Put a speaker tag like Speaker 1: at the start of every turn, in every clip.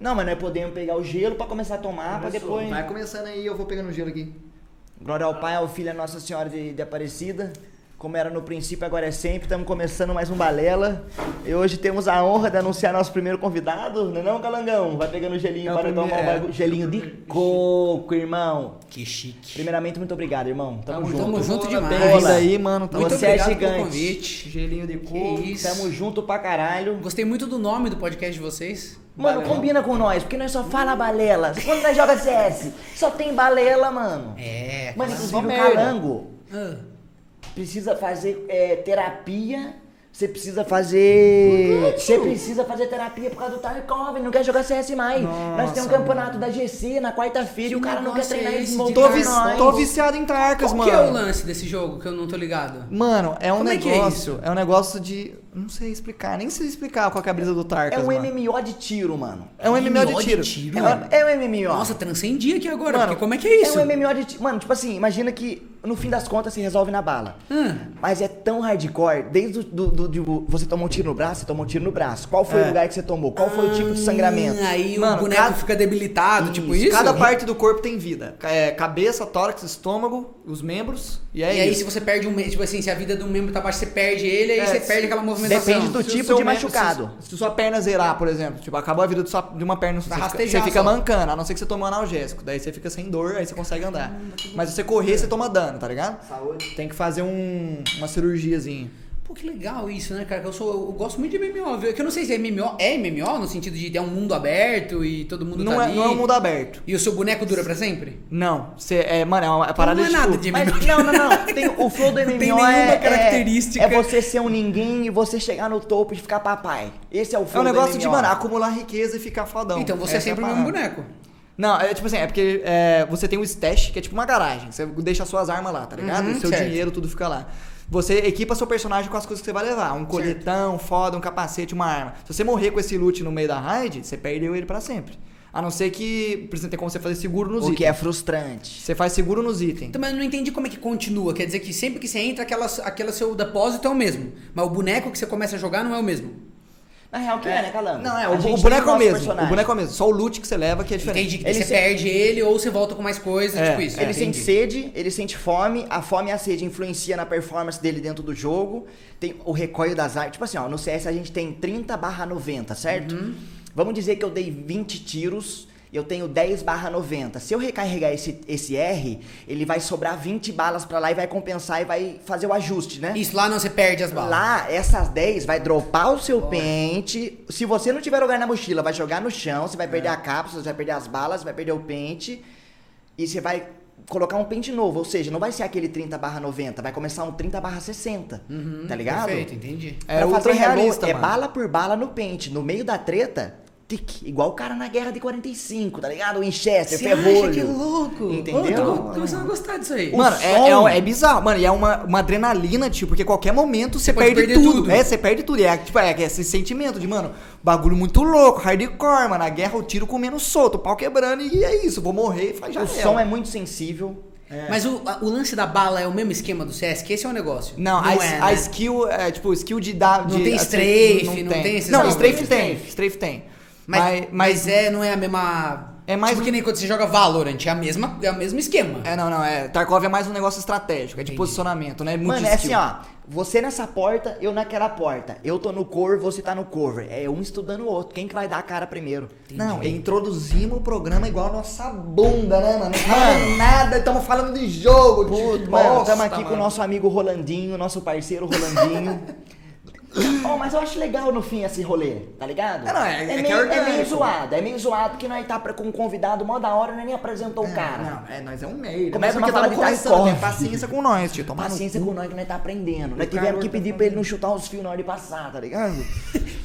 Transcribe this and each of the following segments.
Speaker 1: Não, mas nós podemos pegar o gelo pra começar a tomar,
Speaker 2: Começou.
Speaker 1: depois.
Speaker 2: Vai começando aí, eu vou pegando o gelo aqui.
Speaker 1: Glória ao Pai, ao Filho à Nossa Senhora de, de Aparecida. Como era no princípio, agora é sempre. Estamos começando mais um Balela. E hoje temos a honra de anunciar nosso primeiro convidado, não é não, Calangão? Vai pegando o gelinho
Speaker 2: É
Speaker 1: para tomar
Speaker 2: primeiro-
Speaker 1: um bagu- gelinho de coco, irmão.
Speaker 3: Que chique.
Speaker 1: Primeiramente, muito obrigado, irmão. Tamo,
Speaker 3: Tamo-
Speaker 1: junto.
Speaker 3: tamo junto
Speaker 2: Boa,
Speaker 3: demais.
Speaker 1: Bola.
Speaker 2: aí, mano. Tá
Speaker 3: Muito
Speaker 1: Você é
Speaker 3: obrigado
Speaker 1: gigante.
Speaker 3: pelo convite.
Speaker 2: Gelinho de coco.
Speaker 3: Que isso.
Speaker 1: Tamo junto pra caralho.
Speaker 3: Gostei muito do nome do podcast de vocês.
Speaker 1: Mano,
Speaker 2: Balelão.
Speaker 1: combina com nós, porque nós só fala balela. Quando nós joga CS, só tem balela, mano.
Speaker 3: É.
Speaker 1: Mano, inclusive o calango
Speaker 3: Ah,
Speaker 1: precisa fazer é, terapia. Você precisa fazer. Você precisa fazer terapia por causa do Tarkov, ele não quer jogar CS mais. Nós temos um campeonato da GC na quarta-feira e o cara não quer
Speaker 3: é
Speaker 1: treinar e
Speaker 3: esse de
Speaker 2: Tô, vi-
Speaker 1: nós.
Speaker 2: tô viciado em tarcas,
Speaker 3: Qual
Speaker 2: mano.
Speaker 3: que é o lance desse jogo que eu não tô ligado?
Speaker 2: Mano, é um
Speaker 3: Como é que é
Speaker 2: negócio.
Speaker 3: isso?
Speaker 2: É, um negócio de. Não sei explicar, nem sei explicar qual que é a brisa do Tarkas.
Speaker 1: É um
Speaker 2: mano.
Speaker 1: MMO de tiro, mano.
Speaker 2: É um MMO de
Speaker 3: MMO de
Speaker 2: tiro.
Speaker 3: tiro?
Speaker 1: É, um- é um MMO.
Speaker 3: Nossa, transcendi aqui agora,
Speaker 2: Mano,
Speaker 3: porque como é que é isso?
Speaker 1: É um MMO de tiro. Mano, tipo assim, imagina que no fim das contas se resolve na bala.
Speaker 3: Hum.
Speaker 1: Mas é tão hardcore, desde o do, do- de você tomou um tiro no braço, você tomou um tiro no braço. Qual foi
Speaker 2: É.
Speaker 1: o lugar que você tomou? Qual foi o tipo de sangramento?
Speaker 3: Hum, aí
Speaker 2: Mano,
Speaker 3: o boneco
Speaker 2: cada-
Speaker 3: fica debilitado, tipo isso?
Speaker 2: Cada parte do corpo tem vida. É, cabeça, tórax, estômago, os membros. E é
Speaker 3: e aí,
Speaker 2: isso.
Speaker 3: se você perde um membro, tipo assim, se a vida do membro tá baixa, você perde ele, aí
Speaker 2: É,
Speaker 3: você
Speaker 2: se-
Speaker 3: perde aquela movimentação.
Speaker 1: Depende do
Speaker 2: Se
Speaker 1: tipo de
Speaker 2: membro-
Speaker 1: machucado.
Speaker 2: Se, se sua perna zerar, por exemplo, tipo, acabou a vida de, sua- de uma perna, você fica, você fica mancando, a não ser que você tome um analgésico. Daí você fica sem dor, aí você consegue andar. Mas se você correr, você toma dano, tá ligado?
Speaker 1: Saúde.
Speaker 2: Tem que fazer um, uma cirurgiazinha.
Speaker 3: Pô, que legal isso, né, cara? Eu, sou, eu gosto muito de MMO, viu? É Que eu não sei se é MMO, é MMO no sentido de ter um mundo aberto e todo mundo
Speaker 2: Não
Speaker 3: tá
Speaker 2: é,
Speaker 3: ali.
Speaker 2: não é um mundo aberto.
Speaker 3: E o seu boneco dura pra sempre?
Speaker 2: Não. Você, é, mano, é uma é parada
Speaker 3: não é nada
Speaker 2: tipo,
Speaker 3: de
Speaker 1: Mas,
Speaker 3: MMO.
Speaker 1: não, não, não. Tem, o flow do MMO
Speaker 3: tem nenhuma
Speaker 1: é,
Speaker 3: característica.
Speaker 1: É, é você ser um ninguém e você chegar no topo e ficar papai. Esse é o
Speaker 2: É
Speaker 1: flow
Speaker 2: um negócio de, mano, acumular riqueza e ficar fodão.
Speaker 3: Então você é
Speaker 2: Essa
Speaker 3: sempre o mesmo boneco.
Speaker 2: Não, é tipo assim, é porque é, você tem um stash, que é tipo uma garagem. Você deixa suas armas lá, tá ligado?
Speaker 3: Uhum,
Speaker 2: o seu
Speaker 3: certo.
Speaker 2: dinheiro, tudo fica lá. Você equipa seu personagem com as coisas que você vai levar. Um coletão, foda, um capacete, uma arma. Se você morrer com esse loot no meio da raid, você perdeu ele pra sempre. A não ser que precisa ter como você fazer seguro nos
Speaker 1: O
Speaker 2: itens.
Speaker 1: que é frustrante.
Speaker 2: Você faz seguro nos itens.
Speaker 3: Então, mas eu não entendi como é que continua. Quer dizer que sempre que você entra, aquela, aquele seu depósito é o mesmo. Mas o boneco que você começa a jogar não é o mesmo.
Speaker 1: Na real, que é, né, Calango?
Speaker 2: Não, é, o, o boneco é o mesmo.
Speaker 1: personagem.
Speaker 2: O boneco é o mesmo. Só o loot que você leva que é diferente.
Speaker 3: Entendi. que
Speaker 1: Ele
Speaker 3: você
Speaker 1: se-
Speaker 3: perde ele ou você volta com mais coisas,
Speaker 2: É,
Speaker 3: tipo isso.
Speaker 1: Ele
Speaker 3: Entendi.
Speaker 1: sente sede, ele sente fome, a fome e a sede influencia na performance dele dentro do jogo. Tem o recoil das armas. Tipo assim, ó, no CS a gente tem 30 barra 90, certo?
Speaker 3: Uhum.
Speaker 1: Vamos dizer que eu dei 20 tiros e eu tenho 10 barra 90. Se eu recarregar esse, esse R, ele vai sobrar 20 balas pra lá e vai compensar e vai fazer o ajuste, né?
Speaker 3: Isso, lá não, você perde as balas.
Speaker 1: Lá, essas 10 vai dropar o seu pente. Se você não tiver lugar na mochila, vai jogar no chão, você vai
Speaker 3: É.
Speaker 1: perder a cápsula, você vai perder as balas, vai perder o pente. E você vai colocar um pente novo. Ou seja, não vai ser aquele 30 barra 90, vai começar um 30 barra 60. tá ligado?
Speaker 3: Uhum, Perfeito, entendi.
Speaker 2: É
Speaker 1: Pra fazer reload,
Speaker 2: realista,
Speaker 1: É
Speaker 2: mano.
Speaker 1: bala por bala no pente. No meio da treta, tic. Igual o cara na guerra de 45, tá ligado? O Winchester,
Speaker 3: Você acha
Speaker 1: ferrolho.
Speaker 3: que louco?
Speaker 1: Entendeu?
Speaker 3: Ô, tô começando a gostar disso aí.
Speaker 2: Mano, é,
Speaker 1: som-
Speaker 2: é, é bizarro. Mano, e é uma, uma adrenalina, tipo, porque qualquer momento você,
Speaker 3: pode
Speaker 2: perde
Speaker 3: perder
Speaker 2: tudo.
Speaker 3: tudo.
Speaker 2: É, você perde tudo. E é, tipo, é esse sentimento de, mano, bagulho muito louco, hardcore, mano. A guerra, o tiro comendo solto, o pau quebrando e é isso. Vou morrer e faz já
Speaker 1: O
Speaker 2: era.
Speaker 1: som é muito sensível.
Speaker 3: Mas o, a- o lance da bala é o mesmo esquema do CS, que esse é o negócio.
Speaker 2: Não, a,
Speaker 3: é,
Speaker 2: a
Speaker 3: né?
Speaker 2: skill, é, tipo, skill de dar.
Speaker 3: Não
Speaker 2: de,
Speaker 3: tem
Speaker 2: assim,
Speaker 3: strafe, não tem esses
Speaker 2: Não,
Speaker 3: bagulho.
Speaker 2: strafe
Speaker 1: Tem. Strafe
Speaker 2: tem.
Speaker 3: Mas,
Speaker 2: Mas,
Speaker 3: mas, é, não é a mesma.
Speaker 2: É mais
Speaker 3: Tipo
Speaker 2: um-
Speaker 3: que nem quando você joga Valorant, é, a mesma, é o mesmo esquema.
Speaker 2: É, não, não. É, Tarkov é mais um negócio estratégico, é de
Speaker 3: Entendi.
Speaker 2: posicionamento, né? Muito
Speaker 1: Mano,
Speaker 2: de
Speaker 1: é assim,
Speaker 2: skill.
Speaker 1: ó. Você nessa porta, eu naquela porta. Eu tô no cover, você tá no cover. É um estudando o outro. Quem que vai dar a cara primeiro?
Speaker 2: Não, introduzimos o programa igual a nossa bunda, né, mano? Não falando nada, estamos falando de jogo, de
Speaker 1: Puto, mano,
Speaker 2: bosta,
Speaker 1: tamo aqui com o
Speaker 2: mano.
Speaker 1: nosso amigo Rolandinho, nosso parceiro Rolandinho. oh, mas eu acho legal no fim esse rolê, tá ligado?
Speaker 2: É, não, é- é é
Speaker 1: meio, é
Speaker 2: orgânico.
Speaker 1: meio zoado, é meio zoado que nós tá pra- com um convidado mó da hora, nós nem apresentou o cara.
Speaker 2: Não, é, nós é um merda.
Speaker 1: Começa
Speaker 2: é porque tamo começando, tem paciência com nós, tio.
Speaker 1: Paciência com nós que nós tá aprendendo. Nós tivemos que pedir pra ele não chutar os fios na hora de passar, tá ligado?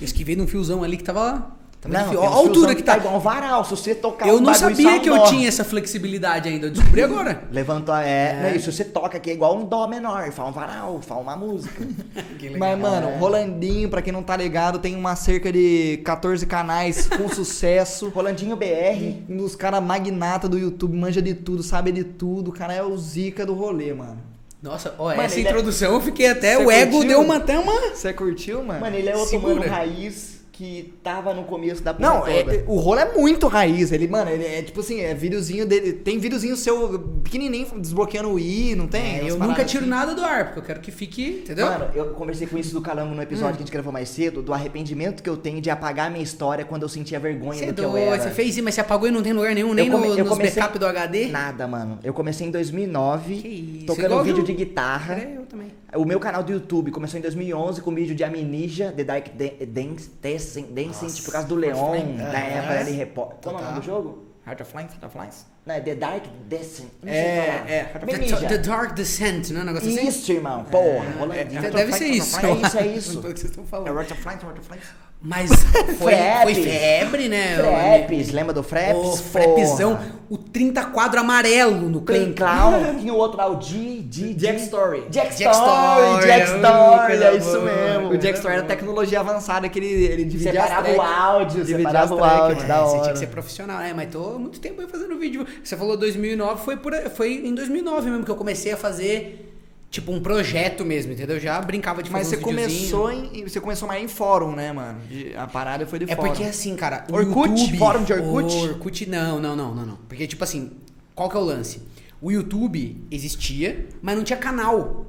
Speaker 3: Esquivei num fiozão ali que tava Tava
Speaker 1: Não,
Speaker 3: difícil. a altura que tá.
Speaker 1: igual um varal. Se você tocar
Speaker 3: Eu
Speaker 1: um
Speaker 3: não sabia
Speaker 1: sai um
Speaker 3: que eu tinha essa flexibilidade ainda. Eu descobri agora.
Speaker 1: Levantou, é, Não, isso você toca aqui é igual um dó menor, faz um varal, faz uma música.
Speaker 3: Que.
Speaker 2: Mas, mano,
Speaker 1: É.
Speaker 2: Rolandinho, pra quem não tá ligado, tem uma cerca de 14 canais com sucesso.
Speaker 1: Rolandinho BR.
Speaker 2: Um dos caras magnata do YouTube, manja de tudo, sabe de tudo. O cara é o zica do rolê, mano.
Speaker 3: Nossa, ó,
Speaker 1: Mano,
Speaker 3: essa
Speaker 1: é-
Speaker 3: introdução eu fiquei até.
Speaker 2: Você
Speaker 3: o ego
Speaker 2: curtiu?
Speaker 3: deu uma até uma.
Speaker 2: Você curtiu, mano?
Speaker 1: Mano, ele é outro
Speaker 3: Segura.
Speaker 1: mano raiz que tava no começo da
Speaker 2: Não, é- é- o rolo é muito raiz. Ele, mano, ele é tipo assim, é videozinho dele. Tem videozinho seu pequenininho desbloqueando o i, não tem?
Speaker 3: É, eu nunca tiro
Speaker 2: assim.
Speaker 3: nada do ar, porque eu quero que fique. Entendeu?
Speaker 1: Mano, eu conversei com isso do Calango no episódio
Speaker 3: Hum.
Speaker 1: que a gente gravou mais cedo, do arrependimento que eu tenho de apagar a minha história quando eu sentia vergonha
Speaker 3: Você é
Speaker 1: do que eu era.
Speaker 3: você fez isso, mas você apagou e não tem lugar nenhum, nem
Speaker 1: come-
Speaker 3: no, nos
Speaker 1: comecei-
Speaker 3: backup do HD?
Speaker 1: Nada, mano. Eu comecei em 2009,
Speaker 3: Que isso,
Speaker 1: tocando
Speaker 3: igual
Speaker 1: vídeo
Speaker 3: eu.
Speaker 1: de guitarra.
Speaker 3: É, eu também.
Speaker 1: O meu canal do YouTube começou em 2011 com vídeo de Amnesia, The Dark Dancing, Dancing por causa do Leon, da época ali, repórter. Qual é o nome do jogo?
Speaker 2: Heart of Flames, Heart of Flames.
Speaker 1: Não, é The Dark. Não sei
Speaker 2: É,
Speaker 1: falar.
Speaker 2: é,
Speaker 3: The,
Speaker 1: Amnesia.
Speaker 3: The Dark Descent, né? Um negócio assim?
Speaker 1: Isso, irmão. Porra, Rolandinho.
Speaker 3: É,
Speaker 2: Heart
Speaker 3: deve ser isso.
Speaker 1: É isso, é isso.
Speaker 3: Não tô o que vocês estão
Speaker 2: É
Speaker 3: falando.
Speaker 2: Heart of Flames, Heart of Flames.
Speaker 3: Mas foi, foi febre, né?
Speaker 1: Freps, lembra do Freps?
Speaker 3: O Frepzão, o 30 quadro amarelo no canto.
Speaker 1: Clown, tinha o outro lá, o G, G,
Speaker 2: Jack Story.
Speaker 1: Jack
Speaker 3: Jack
Speaker 1: Story, Jack
Speaker 3: uh,
Speaker 1: Story, é isso
Speaker 3: boa.
Speaker 1: mesmo.
Speaker 2: O Jack Story era tecnologia avançada que ele, ele dividia
Speaker 1: Separava
Speaker 2: as track.
Speaker 1: o áudio,
Speaker 2: Dividia
Speaker 1: separava
Speaker 2: as
Speaker 1: o áudio,
Speaker 2: mano.
Speaker 1: da
Speaker 3: É, Você
Speaker 1: hora.
Speaker 3: tinha que ser profissional, é, mas tô há muito tempo aí fazendo vídeo. Você falou 2009, foi, por, foi em 2009 mesmo que eu comecei a fazer, tipo, um projeto mesmo, entendeu? Já brincava de
Speaker 2: Mas
Speaker 3: fazer
Speaker 2: você
Speaker 3: uns videozinhos.
Speaker 2: começou em. Você começou mais em fórum, né, mano? De- A parada foi de
Speaker 3: É
Speaker 2: fórum.
Speaker 3: porque assim, cara, o
Speaker 1: Orkut?
Speaker 3: YouTube...
Speaker 1: Fórum de Orkut?
Speaker 3: Orkut não, não, não, não, não. Porque, tipo assim, qual que é o lance? O YouTube existia, mas não tinha canal.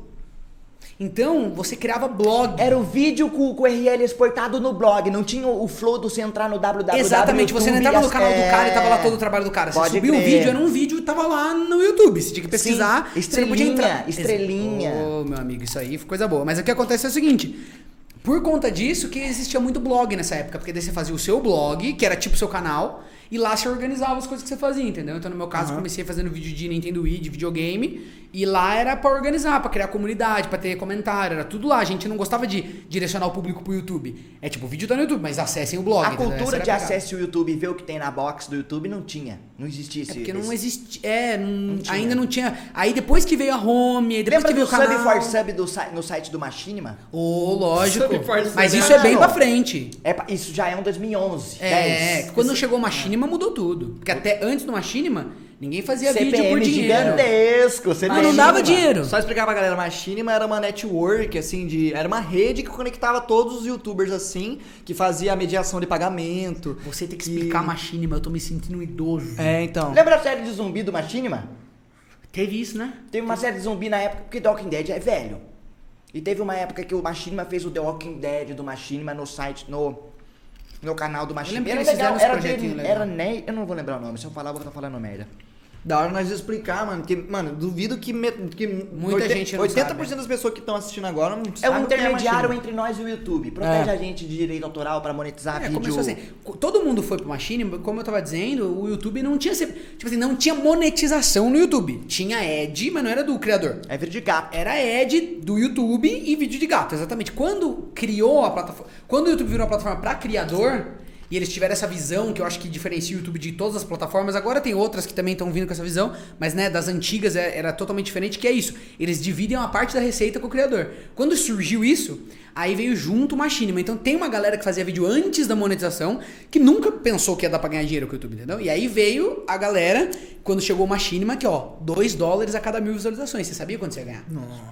Speaker 3: Então, você criava blog.
Speaker 1: Era o vídeo com, com o URL exportado no blog, não tinha o flow do você entrar no www.
Speaker 3: Exatamente, você não entrava no canal do cara e tava lá todo o
Speaker 1: É.
Speaker 3: trabalho do cara. Você
Speaker 1: Pode
Speaker 3: subia um
Speaker 1: crer.
Speaker 3: vídeo, era um vídeo e tava lá no YouTube. Você tinha que pesquisar.
Speaker 1: Sim,
Speaker 3: você não podia
Speaker 1: estrelinha,
Speaker 3: entrar.
Speaker 1: estrelinha.
Speaker 3: Ô, meu amigo, isso aí foi coisa boa. Mas o que acontece é o seguinte. Por conta disso que existia muito blog nessa época, porque daí você fazia o seu blog, que era tipo o seu canal, e lá você organizava as coisas que você fazia, entendeu? Então no meu caso, eu comecei fazendo vídeo de Nintendo Wii, de videogame, e lá era pra organizar, pra criar comunidade, pra ter comentário, era tudo lá. A gente não gostava de direcionar o público pro YouTube. É tipo, o vídeo tá no YouTube, mas acessem o blog.
Speaker 1: A cultura de
Speaker 3: a pegada.
Speaker 1: acesso ao YouTube e ver o que tem na box do YouTube não tinha. Não existia
Speaker 3: É
Speaker 1: esse.
Speaker 3: porque não existia. É, não-
Speaker 1: tinha.
Speaker 3: ainda não tinha. Aí depois que veio a home, aí depois
Speaker 1: Lembra
Speaker 3: que veio o canal.
Speaker 1: Sub for Sub do, no site do Machinima?
Speaker 3: Ô, lógico.
Speaker 2: Sub for Sub.
Speaker 3: Mas isso é bem
Speaker 1: Não.
Speaker 3: pra frente.
Speaker 1: É, isso já é um 2011.
Speaker 3: É,
Speaker 1: 10.
Speaker 3: quando chegou o Machinima mudou tudo. Porque até antes do Machinima, ninguém fazia vídeo por
Speaker 1: CPM
Speaker 3: dinheiro.
Speaker 1: gigantesco.
Speaker 3: Mas não
Speaker 1: Machinima.
Speaker 3: dava dinheiro.
Speaker 2: Só explicar pra galera, Machinima era uma network, assim, de. Era uma rede que conectava todos os youtubers assim, que fazia a mediação de pagamento.
Speaker 3: Você tem que explicar Machinima, eu tô me sentindo um idoso.
Speaker 2: É, então.
Speaker 1: Lembra a série de zumbi do Machinima?
Speaker 3: Teve isso, né?
Speaker 1: Teve uma série de zumbi na época, porque The Walking Dead é velho. E teve uma época que o Machinima fez o The Walking Dead do Machinima no site, no, no canal do
Speaker 3: que
Speaker 1: Era era
Speaker 3: legal.
Speaker 1: era Ney, eu não vou lembrar o nome, se eu falar eu vou estar falando merda.
Speaker 2: Da hora nós explicar, mano. Que, mano, duvido que. me- que
Speaker 3: Muita gente não
Speaker 2: 80%
Speaker 3: sabe.
Speaker 2: das pessoas que estão assistindo agora não
Speaker 1: É um
Speaker 2: que
Speaker 1: intermediário
Speaker 2: Machinima.
Speaker 1: entre nós e o YouTube. Protege
Speaker 2: É.
Speaker 1: a gente de direito autoral pra monetizar
Speaker 3: É,
Speaker 1: vídeo.
Speaker 3: começou assim. Todo mundo foi pro Machinima, como eu tava dizendo, o YouTube não tinha. Tipo assim, não tinha monetização no YouTube. Tinha ad, mas não era do criador.
Speaker 1: É vídeo de gato.
Speaker 3: Era ad do YouTube e vídeo de gato, exatamente. Quando criou a plataforma, quando o YouTube virou uma plataforma para criador e eles tiveram essa visão que eu acho que diferencia o YouTube de todas as plataformas. Agora tem outras que também estão vindo com essa visão, mas né, das antigas é- era totalmente diferente, que é isso. Eles dividem uma parte da receita com o criador. Quando surgiu isso, aí veio junto o Machinima. Então tem uma galera que fazia vídeo antes da monetização que nunca pensou que ia dar pra ganhar dinheiro com o YouTube, entendeu? E aí veio a galera quando chegou o Machinima que ó, 2 dólares a cada mil visualizações. Você sabia quanto você ia ganhar?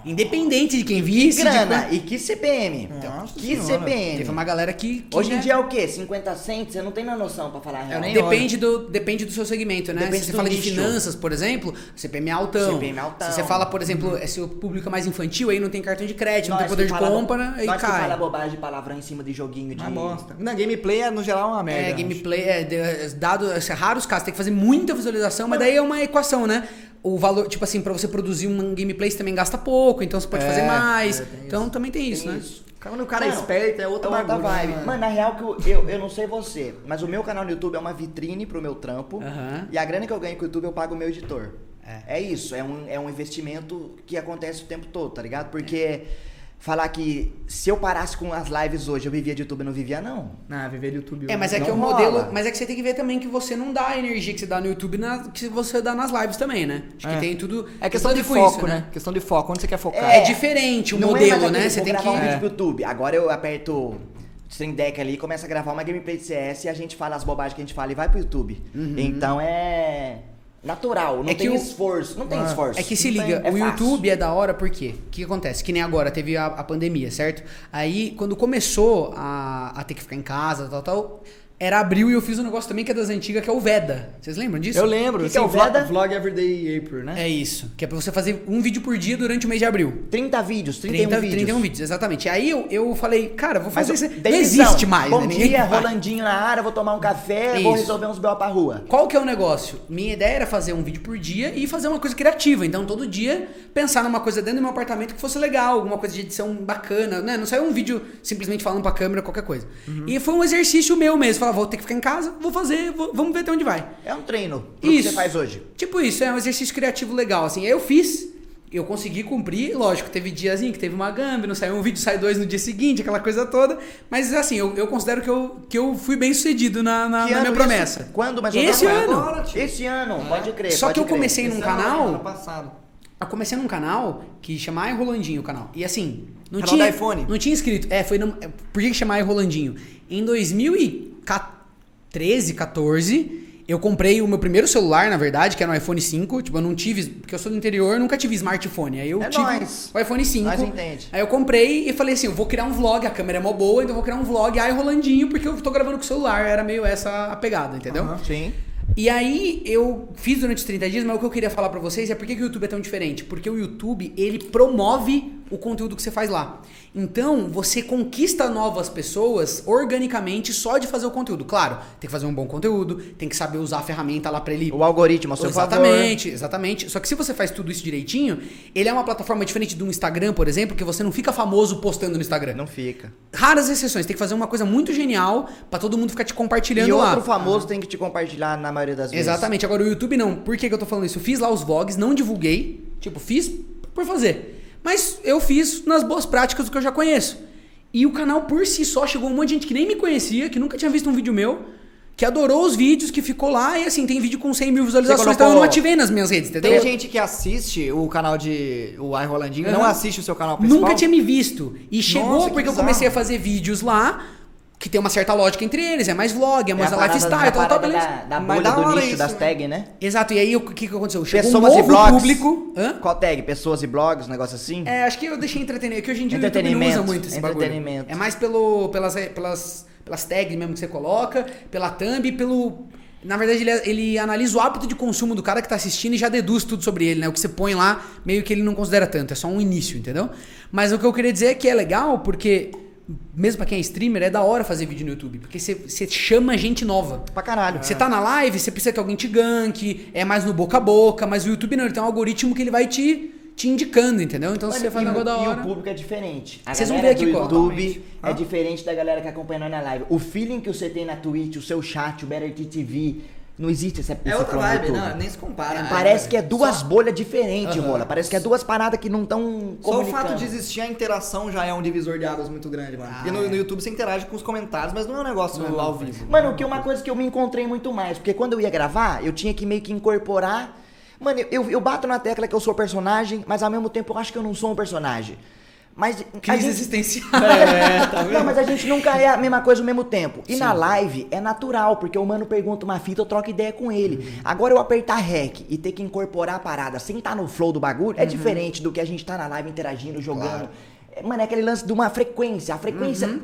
Speaker 3: Independente de quem visse. de
Speaker 1: Grana.
Speaker 3: quanto-
Speaker 1: E que CPM.
Speaker 2: Nossa
Speaker 1: que
Speaker 2: senhora.
Speaker 1: CPM.
Speaker 3: Teve uma galera que. que,
Speaker 1: Hoje em
Speaker 3: né,
Speaker 1: dia é o quê? 50 cents? Você não tem na noção pra falar a real.
Speaker 2: nem
Speaker 3: Depende do, depende do seu segmento, né?
Speaker 1: Depende
Speaker 3: se você fala de
Speaker 1: nicho.
Speaker 3: finanças, por exemplo, CPM é altão.
Speaker 1: CPM é altão.
Speaker 3: Se você fala, por exemplo, é seu público é mais infantil, aí não tem cartão de crédito, não tem poder
Speaker 1: que
Speaker 3: de compra, aí
Speaker 1: nós que
Speaker 3: cai.
Speaker 1: fala bobagem de palavrão em cima de joguinho de...
Speaker 2: Uma bosta. Na gameplay, é, no geral, é uma merda.
Speaker 3: É, gameplay, é, de- dado, é, raros casos, tem que fazer muita visualização, mas daí é uma equação, né? O valor, tipo assim, pra você produzir um gameplay você também gasta pouco, então você pode
Speaker 2: É,
Speaker 3: fazer mais.
Speaker 2: é,
Speaker 3: então também tem isso,
Speaker 1: Tem
Speaker 3: né?
Speaker 1: isso.
Speaker 2: Quando o cara é
Speaker 1: Mano,
Speaker 2: esperto, é outra
Speaker 1: é outra
Speaker 2: bagulho,
Speaker 1: vibe.
Speaker 2: né,
Speaker 1: Mano, na real que eu, eu, eu não sei você, mas o meu canal no YouTube é uma vitrine pro meu trampo.
Speaker 3: Aham.
Speaker 1: E a grana que eu ganho com o YouTube eu pago o meu editor.
Speaker 3: É.
Speaker 1: É, isso, é um, é um investimento que acontece o tempo todo, tá ligado? Porque falar que se eu parasse com as lives hoje, eu vivia de YouTube, eu não vivia, não.
Speaker 2: Ah, viver de YouTube.
Speaker 3: É, mas é que é o
Speaker 1: rola.
Speaker 3: modelo. Mas é que você tem que ver também que você não dá a energia que você dá no YouTube na, que você dá nas lives também, né? Acho que
Speaker 2: É.
Speaker 3: tem tudo.
Speaker 2: É questão de foco,
Speaker 3: isso,
Speaker 2: né? Questão de foco. Onde você quer focar?
Speaker 3: É, diferente o
Speaker 1: Não é
Speaker 3: modelo,
Speaker 1: mais
Speaker 3: né? Você tem que.
Speaker 1: gravar um vídeo
Speaker 2: É.
Speaker 1: pro YouTube. Agora eu aperto Stream Deck ali, começa a gravar uma gameplay de CS e a gente fala as bobagens que a gente fala e vai pro YouTube. Então é natural, não.
Speaker 3: É que
Speaker 1: tem
Speaker 3: o-
Speaker 1: esforço. Não tem
Speaker 2: Ah,
Speaker 1: esforço.
Speaker 3: É que se liga,
Speaker 1: tem- é
Speaker 3: o
Speaker 1: fácil.
Speaker 3: YouTube é da hora porque o que acontece? Que nem agora, teve a, a pandemia, certo? Aí, quando começou a, a ter que ficar em casa, tal, tal, era abril e eu fiz um negócio também que é das antigas, que é o Veda. Vocês lembram disso?
Speaker 2: Eu lembro.
Speaker 1: Que que é o Veda?
Speaker 2: vlog Everyday April, né?
Speaker 3: É isso. Que é pra você fazer um vídeo por dia durante o mês de abril.
Speaker 1: 30 vídeos, 31
Speaker 3: 30,
Speaker 1: vídeos.
Speaker 3: 31 vídeos, exatamente. Aí eu, eu falei, cara, vou fazer isso. Não existe mais,
Speaker 1: Bom
Speaker 3: né? Ninguém
Speaker 1: dia. Rolandinho na área, vou tomar um café, vou
Speaker 3: Isso.
Speaker 1: resolver uns B.O. pra rua.
Speaker 3: Qual que é o negócio? Minha ideia era fazer um vídeo por dia e fazer uma coisa criativa. Então, todo dia, pensar numa coisa dentro do meu apartamento que fosse legal, alguma coisa de edição bacana, né? Não saiu um vídeo simplesmente falando pra câmera, qualquer coisa.
Speaker 1: Uhum.
Speaker 3: E foi um exercício meu mesmo. Vou ter que ficar em casa, vou fazer, vou- vamos ver até onde vai.
Speaker 1: É um treino. que
Speaker 3: Isso.
Speaker 1: você faz hoje.
Speaker 3: Tipo isso, é um exercício criativo legal, assim. Eu fiz, eu consegui cumprir, lógico, teve diazinho que teve uma gambi, não saiu um vídeo, sai dois no dia seguinte, aquela coisa toda. Mas assim, eu, eu considero que eu, que eu fui bem sucedido na, na,
Speaker 1: Que
Speaker 3: na minha
Speaker 1: isso?
Speaker 3: promessa.
Speaker 1: Quando mais ou
Speaker 3: Esse ano.
Speaker 2: Agora.
Speaker 1: Esse ano, pode crer.
Speaker 3: Só
Speaker 1: pode
Speaker 3: que eu
Speaker 1: crer.
Speaker 3: comecei num
Speaker 2: Esse ano,
Speaker 3: canal.
Speaker 2: Ano passado.
Speaker 3: Eu comecei num canal que chama Ai Rolandinho o canal. E assim, não
Speaker 2: Canal
Speaker 3: tinha.
Speaker 2: iPhone?
Speaker 3: Não tinha inscrito. É, foi. No, é, por que que chama Ai Rolandinho? Em 2013, 14. Eu comprei o meu primeiro celular, na verdade, que era um iPhone 5. Tipo, eu não tive. Porque eu sou do interior, nunca tive smartphone. Aí eu
Speaker 1: É
Speaker 3: tive
Speaker 1: nóis.
Speaker 3: o iPhone 5.
Speaker 1: Nós entende.
Speaker 3: Aí eu comprei e falei assim: eu vou criar um vlog. A câmera é mó boa, então eu vou criar um vlog Ai Rolandinho, porque eu tô gravando com o celular. Era meio essa a pegada, entendeu?
Speaker 2: Aham.
Speaker 1: Sim.
Speaker 3: E aí eu fiz durante os 30 dias, mas o que eu queria falar pra vocês é por que, que o YouTube é tão diferente. Porque o YouTube, ele promove o conteúdo que você faz lá. Então, você conquista novas pessoas organicamente só de fazer o conteúdo. Claro, tem que fazer um bom conteúdo, tem que saber usar a ferramenta lá pra ele
Speaker 1: O algoritmo ao seu
Speaker 3: exatamente, exatamente. Só que se você faz tudo isso direitinho, ele é uma plataforma diferente do Instagram, por exemplo, que você não fica famoso postando no Instagram.
Speaker 1: favor. Não fica.
Speaker 3: Raras exceções, tem que fazer uma coisa muito genial pra todo mundo ficar te compartilhando
Speaker 1: E
Speaker 3: lá.
Speaker 1: outro famoso tem que te compartilhar na maioria das vezes.
Speaker 3: Exatamente. Agora o YouTube não. Por que, que eu tô falando isso? Eu fiz lá os vlogs, não divulguei. Tipo, fiz por fazer. Mas eu fiz nas boas práticas do que eu já conheço. E o canal por si só chegou um monte de gente que nem me conhecia, que nunca tinha visto um vídeo meu, que adorou os vídeos, que ficou lá e assim, tem vídeo com 100 mil visualizações,
Speaker 1: colocou-
Speaker 3: então eu não ativei nas minhas redes, entendeu?
Speaker 2: Tem gente que assiste o canal de. O iRolandinho, não
Speaker 3: Aham.
Speaker 2: assiste o seu canal principal.
Speaker 3: Nunca tinha me visto. E chegou
Speaker 2: Nossa, que
Speaker 3: porque eu comecei a fazer vídeos lá, que tem uma certa lógica entre eles, é mais vlog, é
Speaker 1: É a
Speaker 3: mais lifestyle,
Speaker 1: a
Speaker 3: tal, tal,
Speaker 1: parada
Speaker 3: beleza.
Speaker 1: da, da bolha
Speaker 2: da
Speaker 1: do nicho,
Speaker 2: isso,
Speaker 1: das
Speaker 2: né?
Speaker 1: tags, né?
Speaker 3: Exato, e aí o que, que aconteceu? Chegou um
Speaker 1: Pessoas e
Speaker 3: novo
Speaker 1: blogs.
Speaker 3: público. Hã?
Speaker 1: Qual tag? Pessoas e blogs, um negócio assim?
Speaker 3: É, acho que eu deixei entretenimento, que hoje em dia não usa muito esse bagulho.
Speaker 1: entretenimento.
Speaker 3: É mais pelo, pelas, pelas, pelas tags mesmo que você coloca, pela thumb e pelo... Na verdade, ele, ele analisa o hábito de consumo do cara que tá assistindo e já deduz tudo sobre ele, né? O que você põe lá, meio que ele não considera tanto, é só um início, entendeu? Mas o que eu queria dizer é que é legal porque, mesmo pra quem é streamer, é da hora fazer vídeo no YouTube, porque você, chama gente nova.
Speaker 1: Pra caralho.
Speaker 3: Você tá na live, você precisa que alguém te ganque, é mais no boca a boca, mas o YouTube não, ele tem um algoritmo que ele vai te, te indicando, entendeu? Então você faz
Speaker 1: e,
Speaker 3: um negócio da
Speaker 1: e
Speaker 3: hora.
Speaker 1: o público é diferente.
Speaker 3: Vocês vão ver aqui qual.
Speaker 1: YouTube é
Speaker 2: Ah.
Speaker 1: diferente da galera que acompanha nós na live. O feeling que você tem na Twitch, o seu chat, o Better TV, não existe essa
Speaker 2: É outra vibe, não, nem se compara.
Speaker 1: É? Parece que é duas
Speaker 2: Só-
Speaker 1: bolhas diferentes,
Speaker 2: Aham.
Speaker 1: rola. Parece que é duas paradas que não estão
Speaker 2: Só o fato de existir a interação já é um divisor de águas muito grande, mano. Porque no,
Speaker 3: é.
Speaker 2: no YouTube você interage com os comentários, mas não é um negócio
Speaker 3: Não é
Speaker 2: ao vivo.
Speaker 1: Mano, que é uma coisa que eu me encontrei muito mais, porque quando eu ia gravar, eu tinha que meio que incorporar. Mano, eu, eu bato na tecla que eu sou personagem, mas ao mesmo tempo eu acho que eu não sou um personagem. Mas.
Speaker 3: Crise
Speaker 1: gente-
Speaker 3: existencial.
Speaker 2: É, tá
Speaker 1: Não, mas a gente nunca é a mesma coisa ao mesmo tempo. E na live é natural, porque o mano pergunta uma fita, eu troco ideia com ele. Agora eu apertar REC e ter que incorporar a parada sem estar no flow do bagulho é diferente do que a gente tá na live interagindo, jogando. É, Mano, é aquele lance de uma frequência. A frequência.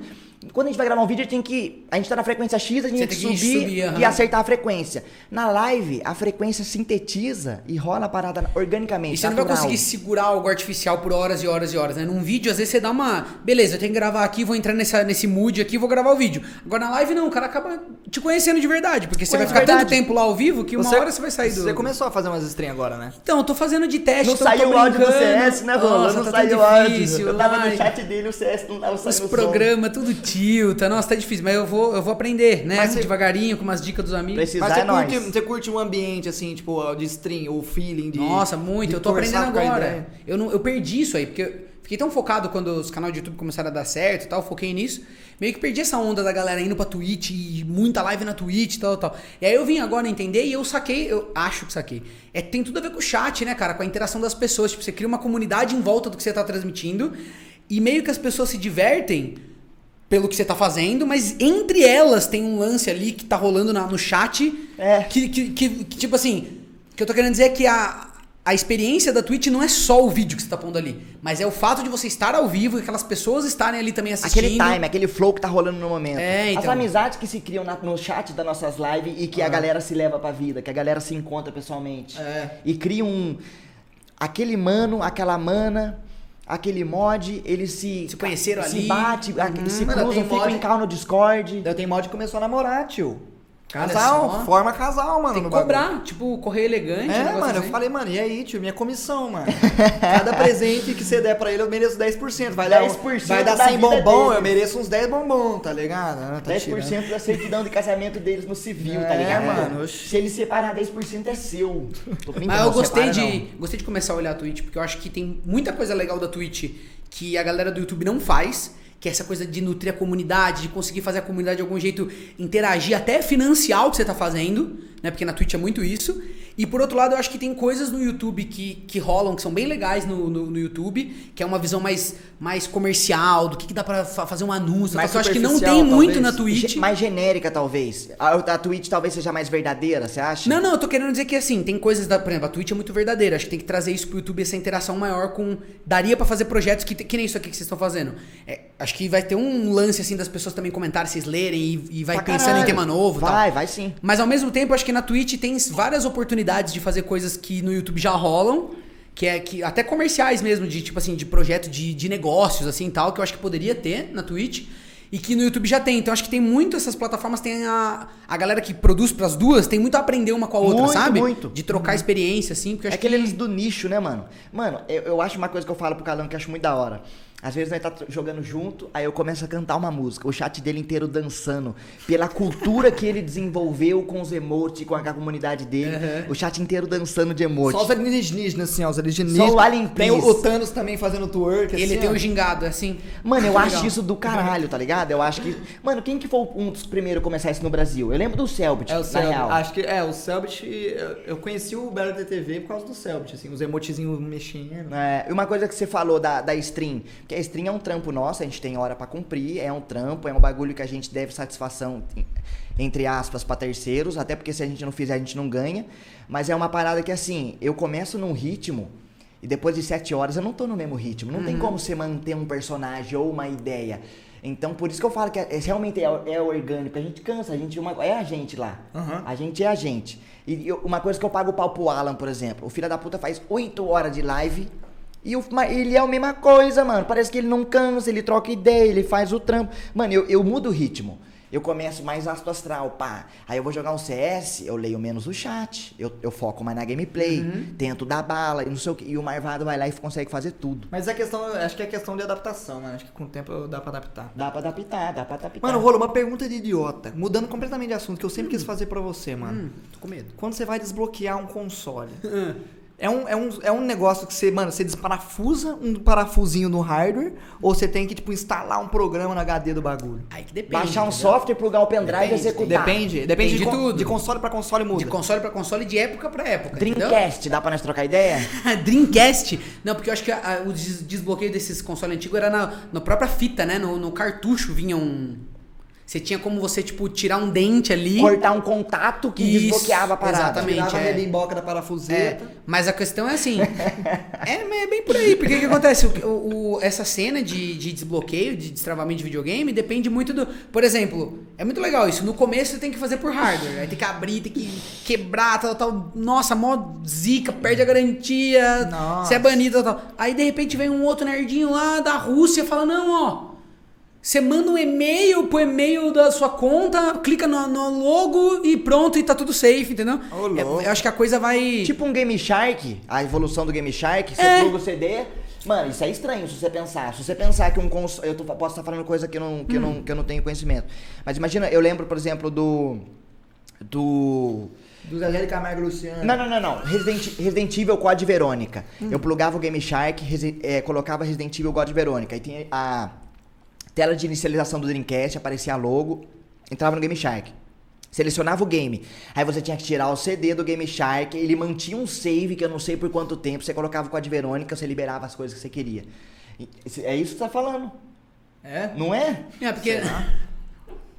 Speaker 1: Quando a gente vai gravar um vídeo, a gente tem que. A gente tá na frequência X, a gente
Speaker 3: Você
Speaker 1: tem que subir,
Speaker 3: subir, aham.
Speaker 1: e acertar a frequência. Na live, a frequência sintetiza e rola a parada organicamente.
Speaker 3: E você não vai
Speaker 1: natural.
Speaker 3: conseguir segurar algo artificial por horas e horas e horas, né? Num vídeo, às vezes você dá uma. Beleza, eu tenho que gravar aqui, vou entrar nessa, nesse mood aqui, vou gravar o vídeo. Agora na live não, o cara acaba te conhecendo de verdade, porque você
Speaker 1: Ué,
Speaker 3: vai ficar
Speaker 1: verdade.
Speaker 3: tanto tempo lá ao vivo que uma hora você vai sair do.
Speaker 2: Você começou a fazer umas stream agora, né?
Speaker 3: Então, eu tô fazendo de teste,
Speaker 1: Não
Speaker 3: então tô
Speaker 1: saiu o áudio do. CS, né, Rola?
Speaker 3: Nossa,
Speaker 1: Não
Speaker 3: tá
Speaker 1: saiu o áudio. Eu tava no chat dele, o CS não tava
Speaker 3: Os
Speaker 1: saindo som.
Speaker 3: programas, tudo tilta. Nossa, tá difícil. Mas eu vou, eu vou aprender, né?
Speaker 2: Mas você-
Speaker 3: Devagarinho, com umas dicas dos amigos.
Speaker 1: Precisar
Speaker 2: Mas você
Speaker 1: é nóis.
Speaker 2: curte, você curte um ambiente, assim, tipo, de stream, o feeling de.
Speaker 3: Nossa, muito.
Speaker 2: de
Speaker 3: Eu tô aprendendo
Speaker 2: conversar
Speaker 3: agora.
Speaker 2: ideia.
Speaker 3: Eu, não, eu perdi isso aí, porque fiquei tão focado quando os canais de YouTube começaram a dar certo e tal, foquei nisso. Meio que perdi essa onda da galera indo pra Twitch e muita live na Twitch e tal, tal. E aí eu vim agora entender e eu saquei, eu acho que saquei. É, tem tudo a ver com o chat, né, cara? Com a interação das pessoas. Tipo, você cria uma comunidade em volta do que você tá transmitindo e meio que as pessoas se divertem pelo que você tá fazendo, mas entre elas tem um lance ali que tá rolando na- no chat
Speaker 1: É.
Speaker 3: que, que, que- que, tipo assim, o que eu tô querendo dizer é que a, a experiência da Twitch não é só o vídeo que você tá pondo ali, mas é o fato de você estar ao vivo e aquelas pessoas estarem ali também assistindo.
Speaker 1: Aquele time, aquele flow que tá rolando no momento.
Speaker 3: É, então.
Speaker 1: As amizades que se criam na- no chat das nossas lives e que a galera se leva pra vida, que a galera se encontra pessoalmente.
Speaker 2: É.
Speaker 1: E cria um. Aquele mano, aquela mana, aquele mod, eles se.
Speaker 3: Se conheceram
Speaker 1: se
Speaker 3: ali.
Speaker 1: bate, a- se cruzam, ficam
Speaker 2: mod-
Speaker 1: em call no Discord.
Speaker 2: Eu tenho mod que começou a namorar, tio. Casal,
Speaker 3: só.
Speaker 2: forma casal, mano.
Speaker 3: Tem que
Speaker 2: no bagulho.
Speaker 3: cobrar, tipo, correr elegante.
Speaker 2: É, mano, eu
Speaker 3: assim.
Speaker 2: falei, mano, e aí, tio, minha comissão, mano. Cada presente que você der pra ele, eu mereço 10%. Vai dar, um-
Speaker 1: 10%
Speaker 2: vai dar
Speaker 1: da
Speaker 2: 100
Speaker 1: vida
Speaker 2: bombom,
Speaker 1: dele.
Speaker 2: eu mereço uns 10 bombom, tá ligado? Ah, Tá
Speaker 1: 10%
Speaker 2: tirando.
Speaker 1: da certidão de casamento deles no civil, tá
Speaker 2: É,
Speaker 1: ligado?
Speaker 2: mano, oxi.
Speaker 1: Se ele separar 10% é seu.
Speaker 3: Mas eu gostei
Speaker 1: separa,
Speaker 3: de,
Speaker 1: não.
Speaker 3: gostei de começar a olhar a Twitch, porque eu acho que tem muita coisa legal da Twitch que a galera do YouTube não faz, que é essa coisa de nutrir a comunidade, de conseguir fazer a comunidade de algum jeito interagir, até financiar o que você tá fazendo, né? Porque na Twitch é muito isso. E por outro lado, eu acho que tem coisas no YouTube que, que rolam, que são bem legais no, no, no YouTube, que é uma visão mais, mais comercial, do que, que dá pra fa- fazer um anúncio.
Speaker 2: Mais
Speaker 3: eu acho que não tem muito
Speaker 2: talvez.
Speaker 3: na Twitch.
Speaker 1: Ge- Mais genérica, talvez. A, a Twitch talvez seja mais verdadeira, você acha?
Speaker 3: Não, não, eu tô querendo dizer que assim, tem coisas da. Por exemplo, a Twitch é muito verdadeira. Acho que tem que trazer isso pro YouTube, essa interação maior com. Daria pra fazer projetos que, que nem isso aqui que vocês estão fazendo. É, acho que vai ter um lance assim das pessoas também comentarem, vocês lerem e, e vai
Speaker 1: Pra
Speaker 3: pensando
Speaker 1: caralho.
Speaker 3: em tema novo e tal.
Speaker 1: Vai, vai sim.
Speaker 3: Mas ao mesmo tempo, acho que na Twitch tem várias oportunidades de fazer coisas que no YouTube já rolam. Que é que até comerciais mesmo, de tipo assim, de projeto de, de negócios, assim e tal, que eu acho que poderia ter na Twitch. E que no YouTube já tem. Então acho que tem muito essas plataformas, tem a, a galera que produz pras duas, tem muito a aprender uma com a outra,
Speaker 1: Muito,
Speaker 3: sabe?
Speaker 1: muito.
Speaker 3: De trocar experiência, assim, porque
Speaker 1: É
Speaker 3: acho que.
Speaker 1: aqueles do nicho, né, mano? Mano, eu, eu acho uma coisa que eu falo pro Calão que eu acho muito da hora. Às vezes nós tá jogando junto, aí eu começo a cantar uma música, o chat dele inteiro dançando, pela cultura que ele desenvolveu com os emotes, com a, com a comunidade dele, o chat inteiro dançando de emote.
Speaker 2: Só os alienígenas, assim, ó, os alienígenas.
Speaker 1: Só o Alien
Speaker 2: Tem o, Thanos também fazendo twerk,
Speaker 3: Ele
Speaker 2: assim,
Speaker 3: tem
Speaker 2: ó.
Speaker 3: o gingado, assim.
Speaker 1: Mano, eu
Speaker 3: Legal.
Speaker 1: acho isso do caralho, tá ligado? Eu acho que. Mano, quem que foi um dos primeiros a começar isso no Brasil? Eu lembro do Selbit,
Speaker 2: É o
Speaker 1: na
Speaker 2: Selbit.
Speaker 1: real.
Speaker 2: Acho que é, o Selbit. Eu, conheci o Belo TV por causa do Selbit, assim, os emotezinhos mexendo.
Speaker 1: É, e uma coisa que você falou da, da stream, que a stream é um trampo nosso, a gente tem hora pra cumprir, é um trampo, é um bagulho que a gente deve satisfação, entre aspas, pra terceiros, até porque se a gente não fizer, a gente não ganha. Mas é uma parada que assim, eu começo num ritmo e depois de sete horas eu não tô no mesmo ritmo. Não tem como você manter um personagem ou uma ideia. Então, por isso que eu falo que é, é- realmente é, é orgânico. A gente cansa, a gente uma- é a gente lá.
Speaker 2: Aham.
Speaker 1: A gente é a gente. E eu- uma coisa que eu pago o pau pro Alan, por exemplo. O filho da puta faz 8 horas de live. E o- ele é a mesma coisa, mano. Parece que ele não cansa, ele troca ideia, ele faz o trampo. Mano, eu, eu mudo o ritmo. Eu começo mais ácido astral, pá. Aí eu vou jogar um CS, eu leio menos o chat. Eu, eu foco mais na gameplay, tento dar bala e não sei o que. E o Marvado vai lá e consegue fazer tudo.
Speaker 2: Mas é questão, acho que é questão de adaptação, mano. Acho que com o tempo dá pra adaptar.
Speaker 1: Dá pra adaptar, dá pra adaptar.
Speaker 2: Mano, rolou uma pergunta de idiota, mudando completamente de assunto, que eu sempre quis fazer pra você, mano.
Speaker 3: Hum, tô com medo.
Speaker 2: Quando você vai desbloquear um console, é um, é, um, é um negócio que você, mano, você desparafusa um parafusinho no hardware, ou você tem que, tipo, instalar um programa no HD do bagulho?
Speaker 3: Aí que depende.
Speaker 1: Baixar um
Speaker 3: entendeu?
Speaker 1: software, plugar o pendrive e
Speaker 3: Depende,
Speaker 1: executar.
Speaker 2: Depende, depende
Speaker 3: Tem
Speaker 2: de,
Speaker 3: de tudo.
Speaker 2: de console pra console muda.
Speaker 3: De console pra console, de época pra época. entendeu?
Speaker 1: Dreamcast, dá pra nós trocar ideia?
Speaker 3: Dreamcast. Não, porque eu acho que a- a- o des- desbloqueio desses consoles antigos era na, na própria fita, né? No, no cartucho vinha um. Você tinha como você, tipo, tirar um dente ali.
Speaker 1: Cortar um contato que
Speaker 3: Isso,
Speaker 1: desbloqueava a parada.
Speaker 3: exatamente.
Speaker 2: Tirava a
Speaker 3: é.
Speaker 2: rebimboca da
Speaker 3: É,
Speaker 2: parafuseta.
Speaker 3: mas a questão é assim. é, é bem por aí. Porque o que acontece? O, o- essa cena de, de desbloqueio, de destravamento de videogame, depende muito do. Por exemplo, é muito legal isso. No começo você tem que fazer por hardware. Aí tem que abrir, tem que quebrar, tal, tal. Nossa, mó zica, perde a garantia.
Speaker 2: Nossa.
Speaker 3: Você é banido, tal, tal. Aí de repente vem um outro nerdinho lá da Rússia fala: não, ó. Você manda um e-mail pro e-mail da sua conta, clica no, no logo e pronto, e tá tudo safe, entendeu?
Speaker 2: Ô,
Speaker 3: É, eu acho que a coisa vai.
Speaker 1: Tipo um Game Shark, a evolução do Game Shark, você
Speaker 3: É.
Speaker 1: pluga o CD. Mano, isso é estranho se você pensar. Se você pensar que um console. Eu tô- posso estar falando coisa que, eu não, que,
Speaker 3: Hum.
Speaker 1: não, que eu não tenho conhecimento. Mas imagina, eu lembro, por exemplo, do. Do.
Speaker 2: Do de Camargo Luciano.
Speaker 1: Não, não, não, não. Resident, Resident Evil Code Verônica. Eu plugava o Game Shark, resi- é, colocava Resident Evil Code Verônica. Aí tinha a tela de inicialização do Dreamcast, aparecia logo, entrava no Game Shark. Selecionava o game. Aí você tinha que tirar o CD do Game Shark, ele mantinha um save que eu não sei por quanto tempo, você colocava o Code Verônica, você liberava as coisas que você queria. É isso que você tá falando,
Speaker 2: É?
Speaker 1: não é?
Speaker 3: É, porque.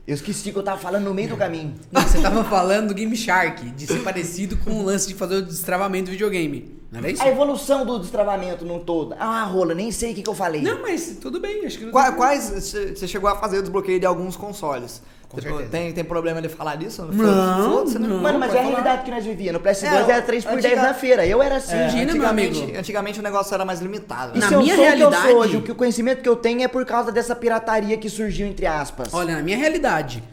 Speaker 1: Eu esqueci que eu tava falando no meio do caminho.
Speaker 3: Não, você tava falando do Game Shark, de ser parecido com o lance de fazer o destravamento do videogame. Não era isso?
Speaker 1: A evolução do destravamento no todo. Ah, rola, nem sei o que, que eu falei.
Speaker 3: Não, mas tudo bem, acho que não
Speaker 2: Qua-
Speaker 3: tem-
Speaker 2: Quais você chegou a fazer o desbloqueio de alguns consoles? Tipo, tem, tem problema de falar disso?
Speaker 3: Não,
Speaker 2: Foda-se, né?
Speaker 3: não.
Speaker 1: Mano, mas é a
Speaker 2: falar.
Speaker 1: realidade que nós vivíamos. No PS2
Speaker 2: É,
Speaker 1: era 3 por
Speaker 2: antiga-
Speaker 1: 10 na feira. Eu era assim.
Speaker 2: É,
Speaker 3: Imagina, meu
Speaker 2: antigamente,
Speaker 3: amigo.
Speaker 2: antigamente o negócio era mais limitado. Né?
Speaker 3: Na minha
Speaker 1: o que eu
Speaker 3: realidade-
Speaker 1: sou hoje, o que o conhecimento que eu tenho é por causa dessa pirataria que surgiu, entre aspas.
Speaker 3: Olha, na minha realidade,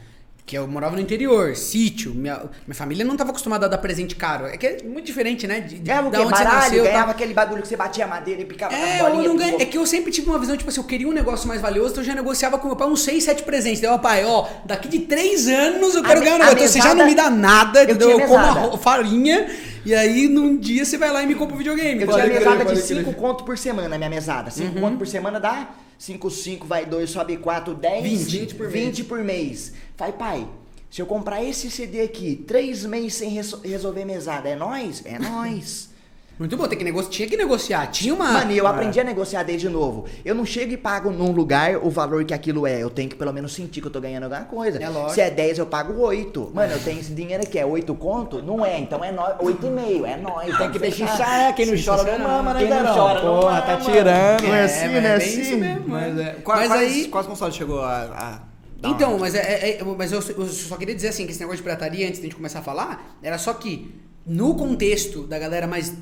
Speaker 3: que eu morava no interior, sítio, minha, minha família não tava acostumada a dar presente caro. É que é muito diferente, né? De, de,
Speaker 1: ganhava o
Speaker 3: da onde você
Speaker 1: Baralho?
Speaker 3: nasceu,
Speaker 1: ganhava
Speaker 3: tá?
Speaker 1: aquele bagulho que você batia a madeira e picava
Speaker 3: É, eu não ganhei.
Speaker 1: pro
Speaker 3: É que eu sempre tive uma visão, tipo assim, eu queria um negócio mais valioso, então eu já negociava com meu pai uns 6, 7 presentes. Daí, ó, pai, ó, daqui de 3 anos eu
Speaker 1: A
Speaker 3: quero
Speaker 1: me-
Speaker 3: ganhar um
Speaker 1: a
Speaker 3: negócio. Então você já
Speaker 1: mesada-
Speaker 3: não me dá nada,
Speaker 1: Eu
Speaker 3: Eu como
Speaker 1: mesada.
Speaker 3: arro- farinha, e aí num dia você vai lá e me compra um videogame.
Speaker 1: Eu tinha
Speaker 3: crer,
Speaker 1: mesada de
Speaker 3: pode crer.
Speaker 1: 5 conto por semana, minha mesada. 5 conto por semana dá 5, 5, vai 2, sobe 4, 10,
Speaker 3: 20.
Speaker 1: 20 por 20 por mês. Vai, pai, se eu comprar esse CD aqui, 3 meses sem reso- resolver mesada, é nóis? É nóis.
Speaker 3: Muito bom, tem que negociar, tinha que negociar. Tinha uma.
Speaker 1: Mano, e eu aprendi a negociar desde novo. Eu não chego e pago num lugar o valor que aquilo é. Eu tenho que pelo menos sentir que eu tô ganhando alguma coisa.
Speaker 3: É lógico.
Speaker 1: Se é 10, eu pago 8. Mano, eu tenho esse dinheiro aqui, é 8 conto? Não é, então é 8,5. É nóis.
Speaker 2: Tem que deixar, né? Quem não chora não mama, né,
Speaker 1: Quem não chora não
Speaker 2: Porra, tá tirando.
Speaker 1: Não é assim, é
Speaker 3: bem
Speaker 1: assim?
Speaker 2: Mas,
Speaker 3: é.
Speaker 2: é, qua-
Speaker 3: Mas
Speaker 2: quais,
Speaker 3: aí-
Speaker 2: quais consoles chegou a,
Speaker 3: Então, mas, é, é- é- mas eu, eu só queria dizer assim, que esse negócio de pirataria, antes de a gente começar a falar, era só que no contexto da galera mais.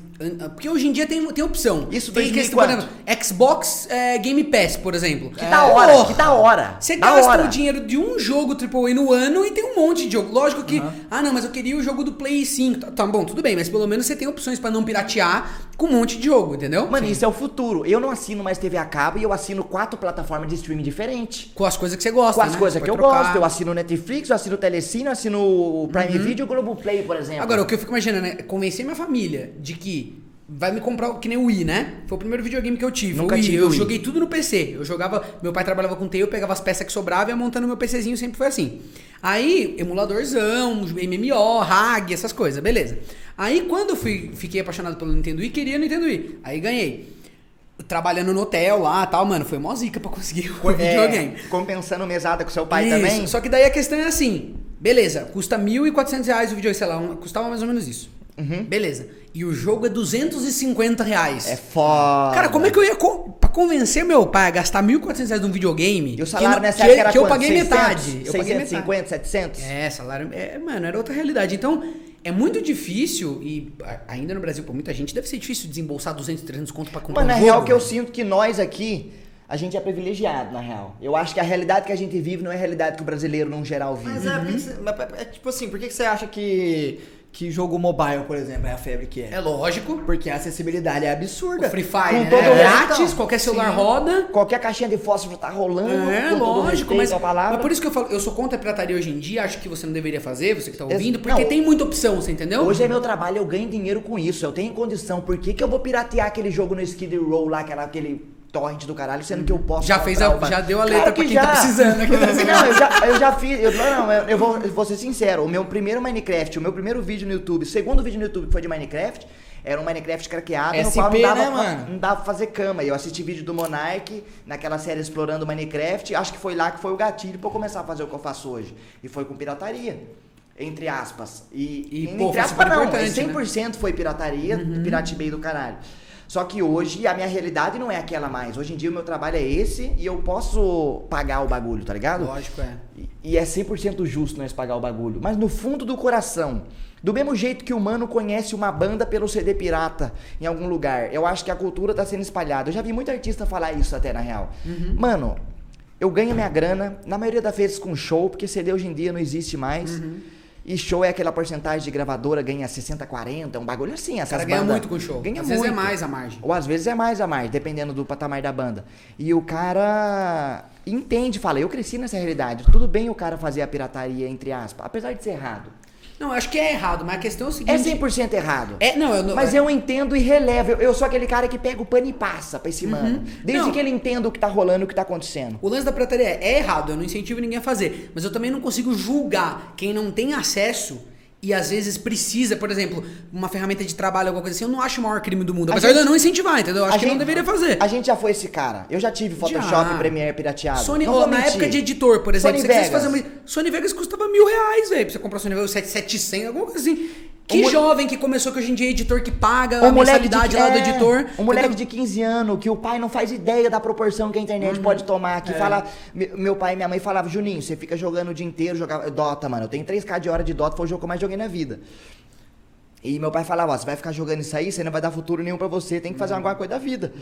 Speaker 3: Porque hoje em dia tem, tem opção.
Speaker 1: Isso,
Speaker 3: tem
Speaker 1: 2000
Speaker 3: questão, por exemplo, Xbox é, Game Pass, por exemplo.
Speaker 1: Que da hora,
Speaker 3: Porra,
Speaker 1: que da hora.
Speaker 3: Você
Speaker 1: da
Speaker 3: gasta
Speaker 1: hora.
Speaker 3: o dinheiro de um jogo AAA no ano e tem um monte de jogo. Lógico que, ah não, mas eu queria o jogo do Play 5. Tá, tá bom, tudo bem, mas pelo menos você tem opções pra não piratear com um monte de jogo, entendeu?
Speaker 1: Mano, isso é o futuro. Eu não assino mais TV a cabo e eu assino quatro plataformas de streaming diferentes.
Speaker 3: Com as coisas que você gosta.
Speaker 1: Com as
Speaker 3: né?
Speaker 1: coisas que eu
Speaker 3: trocar.
Speaker 1: gosto. Eu assino Netflix, eu assino Telecine, eu assino Prime Video e o Globoplay, por exemplo.
Speaker 3: Agora, o que eu fico imaginando é convencer minha família de que vai me comprar que nem o Wii, né? Foi o primeiro videogame que eu tive.
Speaker 1: Nunca
Speaker 3: o Wii.
Speaker 1: tive
Speaker 3: Eu
Speaker 1: Wii.
Speaker 3: joguei tudo no PC. Eu jogava. Meu pai trabalhava com TI, eu pegava as peças que sobravam e ia montando meu PCzinho, sempre foi assim. Aí, emuladorzão, MMO, RAG, essas coisas, beleza. Aí, quando eu fui, fiquei apaixonado pelo Nintendo Wii, queria Nintendo Wii. Aí ganhei. Trabalhando no hotel lá tal, mano, foi mó zica pra conseguir o
Speaker 1: É,
Speaker 3: videogame.
Speaker 1: compensando mesada com seu pai
Speaker 3: Isso,
Speaker 1: também.
Speaker 3: Só que daí a questão é assim, beleza, custa 1.400 reais o videogame, sei lá, um- custava mais ou menos isso. Beleza. E o jogo é 250 reais.
Speaker 1: Uhum. É foda.
Speaker 3: Cara, como é que eu ia. Co pra convencer meu pai a gastar 1.400 reais num videogame?
Speaker 1: E o salário
Speaker 3: que,
Speaker 1: nessa
Speaker 3: que,
Speaker 1: época era
Speaker 3: que eu paguei
Speaker 1: 600?
Speaker 3: metade. Eu paguei metade.
Speaker 1: 650, 700?
Speaker 3: É, salário. É, mano, era outra realidade. Então, é muito difícil, e ainda no Brasil, pra muita gente, deve ser difícil desembolsar 200, 300 conto pra comprar
Speaker 1: Mano, na
Speaker 3: um jogo.
Speaker 1: real que eu
Speaker 3: velho.
Speaker 1: sinto que nós aqui, a gente é privilegiado, na real. Eu acho que a realidade que a gente vive não é a realidade que o brasileiro, num geral, vive.
Speaker 2: Mas é, por que que você- mas é, é tipo assim, por que você acha que, que jogo mobile, por exemplo, é a febre que é?
Speaker 3: É lógico.
Speaker 2: Porque a acessibilidade é absurda.
Speaker 3: O Free Fire,
Speaker 1: Com
Speaker 3: né?
Speaker 1: todo
Speaker 3: é
Speaker 1: o
Speaker 3: grátis, qualquer celular
Speaker 2: sim.
Speaker 3: roda.
Speaker 1: Qualquer caixinha de fósforo tá rolando.
Speaker 3: É, lógico, mas, mas por isso que eu falo, eu sou contra a pirataria hoje em dia, acho que você não deveria fazer, você que tá ouvindo, porque
Speaker 1: não.
Speaker 3: tem muita opção, você entendeu?
Speaker 1: Hoje é meu trabalho, eu ganho dinheiro com isso. Eu tenho condição. Por que, que eu vou piratear aquele jogo no Skid Row lá, aquela, aquele torrent do caralho, sendo que eu posso.
Speaker 3: Já fez a- já deu a letra
Speaker 1: Claro
Speaker 3: pra
Speaker 1: que
Speaker 3: quem tá
Speaker 1: já.
Speaker 3: precisando, né?
Speaker 1: Não, eu já, eu já fiz. Eu, não, eu, eu vou, eu vou ser sincero. O meu primeiro Minecraft, o meu primeiro vídeo no YouTube, o segundo vídeo no YouTube que foi de Minecraft, era um Minecraft craqueado, no
Speaker 2: SP,
Speaker 1: qual não dava,
Speaker 2: né,
Speaker 1: pra-
Speaker 2: mano?
Speaker 1: não dava pra fazer cama. E eu assisti vídeo do Monark, naquela série Explorando Minecraft. Acho que foi lá que foi o gatilho pra eu começar a fazer o que eu faço hoje. E foi com pirataria. Entre aspas. E,
Speaker 3: E,
Speaker 1: entre
Speaker 3: pô, foi
Speaker 1: aspas, não.
Speaker 3: importante, né?
Speaker 1: 100% foi pirataria,
Speaker 3: Uhum.
Speaker 1: piratibei do caralho. Só que hoje a minha realidade não é aquela mais. Hoje em dia o meu trabalho é esse e eu posso pagar o bagulho, tá ligado?
Speaker 3: Lógico, é.
Speaker 1: E- E é 100% justo nós pagar o bagulho. Mas no fundo do coração, do mesmo jeito que o humano conhece uma banda pelo CD pirata em algum lugar, eu acho que a cultura tá sendo espalhada. Eu já vi muito artista falar isso até na real. Mano, eu ganho minha grana, na maioria das vezes com show, porque CD hoje em dia não existe mais. E show é aquela porcentagem de gravadora, ganha 60, 40, um bagulho assim.
Speaker 3: O
Speaker 1: Essas
Speaker 3: cara ganha
Speaker 1: bandas-
Speaker 3: muito com o show.
Speaker 1: Ganha
Speaker 3: Às
Speaker 1: muito.
Speaker 3: vezes é mais a margem.
Speaker 1: Ou às vezes é mais a mais, dependendo do patamar da banda. E o cara entende, fala, eu cresci nessa realidade. Tudo bem o cara fazer a pirataria, entre aspas, apesar de ser errado.
Speaker 3: Não, eu acho que é errado, mas a questão é o seguinte.
Speaker 1: É 100% errado.
Speaker 3: É, não, eu não.
Speaker 1: Mas eu entendo e relevo. Eu, eu sou aquele cara que pega o pano e passa pra esse mano. Desde
Speaker 3: Uhum. Não.
Speaker 1: que ele entenda o que tá rolando, o que tá acontecendo.
Speaker 3: O lance da pirataria é, é errado, eu não incentivo ninguém a fazer. Mas eu também não consigo julgar quem não tem acesso e às vezes precisa, por exemplo, uma ferramenta de trabalho, alguma coisa assim. Eu não acho o maior crime do mundo.
Speaker 1: A
Speaker 3: Apesar de
Speaker 1: gente-
Speaker 3: eu não incentivar, entendeu? Eu acho
Speaker 1: A
Speaker 3: que não
Speaker 1: gente-
Speaker 3: deveria fazer.
Speaker 1: A gente já foi esse cara. Eu já tive Photoshop
Speaker 3: Já.
Speaker 1: Premiere pirateado.
Speaker 3: Sony,
Speaker 1: Não
Speaker 3: ó, na época de editor, por exemplo,
Speaker 1: Sony
Speaker 3: você
Speaker 1: Vegas.
Speaker 3: fazer uma. Sony Vegas custava mil reais, velho. Pra você comprar Sony Vegas 700, alguma coisa assim. Que jovem que começou que hoje em dia é editor que paga
Speaker 1: O
Speaker 3: a
Speaker 1: moleque de,
Speaker 3: mensalidade lá do
Speaker 1: é,
Speaker 3: editor.
Speaker 1: Um moleque
Speaker 3: entendeu?
Speaker 1: de 15 anos que o pai não faz ideia da proporção que a
Speaker 3: Uhum.
Speaker 1: internet pode tomar.
Speaker 3: É.
Speaker 1: Que fala. me- Meu pai e minha mãe falavam, Juninho, você fica jogando o dia inteiro, jogava. Dota, mano. Eu tenho 3K de hora de Dota, foi o jogo que eu mais joguei na vida. E meu pai falava, ó, você vai ficar jogando isso aí, você não vai dar futuro nenhum pra você, tem que fazer alguma coisa da vida.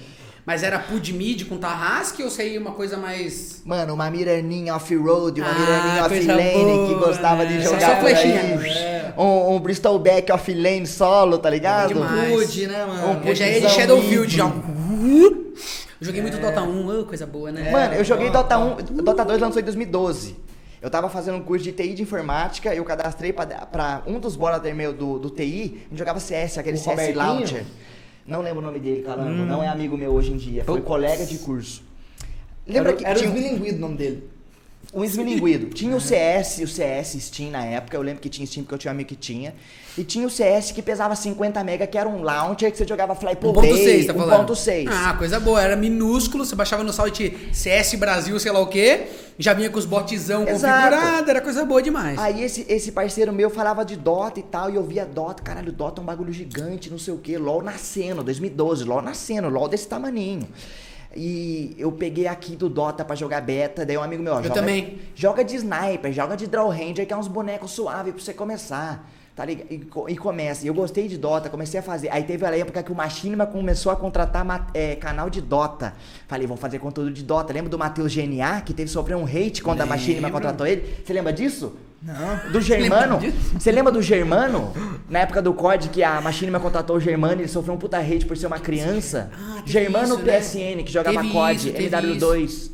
Speaker 3: Mas era Pud Mid com Tarrasque ou seria uma coisa mais.
Speaker 1: Mano, uma Miraninha off-road, uma
Speaker 3: Ah,
Speaker 1: Miraninha off-lane que gostava
Speaker 3: né?
Speaker 1: de
Speaker 3: Só
Speaker 1: jogar por
Speaker 3: flechinha.
Speaker 1: aí.
Speaker 3: É.
Speaker 1: Um, um Bristol Back off-lane solo, tá ligado?
Speaker 3: Demais.
Speaker 2: Pude, né, mano?
Speaker 1: Um
Speaker 3: Eu já ia de Shadowfield já. joguei muito Dota 1, oh, coisa boa, né?
Speaker 1: Mano, eu joguei Dota
Speaker 2: ó.
Speaker 1: 1, Dota 2 lançou em 2012. Eu tava fazendo um curso de TI de informática, eu cadastrei pra, pra um dos brother meu do, do TI, a gente jogava CS, aquele
Speaker 2: O
Speaker 1: CS
Speaker 2: Robertinho?
Speaker 1: Launcher. Não lembro o nome dele, caramba, não é amigo meu hoje em dia, foi colega de curso. Lembra
Speaker 2: era,
Speaker 1: que
Speaker 2: era
Speaker 1: tinha
Speaker 2: o Smilinguido o nome dele.
Speaker 1: Um esmilinguido. Tinha o CS, o CS Steam na época, eu lembro que tinha Steam porque eu tinha um amigo que tinha. E tinha o CS que pesava 50 mega, que era um launcher que você jogava Flypo
Speaker 3: 1.6, tá falando?
Speaker 1: 1.6.
Speaker 3: Ah, coisa boa. Era minúsculo, você baixava no site CS Brasil, sei lá o quê. Já vinha com os botzão
Speaker 1: Exato.
Speaker 3: configurados, era coisa boa demais.
Speaker 1: Aí esse, esse parceiro meu falava de Dota e tal, e eu via Dota, caralho, Dota é um bagulho gigante, não sei o que, LOL nascendo, 2012, LOL nascendo, LOL desse tamaninho. E eu peguei aqui do Dota pra jogar beta, daí um amigo meu, ó,
Speaker 3: Eu
Speaker 1: joga,
Speaker 3: também.
Speaker 1: joga de sniper, joga de draw ranger, que é uns bonecos suaves pra você começar. Tá ligado? E, e começa. E eu gostei de Dota, comecei a fazer. Aí teve a época que o Machinima começou a contratar é, canal de Dota. Falei, vamos fazer conteúdo de Dota. Lembra do Matheus GNA, que teve sofreu um hate quando a Machinima contratou ele? Você lembra disso?
Speaker 2: Não.
Speaker 1: Do Germano? Você lembra do Germano? Na época do COD, que a Machinima contratou o Germano e ele sofreu um puta hate por ser uma criança.
Speaker 3: Ah,
Speaker 1: Germano
Speaker 3: isso, né?
Speaker 1: PSN, que jogava
Speaker 3: Teve
Speaker 1: COD,
Speaker 3: isso, teve
Speaker 1: MW2.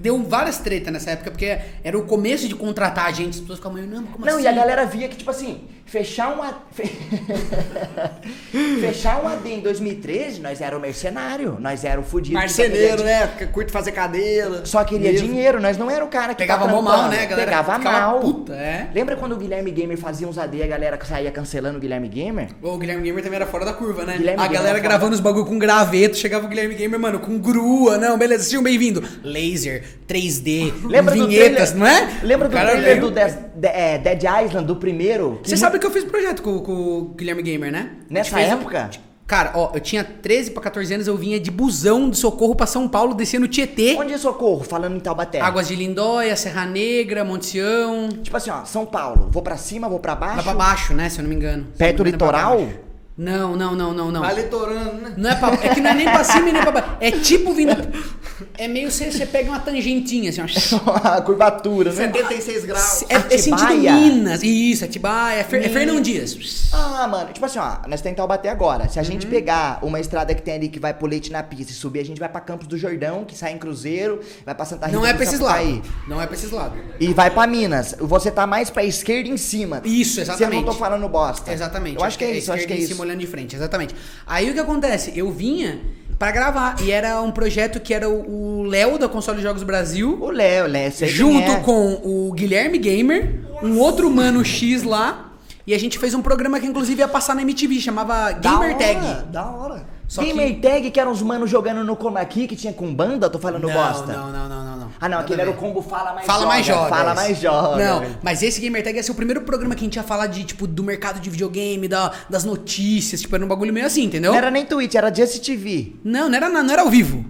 Speaker 3: Deu várias tretas nessa época, porque era o começo de contratar gente, as pessoas ficavam não, como
Speaker 1: Não,
Speaker 3: assim?
Speaker 1: e a galera via que, tipo assim, fechar um AD... fechar um AD em 2013, nós era o mercenário, nós era o fudido.
Speaker 2: Marceneiro, né? Que Curte fazer cadeira.
Speaker 1: Só queria
Speaker 2: Mesmo.
Speaker 1: dinheiro, nós não era o cara que
Speaker 3: Pegava
Speaker 1: tá
Speaker 3: mal, né, galera
Speaker 1: Pegava mal.
Speaker 3: puta, é.
Speaker 1: Lembra quando o Guilherme Gamer fazia uns AD e a galera saía cancelando o Guilherme Gamer?
Speaker 3: O Guilherme Gamer também era fora da curva, né?
Speaker 1: Guilherme
Speaker 3: a
Speaker 1: Gamer
Speaker 3: galera
Speaker 1: era
Speaker 3: gravando os bagulho com graveto, chegava o Guilherme Gamer, mano, com grua, não, beleza, sejam bem-vindos. Laser, 3D,
Speaker 1: Lembra do
Speaker 3: vinhetas,
Speaker 1: trailer-
Speaker 3: não é?
Speaker 1: Lembra do trailer
Speaker 3: lembra.
Speaker 1: do Des- de- é, Dead Island, do primeiro?
Speaker 3: Você sabe que eu fiz projeto com, com o Guilherme Gamer, né?
Speaker 1: Nessa
Speaker 3: A gente fez um-
Speaker 1: época?
Speaker 3: Cara, ó, eu tinha 13 pra 14 anos, eu vinha de busão de socorro pra São Paulo, descendo Tietê,
Speaker 1: Onde é Socorro? Falando em Taubaté.
Speaker 3: Águas de Lindóia, Serra Negra, Monte Sião.
Speaker 1: Tipo assim, ó, São Paulo. Vou pra cima, vou pra baixo.
Speaker 3: Lá pra baixo, né? Se eu não me engano.
Speaker 1: Perto do
Speaker 3: é
Speaker 1: litoral?
Speaker 3: Não, não, não, não, não.
Speaker 2: Vai litorando, né?
Speaker 3: Não é, pra, é que não é nem pra cima e nem pra baixo. É tipo vindo. É meio você, você pega uma tangentinha, assim, ó.
Speaker 1: a curvatura, né?
Speaker 2: 76 graus.
Speaker 3: É, é sentido
Speaker 1: Atibaia.
Speaker 3: Minas. Isso, Atibaia. É, Fer, é Fernão Dias.
Speaker 1: Ah, mano, tipo assim, ó, nós temos Taubaté agora. Se a
Speaker 3: Uhum.
Speaker 1: gente pegar uma estrada que tem ali que vai pro Leite na pista e subir, a gente vai pra Campos do Jordão, que sai em Cruzeiro, vai pra Santa Rita
Speaker 3: Não é pra esses lados. Não é pra esses lados.
Speaker 1: E vai pra Minas. Você tá mais pra esquerda em cima.
Speaker 3: Isso,
Speaker 1: Se eu
Speaker 3: exatamente.
Speaker 1: não tô falando bosta.
Speaker 3: Exatamente.
Speaker 1: Eu acho que é isso, eu acho que é isso.
Speaker 3: Olhando de frente, exatamente. Aí o que acontece? Eu vinha pra gravar e era um projeto que era o Léo da Console Jogos Brasil.
Speaker 1: O Léo, Léo,
Speaker 3: junto
Speaker 1: é.
Speaker 3: com o Guilherme Gamer, um outro mano X lá. E a gente fez um programa que inclusive ia passar na MTV, chamava
Speaker 1: Da
Speaker 3: Gamer
Speaker 1: hora,
Speaker 3: Tag.
Speaker 1: Da hora.
Speaker 3: Só
Speaker 1: Gamer
Speaker 3: que-
Speaker 1: Tag, que eram os manos jogando no Chroma Key, que tinha com banda, tô falando bosta.
Speaker 3: Não, não, não, não, não.
Speaker 1: Ah, não, aquele era o combo Fala Mais
Speaker 3: Fala
Speaker 1: Joga.
Speaker 3: mais joga.
Speaker 1: Fala. Mais Joga.
Speaker 3: Não, mas esse Gamer Tag ia ser o primeiro programa que a gente ia falar de, tipo, do mercado de videogame, da, das notícias, tipo, era um bagulho meio assim, entendeu?
Speaker 1: Não era nem Twitch, era Just TV.
Speaker 3: Não, não era, não era ao vivo.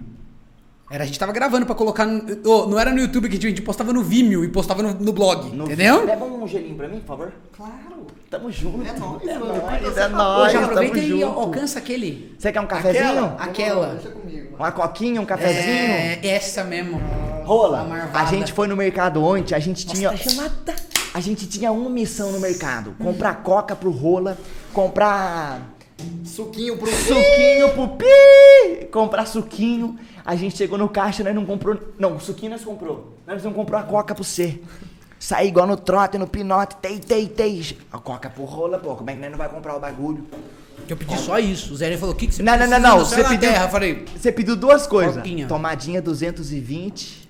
Speaker 3: Era, a gente tava gravando pra colocar. No, oh, não era no YouTube que a gente postava no Vimeo e postava no, no blog.
Speaker 1: No-
Speaker 3: entendeu?
Speaker 1: Leva um gelinho pra mim, por favor.
Speaker 2: Claro.
Speaker 1: Tamo junto.
Speaker 2: É nóis,
Speaker 1: é
Speaker 2: mano.
Speaker 1: nóis, é nóis, tamo
Speaker 3: aproveita e
Speaker 1: junto.
Speaker 3: alcança aquele.
Speaker 1: Você quer um cafezinho?
Speaker 3: Aquela.
Speaker 2: Comigo.
Speaker 1: Uma coquinha, um cafezinho?
Speaker 3: É, essa mesmo.
Speaker 1: Rola,
Speaker 3: A
Speaker 1: gente foi no mercado ontem, a gente tinha...
Speaker 3: Nossa, tá gelada.
Speaker 1: A gente tinha uma missão no mercado. Comprar coca pro Rola, comprar
Speaker 2: Suquinho pro
Speaker 1: suquinho pro pi, comprar suquinho. A gente chegou no caixa, nós não comprou... Não, o suquinho nós comprou. Nós não comprou a coca pro C. Sair igual no trote, no pinote, tei, tei, tei. A coca por rola, pô. Como é que nós não vai comprar o bagulho?
Speaker 3: Eu pedi só isso. O Zé falou, o que, que você
Speaker 1: Não, não, não, não. Você pediu,
Speaker 3: terra? Eu falei,
Speaker 1: você pediu duas coisas.
Speaker 3: Coquinha.
Speaker 1: Tomadinha 220.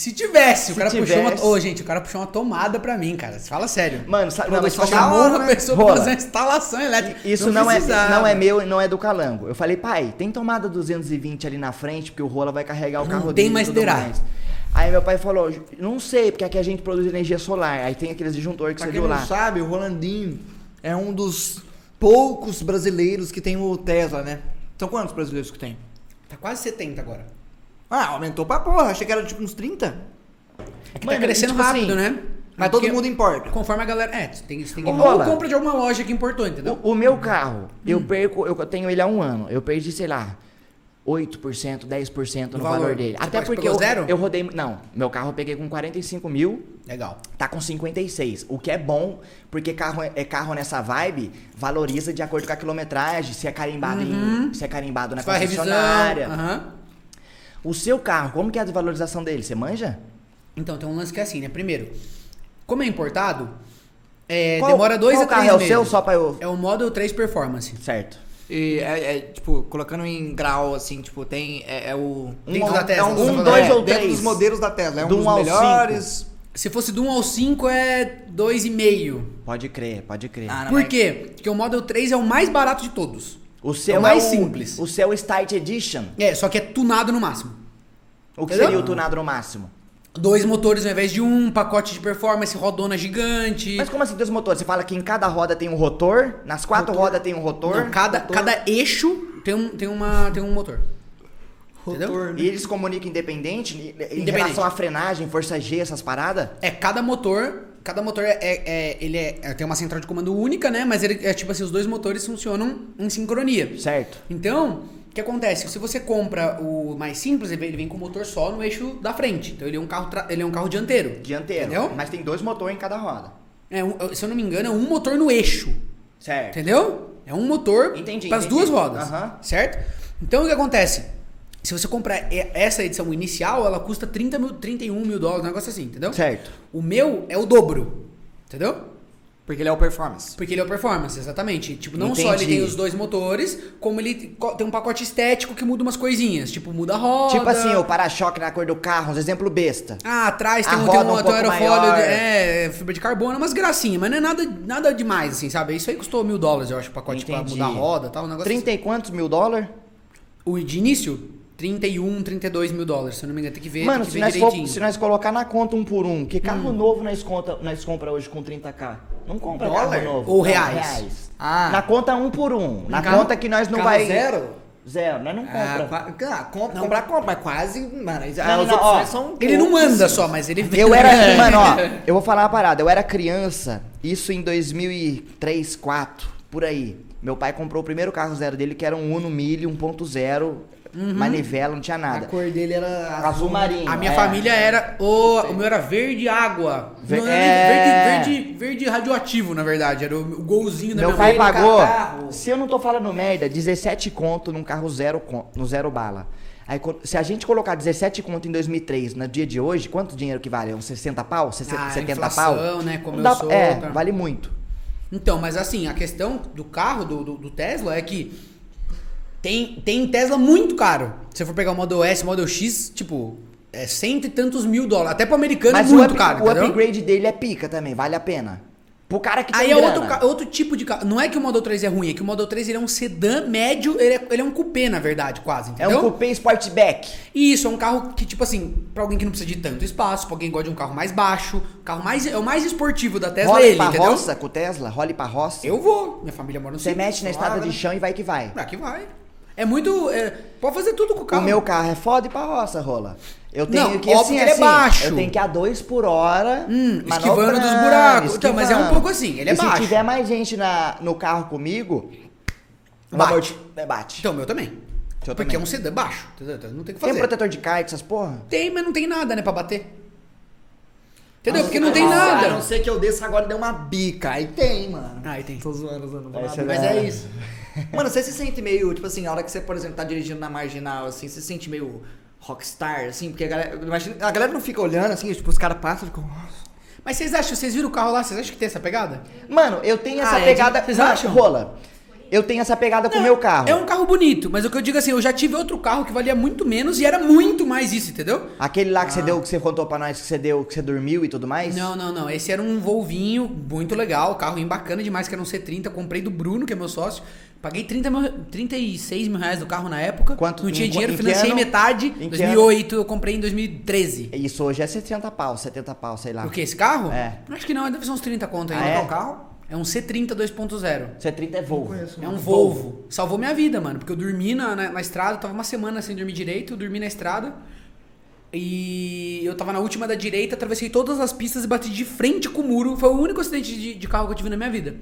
Speaker 3: Se tivesse, o
Speaker 1: Se
Speaker 3: cara puxou uma...
Speaker 1: tivesse.
Speaker 3: Ô, gente, o cara puxou uma tomada pra mim, cara. Fala sério.
Speaker 1: Mano, sabe,
Speaker 3: Não,
Speaker 1: não,
Speaker 3: mas chamou
Speaker 1: uma
Speaker 3: uma pessoa pra
Speaker 1: Rola.
Speaker 3: fazer uma instalação elétrica.
Speaker 1: Isso não, é,
Speaker 3: precisava.
Speaker 1: não é meu e não é do Calango. Eu falei, pai, tem tomada 220 ali na frente, porque o Rola vai carregar o
Speaker 3: Não
Speaker 1: carro
Speaker 3: tem
Speaker 1: dele e
Speaker 3: mais derá.
Speaker 1: mais. Aí meu pai falou, não sei, porque aqui a gente produz energia solar. Aí tem aqueles disjuntores que
Speaker 2: Pra
Speaker 1: você
Speaker 2: quem
Speaker 1: viu
Speaker 2: não
Speaker 1: lá.
Speaker 2: sabe, o Rolandinho é um dos poucos brasileiros que tem o Tesla, né? São quantos brasileiros que tem?
Speaker 3: Tá quase 70 agora.
Speaker 2: Ah, aumentou pra porra. Achei que era tipo uns 30.
Speaker 3: É que
Speaker 1: Mano,
Speaker 3: tá crescendo
Speaker 1: tipo
Speaker 3: rápido,
Speaker 1: assim,
Speaker 3: né?
Speaker 2: Mas
Speaker 3: Porque
Speaker 2: todo mundo importa.
Speaker 3: Conforme a galera... É, você tem, você tem que... Ou compra de alguma loja que importou, entendeu?
Speaker 1: O, o meu carro, eu perco, eu tenho ele há um ano. Eu perdi, sei lá, 8%, 10% no valor,
Speaker 3: valor.
Speaker 1: dele.
Speaker 3: Você
Speaker 1: Até porque eu,
Speaker 3: zero?
Speaker 1: eu rodei. Não, meu carro eu peguei com 45 mil.
Speaker 3: Legal.
Speaker 1: Tá com 56, o que é bom, porque carro é carro nessa vibe, valoriza de acordo com a quilometragem, se é carimbado em, se é carimbado na
Speaker 3: revisão.
Speaker 1: concessionária.
Speaker 3: aham.
Speaker 1: O seu carro, como que é a desvalorização dele? Você manja?
Speaker 3: Então, tem um lance que é assim, né? Primeiro, como é importado, é,
Speaker 1: Qual-
Speaker 3: demora dois
Speaker 1: qual
Speaker 3: a três
Speaker 1: carro é o
Speaker 3: meses.
Speaker 1: seu, só pra eu-
Speaker 3: É o Model 3 Performance.
Speaker 1: Certo.
Speaker 2: E é, é, tipo, colocando em grau, assim, tipo, tem. É, é o.
Speaker 3: Dentro
Speaker 2: é
Speaker 3: da
Speaker 2: um-
Speaker 3: Tesla,
Speaker 2: é um,
Speaker 3: falou.
Speaker 2: dois
Speaker 1: É,
Speaker 2: ou
Speaker 1: três.
Speaker 2: Dentro dos modelos da Tesla. É um
Speaker 1: Do
Speaker 2: dos
Speaker 1: um
Speaker 2: melhores.
Speaker 3: Se fosse do 1 ao 5 é 2,5.
Speaker 1: Pode crer, pode crer.
Speaker 2: Ah, não,
Speaker 3: Por
Speaker 2: mas-
Speaker 3: quê? Porque o Model 3 é o mais barato de todos.
Speaker 1: O seu
Speaker 3: é mais
Speaker 1: o-
Speaker 3: simples.
Speaker 1: O seu Start Edition.
Speaker 3: É, só que é tunado no máximo.
Speaker 1: O que
Speaker 3: Entendeu?
Speaker 1: seria o tunado no máximo?
Speaker 3: Dois motores ao invés de um, pacote de performance, rodona gigante.
Speaker 1: Mas como assim dois motores? Você fala que em cada roda tem um rotor, nas quatro rodas tem um rotor,
Speaker 3: Não, cada,
Speaker 2: motor.
Speaker 3: cada eixo tem um, tem, uma, tem um motor. Entendeu?
Speaker 2: Rotor, né?
Speaker 1: e eles comunicam independente em- em
Speaker 3: Independente.
Speaker 1: relação à frenagem, força G, essas paradas?
Speaker 3: É, cada motor. Cada motor é, é- é- ele é, é- tem uma central de comando única, né? Mas ele é tipo assim, os dois motores funcionam em sincronia.
Speaker 1: Certo.
Speaker 3: Então, o que acontece? Se você compra o mais simples, ele vem- com o motor só no eixo da frente. Então ele é um carro, ele é um carro dianteiro.
Speaker 1: Dianteiro.
Speaker 3: Entendeu?
Speaker 1: Mas tem dois motores em cada roda.
Speaker 3: É um- se eu não me engano, é um motor no eixo.
Speaker 1: Certo.
Speaker 3: Entendeu? É um motor para as duas rodas.
Speaker 1: Aham.
Speaker 3: Certo? Então o que acontece? Se você comprar essa edição inicial, ela custa 30 mil, 31 mil dólares, um negócio assim, entendeu?
Speaker 1: Certo.
Speaker 3: O meu é o dobro. Entendeu?
Speaker 2: Porque ele é o performance.
Speaker 3: Porque ele é o performance, exatamente. Tipo, não só ele
Speaker 1: Entendi.
Speaker 3: tem os dois motores, como ele tem um pacote estético que muda umas coisinhas. Tipo, muda a roda.
Speaker 1: Tipo assim, o para-choque na cor do carro, uns exemplo besta.
Speaker 3: Ah, atrás
Speaker 1: A
Speaker 3: tem um,
Speaker 1: roda
Speaker 3: tem um,
Speaker 1: um
Speaker 3: tem um
Speaker 1: pouco
Speaker 3: aerofólio,
Speaker 1: maior.
Speaker 3: de, é, fibra de carbono, umas gracinhas, mas não é nada, nada demais, assim, sabe? Isso aí custou mil dólares, eu acho, o pacote pra
Speaker 1: Entendi.
Speaker 3: mudar a roda e tal, um negócio
Speaker 1: 30 e quantos mil dólares?
Speaker 3: assim. O de início, 31, 32 mil dólares, se eu não me engano, tem que ver,
Speaker 1: Mano,
Speaker 3: que
Speaker 1: se
Speaker 3: ver
Speaker 1: nós, for, se nós colocar na conta um por um, que
Speaker 3: Hum.
Speaker 1: carro novo nós, conta, nós compra hoje com 30k? Não compra
Speaker 3: Dólar?
Speaker 1: carro novo.
Speaker 3: Ou
Speaker 1: Não,
Speaker 3: reais?
Speaker 2: Ah.
Speaker 1: Na conta um por um. Na
Speaker 2: carro-
Speaker 1: conta que nós não vai...
Speaker 2: zero?
Speaker 1: Zero, nós não
Speaker 2: Ah,
Speaker 1: compra.
Speaker 2: ah, compra, comprar, compra, mas quase. Mano, as
Speaker 1: não, não, ó,
Speaker 2: são.
Speaker 3: Ele não
Speaker 2: pouquíssimas.
Speaker 3: só, mas ele
Speaker 1: Eu era, mano, ó, eu vou falar uma parada. Eu era criança, isso em 2003, 2004, por aí. Meu pai comprou o primeiro carro zero dele, que era um Uno Mille 1.0, manivela, não tinha
Speaker 2: A
Speaker 1: nada.
Speaker 2: cor dele era
Speaker 1: Azul marinho.
Speaker 3: A minha
Speaker 1: é.
Speaker 3: família era. O, o meu era verde água.
Speaker 1: Ver-
Speaker 3: Não
Speaker 1: é.
Speaker 3: verde, verde, verde radioativo, na verdade. Era o, golzinho da
Speaker 1: Meu
Speaker 3: minha
Speaker 1: pai
Speaker 3: mãe.
Speaker 1: pagou, se eu não tô falando merda, 17 conto num carro zero, no zero bala. Aí, se a gente colocar 17 conto em 2003, no dia de hoje, quanto dinheiro que vale? Uns 60 pau? 60,
Speaker 3: Ah,
Speaker 1: 70
Speaker 3: inflação,
Speaker 1: pau?
Speaker 3: né? Como
Speaker 1: dá-
Speaker 3: sou,
Speaker 1: É,
Speaker 3: tá.
Speaker 1: vale muito.
Speaker 3: Então, mas assim, a questão do carro, do, do, do Tesla, é que tem, tem Tesla muito caro. Se você for pegar o Model S, Model X, tipo, é cento e tantos mil dólares. Até pro americano
Speaker 1: Mas
Speaker 3: é
Speaker 1: o,
Speaker 3: muito
Speaker 1: up-
Speaker 3: caro,
Speaker 1: o
Speaker 3: entendeu?
Speaker 1: upgrade dele é pica também, vale a pena. Pro cara que tem
Speaker 3: Aí é
Speaker 1: grana.
Speaker 3: outro, outro tipo de carro. Não é que o Model 3 é ruim, é que o Model 3 ele é um sedã médio, ele é, ele é um coupé, na verdade, quase,
Speaker 1: É
Speaker 3: entendeu?
Speaker 1: um coupé Sportback.
Speaker 3: Isso, é um carro que, tipo assim, pra alguém que não precisa de tanto espaço, pra alguém que gosta de um carro mais baixo, carro mais, é o mais esportivo da Tesla
Speaker 1: Role
Speaker 3: é ele,
Speaker 1: pra
Speaker 3: entendeu?
Speaker 1: roça com o Tesla, role pra roça.
Speaker 3: Eu vou, minha família mora no
Speaker 1: Você mete na estrada de
Speaker 3: né?
Speaker 1: chão e vai que vai.
Speaker 3: Pra que vai. É muito. é, pode fazer tudo com o carro.
Speaker 1: O meu carro é foda e pra roça, rola. Eu tenho
Speaker 3: Não,
Speaker 1: que
Speaker 3: óbvio
Speaker 1: assim,
Speaker 3: que ele é
Speaker 1: assim,
Speaker 3: baixo.
Speaker 1: Eu tenho que ir a 2 por hora.
Speaker 3: Hum, esquivando dos buracos. Então, mas é um
Speaker 1: esquivando.
Speaker 3: pouco assim, ele é
Speaker 1: e
Speaker 3: baixo.
Speaker 1: Se tiver mais gente na, no carro comigo,
Speaker 3: Bate.
Speaker 1: bate. É, bate.
Speaker 3: Então, o meu também.
Speaker 1: Seu
Speaker 3: Porque
Speaker 1: também.
Speaker 3: é um sedã baixo. Então, Não tem o que
Speaker 1: Tem
Speaker 3: fazer.
Speaker 1: protetor de kart, essas porra?
Speaker 3: Tem, mas não tem nada, né, pra bater. Entendeu? Porque não tem
Speaker 2: A não
Speaker 3: nada.
Speaker 2: ser que eu desça agora e dê uma bica. Aí tem, mano.
Speaker 3: Ah, aí tem.
Speaker 2: Tô zoando, zoando. Mas é isso. Mano, você se sente meio, tipo assim, a hora que você, por exemplo, tá dirigindo na marginal, assim, você se sente meio rockstar, assim, porque a galera. Imagina, a galera não fica olhando, assim, tipo, os caras passam e ficam.
Speaker 3: Mas vocês acham, vocês viram o carro lá, vocês acham que tem essa pegada?
Speaker 1: Mano, eu tenho essa
Speaker 3: Ah, é de-
Speaker 1: pegada.
Speaker 3: vocês
Speaker 1: Mano,
Speaker 3: acham?
Speaker 1: Rola. Eu tenho essa pegada com o meu carro.
Speaker 3: É um carro bonito, mas o que eu digo assim, eu já tive outro carro que valia muito menos e era muito mais isso, entendeu?
Speaker 1: Aquele lá que
Speaker 3: Ah.
Speaker 1: você deu, que você contou pra nós que você deu, que você dormiu e tudo mais?
Speaker 3: Não, não, não. Esse era um Volvinho muito legal, carro bacana demais, que era um C30. Eu comprei do Bruno, que é meu sócio. Paguei 30 mil, 36 mil reais do carro na época.
Speaker 1: Quanto-
Speaker 3: Não tinha
Speaker 1: em-
Speaker 3: dinheiro,
Speaker 1: em ano?
Speaker 3: metade.
Speaker 1: Em que
Speaker 3: 2008, eu comprei em 2013.
Speaker 1: Isso hoje é 60 pau, 70 pau, sei lá.
Speaker 3: O que, esse carro?
Speaker 1: É.
Speaker 3: Acho que não, deve ser uns 30 conto
Speaker 1: Ah,
Speaker 3: ainda.
Speaker 1: é?
Speaker 2: Qual carro?
Speaker 3: É um C30 2.0.
Speaker 1: C30 é Volvo.
Speaker 3: É um Volvo. Salvou minha vida, mano. Porque eu dormi na, na, na estrada, tava uma semana sem dormir direito, eu dormi na estrada. E eu tava na última da direita, atravessei todas as pistas e bati de frente com o muro. Foi o único acidente de, de carro que eu tive na minha vida.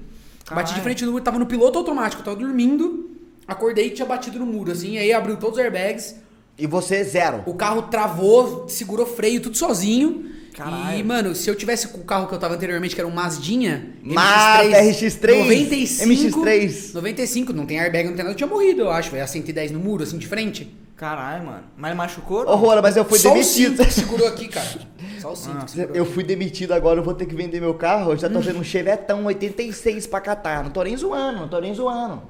Speaker 3: Bati de frente no muro, tava no piloto automático, eu tava dormindo, acordei e tinha batido no muro, assim, aí abriu todos os airbags,
Speaker 1: E você, zero.
Speaker 3: o carro travou, segurou freio, tudo sozinho.
Speaker 2: Caralho.
Speaker 3: E, mano, se eu tivesse com o carro que eu tava anteriormente, que era um Mazdinha,
Speaker 1: Mazda RX-3,
Speaker 3: 95,
Speaker 1: MX-3.
Speaker 3: 95, não tem airbag, não tem nada, eu tinha morrido, eu acho, velho, a 110 no muro, assim, de frente.
Speaker 2: Caralho, mano. Mas machucou?
Speaker 1: Ô, Rola, mas eu fui
Speaker 3: Só
Speaker 1: demitido.
Speaker 3: o cinto que segurou aqui, cara. Só o cinto que segurou
Speaker 1: Eu
Speaker 3: aqui.
Speaker 1: fui demitido agora, eu vou ter que vender meu carro. Eu já
Speaker 3: Hum.
Speaker 1: tô vendo um Chevetão 86 pra catar. Não tô nem zoando, não tô nem zoando.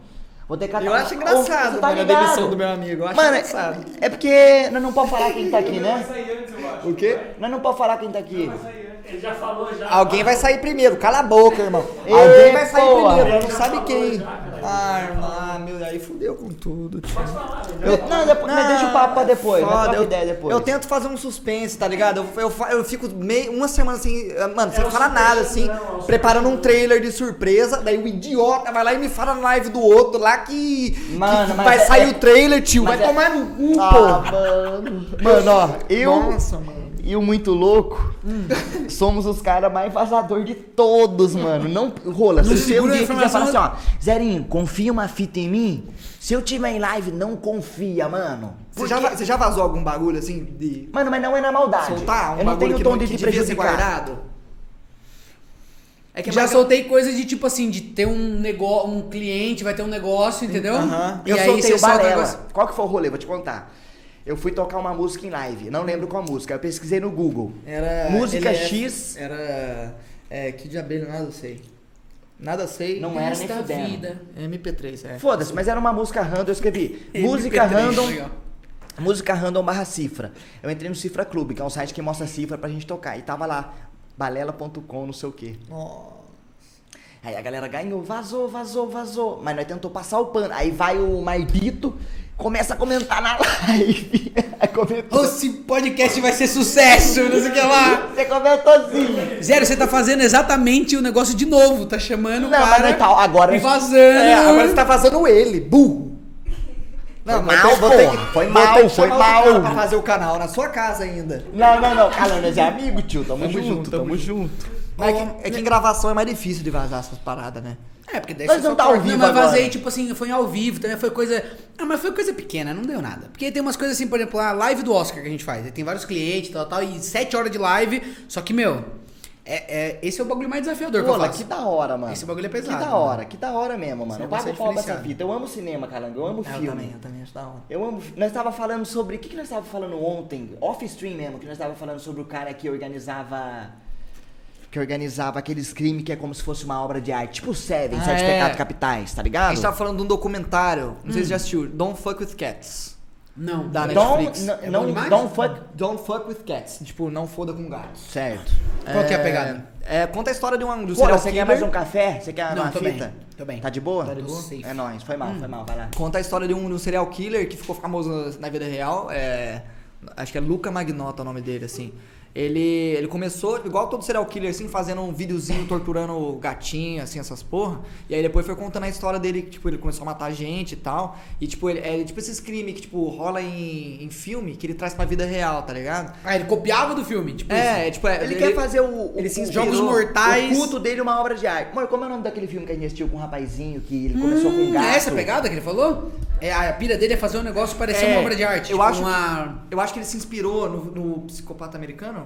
Speaker 1: Vou ter que catar.
Speaker 2: Eu acho engraçado,
Speaker 1: você tá
Speaker 2: mano, a demissão do meu amigo. Eu acho
Speaker 1: Mano,
Speaker 2: engraçado.
Speaker 1: é, porque nós não podemos falar quem tá aqui, né?
Speaker 2: O quê?
Speaker 1: Nós não podemos falar quem tá aqui.
Speaker 4: Ele já falou já.
Speaker 2: Alguém vai sair primeiro, cala a boca, irmão. Alguém vai sair primeiro, não sabe quem. Ah, irmão, meu, aí fudeu com tudo. tio.
Speaker 1: Eu, não, depois, mas deixa o papo pra depois. Nós
Speaker 2: Foda, eu,
Speaker 1: ideia depois.
Speaker 2: eu tento fazer um suspense, tá ligado? Eu, eu, eu fico meio, uma semana assim, mano, sem falar nada, assim, preparando um trailer de surpresa, daí o idiota vai lá e me fala na live do outro lá que, que
Speaker 1: Mano, mas
Speaker 2: vai
Speaker 1: é-
Speaker 2: sair
Speaker 1: é-
Speaker 2: o trailer, tio, vai
Speaker 1: é-
Speaker 2: tomar no cu,
Speaker 1: Ah,
Speaker 2: pô.
Speaker 1: mano. Mano, ó, eu
Speaker 2: Nossa, mano.
Speaker 1: E o Muito Louco somos os caras mais vazador de todos, mano. Não, rola, se
Speaker 3: Não
Speaker 1: você um dia quiser falar assim, ó, Zerinho, confia uma fita em mim? Se eu tiver em live, não confia, mano.
Speaker 2: Você já, você já vazou algum bagulho assim de
Speaker 1: Mano, mas não é na maldade.
Speaker 2: soltar? Um
Speaker 1: eu não tenho
Speaker 2: que
Speaker 1: tom
Speaker 2: não,
Speaker 1: de
Speaker 2: que
Speaker 1: te
Speaker 2: devia ser
Speaker 1: prejudicar.
Speaker 2: guardado? É que é
Speaker 3: Já
Speaker 2: mais-
Speaker 3: soltei coisas de tipo assim, de ter um negócio, um cliente vai ter um negócio, entendeu? E
Speaker 1: Eu
Speaker 3: aí
Speaker 1: soltei
Speaker 3: você
Speaker 1: o
Speaker 3: solta
Speaker 1: Balela.
Speaker 3: negócio.
Speaker 1: Qual que foi o rolê? Vou te contar. Eu fui tocar uma música em live, não lembro qual música. Eu pesquisei no Google.
Speaker 2: Era.
Speaker 1: Música
Speaker 2: é-
Speaker 1: X.
Speaker 2: Era. É, que de abelha, nada sei. Nada sei.
Speaker 1: Não era nem fudendo.
Speaker 3: vida.
Speaker 2: MP3, é.
Speaker 1: Foda-se, mas era uma música random, eu escrevi. música
Speaker 3: MP3,
Speaker 1: random.
Speaker 3: legal.
Speaker 1: Música random barra cifra. Eu entrei no Cifra Clube, que é um site que mostra cifra pra gente tocar. E tava lá, balela.com, não sei o quê.
Speaker 2: Nossa.
Speaker 1: Aí a galera ganhou, vazou, vazou, vazou. Mas nós tentou passar o pano. Aí vai o Marbito, começa a comentar na live. Comentou.
Speaker 3: Esse podcast vai ser sucesso, não sei o que lá.
Speaker 1: Você comentou assim.
Speaker 3: Zero, você tá fazendo exatamente o negócio de novo, tá chamando o
Speaker 1: Não, mas
Speaker 3: cara
Speaker 1: não tá, agora-
Speaker 3: e vazando.
Speaker 2: É, agora você tá vazando ele, burro.
Speaker 1: Foi mal,
Speaker 2: tem-
Speaker 1: Foi
Speaker 2: vou
Speaker 1: mal,
Speaker 2: ter que
Speaker 1: foi mal.
Speaker 2: outro cara Pra fazer o canal na sua casa ainda.
Speaker 1: Não, não, não. Cara, nós é amigo, tio. Tamo,
Speaker 2: Tamo
Speaker 1: junto,
Speaker 2: junto,
Speaker 1: tamo
Speaker 2: tamo
Speaker 1: junto.
Speaker 2: Mas é, que, é que em gravação é mais difícil de vazar essas paradas, né?
Speaker 3: É, porque daí
Speaker 1: Nós
Speaker 3: você
Speaker 1: não tá ao vivo
Speaker 3: Não, mas
Speaker 1: agora.
Speaker 3: vazei, tipo assim, foi ao vivo, também foi coisa. Ah, mas foi coisa pequena, não deu nada. Porque tem umas coisas assim, por exemplo, a live do Oscar que a gente faz. Aí Tem vários clientes e tal, tal, e sete horas de live. Só que, meu, é, é- esse é o bagulho mais desafiador que eu
Speaker 1: Olha,
Speaker 3: faço.
Speaker 1: que da hora, mano.
Speaker 3: Esse bagulho é pesado,
Speaker 1: Que da
Speaker 3: mano.
Speaker 1: hora, que da hora mesmo, mano.
Speaker 3: Esse
Speaker 1: Eu pago
Speaker 3: é
Speaker 1: pau pra essa fita. Eu amo cinema, calango. Eu amo
Speaker 2: É,
Speaker 1: filme.
Speaker 2: eu também, eu também acho da hora.
Speaker 1: Eu amo. Nós tava falando sobre. O que, que nós tava falando ontem? Off-stream mesmo, que nós tava falando sobre o cara que organizava. Que organizava aqueles crimes que é como se fosse uma obra de arte. Tipo Seven,
Speaker 2: Ah,
Speaker 1: Sete
Speaker 2: é.
Speaker 1: Pecados Capitais, tá
Speaker 2: A
Speaker 1: ligado?
Speaker 2: gente tava falando de um documentário, não sei se você já assistiu, Don't Fuck with Cats.
Speaker 3: Não.
Speaker 2: Da
Speaker 1: Don't,
Speaker 2: Netflix.
Speaker 1: não,
Speaker 3: É
Speaker 1: não, don't fuck.
Speaker 2: Don't fuck with cats. Tipo, não foda com gatos.
Speaker 1: Certo.
Speaker 3: Qual que é a pegada?
Speaker 2: É, conta a história de um, do
Speaker 1: Pô,
Speaker 2: serial
Speaker 1: você
Speaker 2: killer.
Speaker 1: quer mais um café? Você quer
Speaker 3: Não,
Speaker 1: uma
Speaker 3: tô
Speaker 1: fita?
Speaker 3: bem, tô bem.
Speaker 1: Tá de boa?
Speaker 2: Tá de boa?
Speaker 3: Safe.
Speaker 1: É nóis. Foi mal, foi mal. Vai lá.
Speaker 2: Conta a história de um, de um serial killer que ficou famoso na vida real. É, acho que é Luca Magnotta o nome dele, assim. Ele, ele começou, igual todo serial killer, assim, fazendo um videozinho torturando gatinho, assim, essas porra. E aí depois foi contando a história dele, que, tipo, ele começou a matar gente e tal. E, tipo, ele, é tipo esses crimes que, tipo, rola em, em filme que ele traz pra vida real, tá ligado?
Speaker 3: Ah, ele copiava do filme, tipo
Speaker 2: É,
Speaker 3: isso.
Speaker 2: é, tipo, é,
Speaker 1: Ele, quer fazer o, o,
Speaker 2: ele se
Speaker 1: o-
Speaker 2: inspirou.
Speaker 3: Jogos Mortais.
Speaker 1: o culto dele uma obra de arte. Mano, como é o nome daquele filme que a gente assistiu com um rapazinho que ele começou com um
Speaker 3: Hum,
Speaker 1: gato?
Speaker 3: é essa a pegada que ele falou? É, a pira dele é fazer um negócio parecer
Speaker 2: É,
Speaker 3: uma obra de arte.
Speaker 2: eu
Speaker 3: tipo
Speaker 2: acho
Speaker 3: uma...
Speaker 2: Eu acho que ele se inspirou no, no psicopata americano.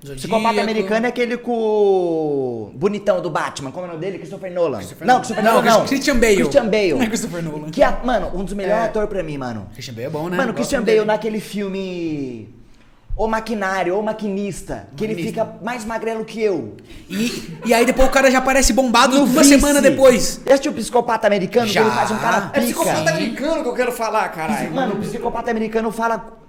Speaker 1: Psicopata
Speaker 3: Zodíaco.
Speaker 1: americano é aquele com o bonitão do Batman. Como é o nome dele? Christopher Nolan.
Speaker 3: Christopher
Speaker 1: não,
Speaker 3: Nolan.
Speaker 1: Christopher
Speaker 3: Não,
Speaker 1: Nolan não.
Speaker 3: Christian Bale.
Speaker 1: Christian Bale.
Speaker 3: Não é Christopher Nolan.
Speaker 1: Que é, mano, um dos melhores
Speaker 3: É.
Speaker 1: atores pra mim, mano.
Speaker 3: Christian Bale é bom, né?
Speaker 1: Mano, o
Speaker 3: Gosto
Speaker 1: Christian
Speaker 3: dele.
Speaker 1: Bale naquele filme... o maquinário, o maquinista, que ele fica mais magrelo que eu.
Speaker 3: E, e aí depois o cara já aparece bombado
Speaker 1: No
Speaker 3: uma
Speaker 1: vice.
Speaker 3: semana depois.
Speaker 1: Já assistiu o psicopata americano?
Speaker 3: Já.
Speaker 1: Que ele faz um cara
Speaker 2: É
Speaker 1: pica.
Speaker 2: psicopata americano que eu quero falar, caralho.
Speaker 1: Mano, o psicopata americano fala.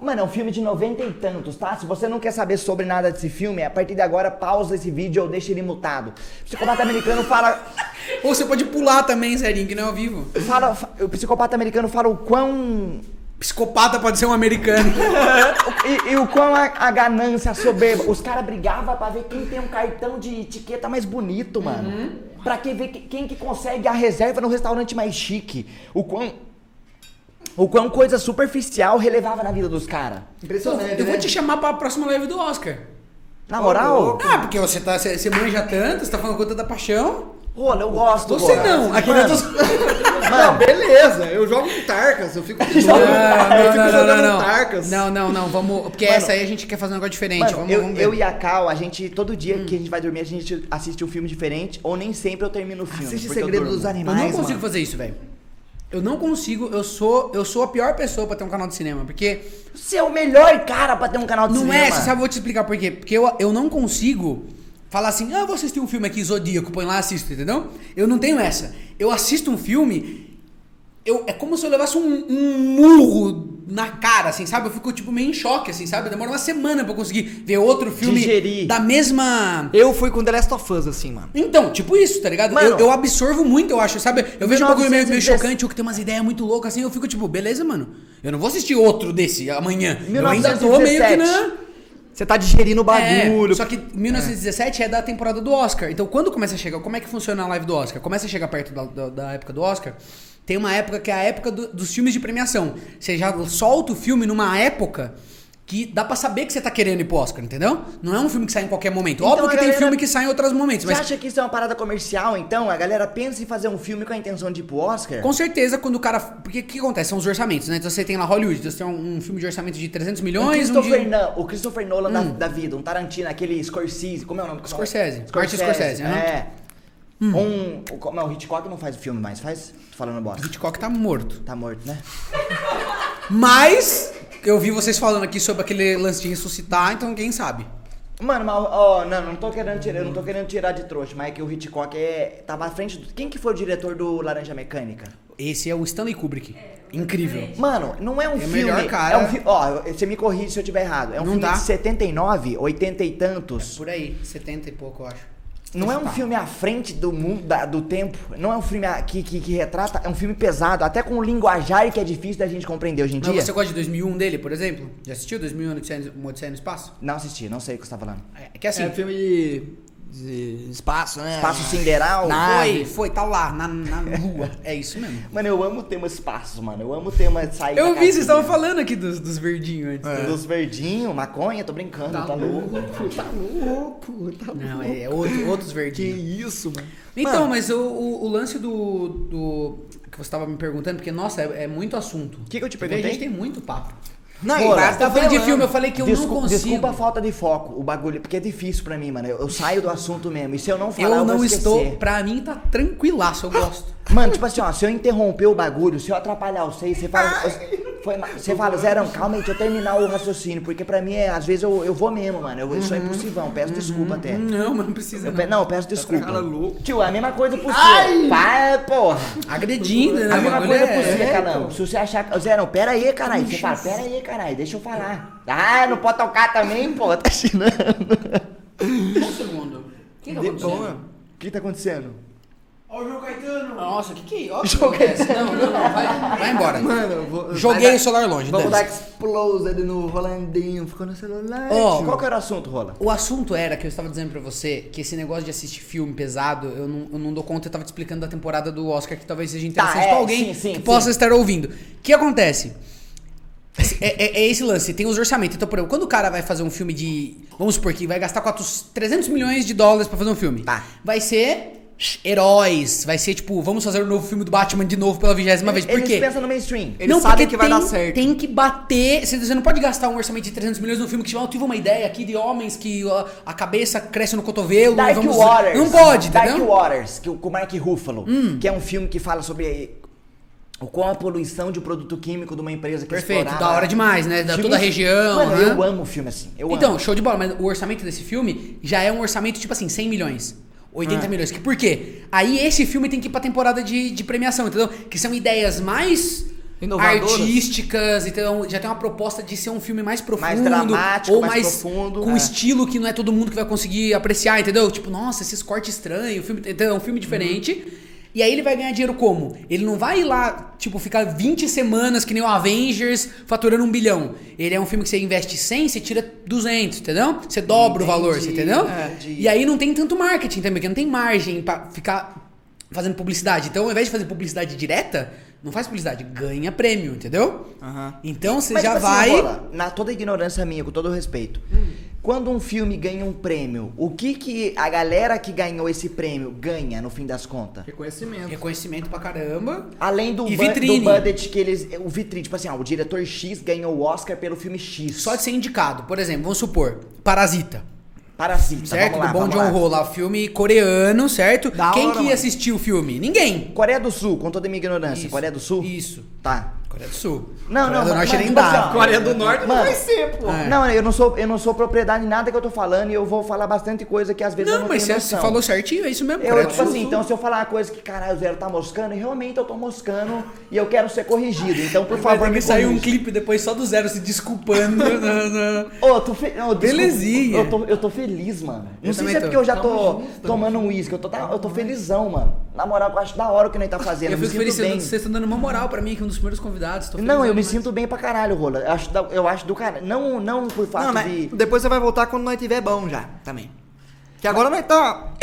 Speaker 1: Mano, é um filme de 90 e tantos, tá? Se você não quer saber sobre nada desse filme, a partir de agora pausa esse vídeo ou deixa ele mutado. O psicopata americano fala.
Speaker 3: Ou você pode pular também, Zerinho, que não é ao vivo.
Speaker 1: fala o psicopata americano fala o quão.
Speaker 3: Psicopata pode ser um americano.
Speaker 1: E, e o quão a, a ganância, a soberba. Os caras brigavam pra ver quem tem um cartão de etiqueta mais bonito, mano. Pra que ver que- quem que consegue a reserva no restaurante mais chique. O quão. O quão coisa superficial relevava na vida dos caras.
Speaker 2: Impressionante,
Speaker 3: eu vou
Speaker 2: né?
Speaker 3: te chamar pra próxima live do Oscar.
Speaker 1: Na moral,
Speaker 3: Ah, porque você tá. Você, você manja tanto, você tá falando com tanta paixão.
Speaker 1: rola, eu gosto.
Speaker 3: Você
Speaker 1: Rola.
Speaker 3: não. Aqui
Speaker 1: Mano,
Speaker 3: eu tô.
Speaker 2: Não,
Speaker 1: Mano,
Speaker 2: beleza. Eu jogo com Tarkas. Eu fico, eu fico
Speaker 3: Não, não, não,
Speaker 2: jogando
Speaker 3: não,
Speaker 2: Tarkas.
Speaker 3: não, não, não, vamos. Porque
Speaker 1: Mano,
Speaker 3: essa aí a gente quer fazer um negócio diferente.
Speaker 1: Mano,
Speaker 3: vamos,
Speaker 1: eu,
Speaker 3: vamos ver.
Speaker 1: eu e a Cal, a gente, todo dia que a gente vai dormir, a gente assiste um filme diferente, ou nem sempre eu termino o filme.
Speaker 2: Assiste
Speaker 1: eu
Speaker 2: Segredo dos
Speaker 3: Eu
Speaker 2: Animais,
Speaker 3: não consigo
Speaker 2: mano.
Speaker 3: fazer isso, velho. Eu não consigo, eu sou, eu sou a pior pessoa pra ter um canal de cinema, porque
Speaker 1: Você é o melhor cara pra ter um canal de
Speaker 3: não
Speaker 1: cinema.
Speaker 3: é, você sabe, vou te explicar por quê. Porque eu, eu não consigo falar assim, ah, vou assistir um filme aqui, Zodíaco, põe lá, assisto, entendeu? Eu não tenho essa. Eu assisto um filme, eu, é como se eu levasse um, um murro na cara, assim, sabe? Eu fico, tipo, meio em choque, assim, sabe? Demora uma semana pra eu conseguir ver outro filme
Speaker 1: Digerir.
Speaker 3: da mesma...
Speaker 2: Eu fui com The Last of Us, assim, mano.
Speaker 3: Então, tipo isso, tá ligado?
Speaker 1: Mano.
Speaker 3: eu, eu absorvo muito, eu acho, sabe? Eu vejo um bagulho meio, meio
Speaker 1: 1910
Speaker 3: chocante, ou que tem umas ideias muito loucas, assim, eu fico tipo, beleza, mano. Eu não vou assistir outro desse amanhã. Eu ainda tô meio que
Speaker 1: 1917.
Speaker 3: na...
Speaker 2: Você tá digerindo o bagulho.
Speaker 3: É, só que 1917 é. da temporada do Oscar. Então, quando começa a chegar, como é que funciona a live do Oscar? Começa a chegar perto da, da- da época do Oscar. Tem uma época que é a época do- dos filmes de premiação. Você já solta o filme numa época que dá pra saber que você tá querendo ir pro Oscar, entendeu? Não é um filme que sai em qualquer momento.
Speaker 1: Então
Speaker 3: Óbvio que tem
Speaker 1: galera-
Speaker 3: filme que sai em outros momentos,
Speaker 1: Você
Speaker 3: mas
Speaker 1: acha que isso é uma parada comercial, então? A galera pensa em fazer um filme com a intenção de ir pro Oscar?
Speaker 3: Com certeza, quando o cara. Porque o que acontece? São os orçamentos, né? Então você tem lá Hollywood, então você tem um, um filme de orçamento de 300
Speaker 1: O
Speaker 3: milhões. um
Speaker 1: Christopher,
Speaker 3: de...
Speaker 1: Nolan, o Christopher Nolan da, da vida, um Tarantino, aquele Scorsese, como é o nome?
Speaker 3: Scorsese. Martin Scorsese, aham.
Speaker 1: É. Um. o- Como é, o Hitchcock não faz o filme mais, faz? Tô falando bosta.
Speaker 3: Hitchcock tá morto.
Speaker 1: Tá morto, né?
Speaker 3: Mas eu vi vocês falando aqui sobre aquele lance de ressuscitar, então quem sabe?
Speaker 1: Mano, mas, ó, não, não tô querendo tirar, eu não tô querendo tirar de trouxa, mas é que o Hitchcock é, tava à frente do... Quem que foi o diretor do Laranja Mecânica?
Speaker 3: Esse é o Stanley Kubrick. Incrível.
Speaker 1: Mano, não é um
Speaker 3: É o
Speaker 1: filme.
Speaker 3: melhor cara.
Speaker 1: É um fi... Ó, você me corrige se eu tiver errado. É um
Speaker 3: Não
Speaker 1: filme
Speaker 3: dá.
Speaker 1: de 79, 80 e tantos.
Speaker 3: Por aí, 70 e pouco, eu acho.
Speaker 1: Não é um filme à frente do mundo, da- do tempo. Não é um filme a- que, que, que retrata. É um filme pesado, até com um linguajar que é difícil da gente compreender hoje em
Speaker 3: Mas
Speaker 1: dia.
Speaker 3: você gosta de 2001 dele, por exemplo? Já assistiu 2001 Odisseia Uma Odisseia no Espaço?
Speaker 1: Não assisti, não sei o que você tá falando.
Speaker 3: É que assim,
Speaker 2: É filme de, de espaço, né?
Speaker 1: Espaço Sideral.
Speaker 2: Nave.
Speaker 3: foi, foi, tá lá, na, na lua. É isso mesmo.
Speaker 1: Mano, eu amo o tema espaço, mano. Eu amo o tema de sair da
Speaker 3: Eu vi,
Speaker 1: casinha.
Speaker 3: vocês estavam falando aqui dos, dos verdinhos antes.
Speaker 1: Dos verdinhos, maconha, tô brincando, tá,
Speaker 3: Tá
Speaker 1: louco.
Speaker 2: Tá louco, tá
Speaker 3: Não, é, outro- outros
Speaker 2: Que
Speaker 3: verdinhos.
Speaker 2: isso, mano.
Speaker 3: Então,
Speaker 1: Mano.
Speaker 3: mas o, o, o lance do, do. que você tava me perguntando, porque, nossa, é, é muito assunto.
Speaker 1: O que, que eu te
Speaker 3: Porque a
Speaker 1: perguntei?
Speaker 3: gente tem muito papo.
Speaker 2: Não,
Speaker 1: Você
Speaker 3: tá falando de filme, eu falei que eu não consigo.
Speaker 1: desculpa a falta de foco, o bagulho, porque é difícil pra mim, mano. Eu, eu saio do assunto mesmo. E se eu não falar, eu,
Speaker 3: Eu
Speaker 1: vou
Speaker 3: não
Speaker 1: esquecer.
Speaker 3: estou. Pra mim tá tranquilaço, eu gosto.
Speaker 1: Mano, tipo assim, ó, se eu interromper o bagulho, se eu atrapalhar vocês, você fala. Foi, você fala, Zerão, calma aí, deixa eu terminar o raciocínio, porque pra mim, é, às vezes, eu, eu vou mesmo, mano. Eu, isso é impossível, peço desculpa até.
Speaker 3: Não, mas não precisa.
Speaker 1: Eu
Speaker 3: Não.
Speaker 1: pe- não, eu peço desculpa.
Speaker 2: cara louco.
Speaker 1: Tio, é a mesma coisa pro você. Pá, porra.
Speaker 3: Agredindo, né?
Speaker 1: A mesma coisa pro
Speaker 3: é-
Speaker 1: você, Calão. Se você achar não, pera aí, caralho. Você fala, pera aí, caralho, deixa eu falar. Ah, não pode tocar também, pô, tá chinando.
Speaker 3: Um segundo. O que, aconteceu?
Speaker 2: boa.
Speaker 1: O que tá acontecendo?
Speaker 3: Ó, o João Caetano. Nossa, o que que é? Ó, que acontece? Não, não, não. Vai, vai embora.
Speaker 2: Mano, eu vou.
Speaker 3: Joguei
Speaker 2: vai
Speaker 3: o celular longe.
Speaker 1: Vamos dar
Speaker 3: dane-se.
Speaker 1: explosed no Rolandinho, ficou no celular.
Speaker 3: Ó.
Speaker 1: Qual que era o assunto, Rola?
Speaker 3: O assunto era que eu estava dizendo pra você que esse negócio de assistir filme pesado, eu não, eu não dou conta, eu tava te explicando da temporada do Oscar que talvez seja interessante
Speaker 1: Tá, é,
Speaker 3: pra alguém
Speaker 1: sim, sim,
Speaker 3: que
Speaker 1: sim.
Speaker 3: possa estar ouvindo. O que acontece? É, é- é esse lance, tem os orçamentos. Então, por exemplo, quando o cara vai fazer um filme de. Vamos supor que vai gastar 400, 300 milhões de dólares pra fazer um filme.
Speaker 1: Tá.
Speaker 3: Vai ser heróis, vai ser tipo, vamos fazer um novo filme do Batman de novo pela vigésima vez. Por
Speaker 1: Eles
Speaker 3: quê?
Speaker 1: pensam no mainstream.
Speaker 2: Eles sabem
Speaker 3: porque
Speaker 2: que vai
Speaker 3: tem,
Speaker 2: dar certo.
Speaker 3: Tem que bater. Você você não pode gastar um orçamento de 300 milhões num filme que, tipo, ah, eu tive uma ideia aqui de homens que a cabeça cresce no cotovelo.
Speaker 1: Dark
Speaker 3: vamos...
Speaker 1: Waters.
Speaker 3: Não pode,
Speaker 1: Dark
Speaker 3: entendeu? Hum.
Speaker 1: Waters, que, o- com o Mark Ruffalo. Que é um filme que fala sobre o qual a poluição de um produto químico de uma empresa que
Speaker 3: Perfeito,
Speaker 1: explorava-
Speaker 3: da hora demais, né? Da
Speaker 1: Filme-
Speaker 3: toda a região.
Speaker 1: Mano,
Speaker 3: né?
Speaker 1: eu amo filme assim. Eu
Speaker 3: então,
Speaker 1: amo.
Speaker 3: show de bola, mas o orçamento desse filme já é um orçamento tipo assim, 100 milhões. 80
Speaker 1: Ah.
Speaker 3: milhões. Que, por quê? Aí esse filme tem que ir pra temporada de, de premiação, entendeu? Que são ideias mais artísticas, então já tem uma proposta de ser um filme mais profundo.
Speaker 1: Mais dramático,
Speaker 3: ou
Speaker 1: mais
Speaker 3: mais,
Speaker 1: profundo,
Speaker 3: Com
Speaker 1: é.
Speaker 3: estilo que não é todo mundo que vai conseguir apreciar, entendeu? Tipo, nossa, esses cortes estranhos, o filme, então é um filme diferente. E aí ele vai ganhar dinheiro como? Ele não vai ir lá, tipo, ficar 20 semanas que nem o Avengers faturando um bilhão. Ele é um filme que você investe 100, você tira 200, entendeu? Você dobra o valor, você
Speaker 1: Entendi,
Speaker 3: entendeu?
Speaker 1: entendi.
Speaker 3: E aí não tem tanto marketing também, porque não tem margem pra ficar fazendo publicidade. Então, ao invés de fazer publicidade direta, não faz publicidade, ganha prêmio, entendeu?
Speaker 2: Aham.
Speaker 3: Então você
Speaker 1: Mas,
Speaker 3: já
Speaker 1: tipo assim,
Speaker 3: vai.
Speaker 1: Rola, na toda ignorância minha, com todo o respeito. Quando um filme ganha um prêmio, o que que a galera que ganhou esse prêmio ganha no fim das contas?
Speaker 2: Reconhecimento.
Speaker 3: Reconhecimento pra caramba.
Speaker 1: Além do,
Speaker 3: E
Speaker 1: bu-
Speaker 3: vitrine.
Speaker 1: do budget que eles. O vitrine, tipo assim, ó, o diretor X ganhou o Oscar pelo filme X.
Speaker 3: Só de ser indicado. Por exemplo, vamos supor, Parasita.
Speaker 1: Parasita.
Speaker 3: certo?
Speaker 1: vamos lá,
Speaker 3: do
Speaker 1: vamos lá.
Speaker 3: Joon-ho lá, filme coreano, certo?
Speaker 2: Da
Speaker 3: Quem
Speaker 2: hora,
Speaker 3: que ia
Speaker 2: mano.
Speaker 3: assistir o filme? Ninguém.
Speaker 1: Coreia do Sul, com toda a minha ignorância.
Speaker 3: Isso,
Speaker 1: Coreia do Sul?
Speaker 3: Isso.
Speaker 1: Tá.
Speaker 3: Coreia do Sul.
Speaker 1: Não,
Speaker 3: Coreia
Speaker 1: não,
Speaker 3: do
Speaker 1: mas-
Speaker 3: Norte
Speaker 1: mas,
Speaker 3: nem
Speaker 1: tipo assim,
Speaker 3: dá.
Speaker 1: ó,
Speaker 2: Coreia do Norte não
Speaker 1: Mano,
Speaker 2: vai ser, pô.
Speaker 3: É.
Speaker 1: Não, eu não sou, eu não sou propriedade em nada que eu tô falando e eu vou falar bastante coisa que às vezes eu
Speaker 3: Não,
Speaker 1: não
Speaker 3: mas
Speaker 1: tenho
Speaker 3: você
Speaker 1: noção.
Speaker 3: falou certinho, é isso mesmo.
Speaker 1: Eu, tipo assim, então se eu falar uma coisa que, caralho, o Zero tá moscando, e realmente eu tô moscando e eu quero ser corrigido. Então, por favor, me
Speaker 3: sair um clipe depois só do zero se desculpando.
Speaker 1: Ô, eu tô fe... Desculpa,
Speaker 3: Belezinha.
Speaker 1: Eu tô, eu tô feliz, mano. Não
Speaker 3: Eu
Speaker 1: sei se é porque eu já
Speaker 2: Tamo
Speaker 1: tô
Speaker 2: tamo
Speaker 1: tomando um uísque. Eu tô, tá- eu tô felizão, mano. Na moral, eu acho da hora o que nós tá fazendo.
Speaker 3: Eu fico feliz, vocês estão dando uma moral pra mim, que é um dos primeiros convidados. Tô
Speaker 1: Não, eu me sinto bem pra caralho, Rola. Eu acho, eu acho do cara. Não, não por fato
Speaker 2: Não, mas
Speaker 1: de.
Speaker 2: depois você vai voltar quando nós tiver bom já, também. Que agora nós tá...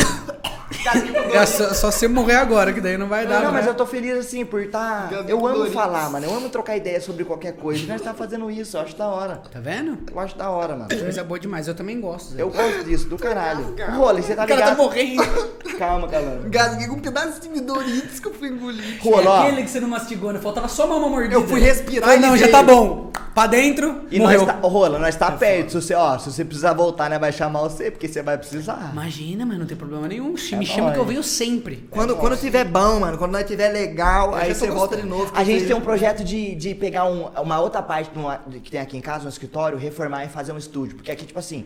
Speaker 3: É só, só você morrer agora, que daí não vai dar.
Speaker 1: Não, mas
Speaker 3: né?
Speaker 1: eu tô feliz assim por tá.
Speaker 2: Gabi
Speaker 1: Eu amo falar, mano. Eu amo trocar ideia sobre qualquer coisa. E nós tá fazendo isso, eu acho da hora.
Speaker 3: Tá vendo?
Speaker 1: Eu acho da hora, mano.
Speaker 3: Coisa boa demais, eu também gosto. Zé.
Speaker 1: Eu gosto disso, do caralho. Rola, você tá
Speaker 3: O cara tá
Speaker 1: ligado?
Speaker 3: morrendo.
Speaker 1: Calma, calma.
Speaker 2: Gasguei com um pedaço de Doritos que eu fui engolir.
Speaker 1: Rola, ó.
Speaker 3: Aquele que você não mastigou, né? Faltava só uma mordida.
Speaker 2: Eu fui respirar e
Speaker 3: não, já
Speaker 2: veio.
Speaker 3: tá bom. Pra dentro,
Speaker 1: E
Speaker 3: morreu.
Speaker 1: nós tá, ô, Rola, nós tá perto. Se você, ó, se você precisar voltar, né, vai chamar você, porque você vai precisar.
Speaker 3: Imagina, mas não tem problema nenhum.
Speaker 1: É
Speaker 3: chama que eu venho sempre.
Speaker 2: Quando, quando tiver bom, mano, quando nós tiver legal,
Speaker 3: Eu
Speaker 2: aí você volta de novo.
Speaker 1: A gente tem um projeto de, de pegar um- uma outra parte de uma- de- que tem aqui em casa, no escritório, reformar e fazer um estúdio. Porque aqui, tipo assim,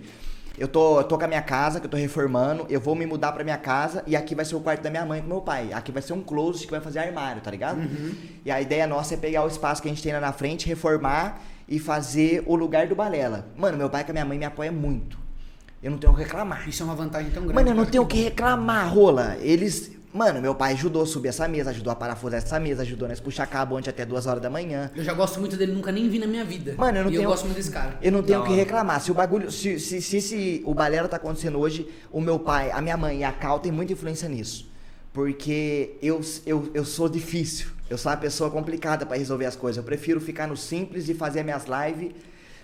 Speaker 1: eu tô, eu tô com a minha casa, que eu tô reformando, eu vou me mudar pra minha casa e aqui vai ser o quarto da minha mãe com meu pai. Aqui vai ser um closet que vai fazer armário, tá ligado? E a ideia nossa é pegar o espaço que a gente tem lá na frente, reformar e fazer o lugar do Balela. Mano, meu pai com a minha mãe me apoia muito. Eu não tenho o que reclamar.
Speaker 3: Isso é uma vantagem tão grande.
Speaker 1: Mano, eu não tenho o que reclamar, rola. Eles. Mano, meu pai ajudou a subir essa mesa, ajudou a parafusar essa mesa, ajudou nós puxar cabo ontem até duas horas da manhã.
Speaker 3: Eu já gosto muito dele, nunca nem vi na minha vida.
Speaker 1: Mano, eu não
Speaker 3: e
Speaker 1: tenho-
Speaker 3: eu gosto muito desse cara.
Speaker 1: Eu não tenho o que reclamar. Se o bagulho. Se, se, se, esse- o Balela tá acontecendo hoje, o meu pai, a minha mãe e a Cal tem muita influência nisso. Porque eu, eu, eu sou difícil. Eu sou uma pessoa complicada pra resolver as coisas. Eu prefiro ficar no simples e fazer minhas lives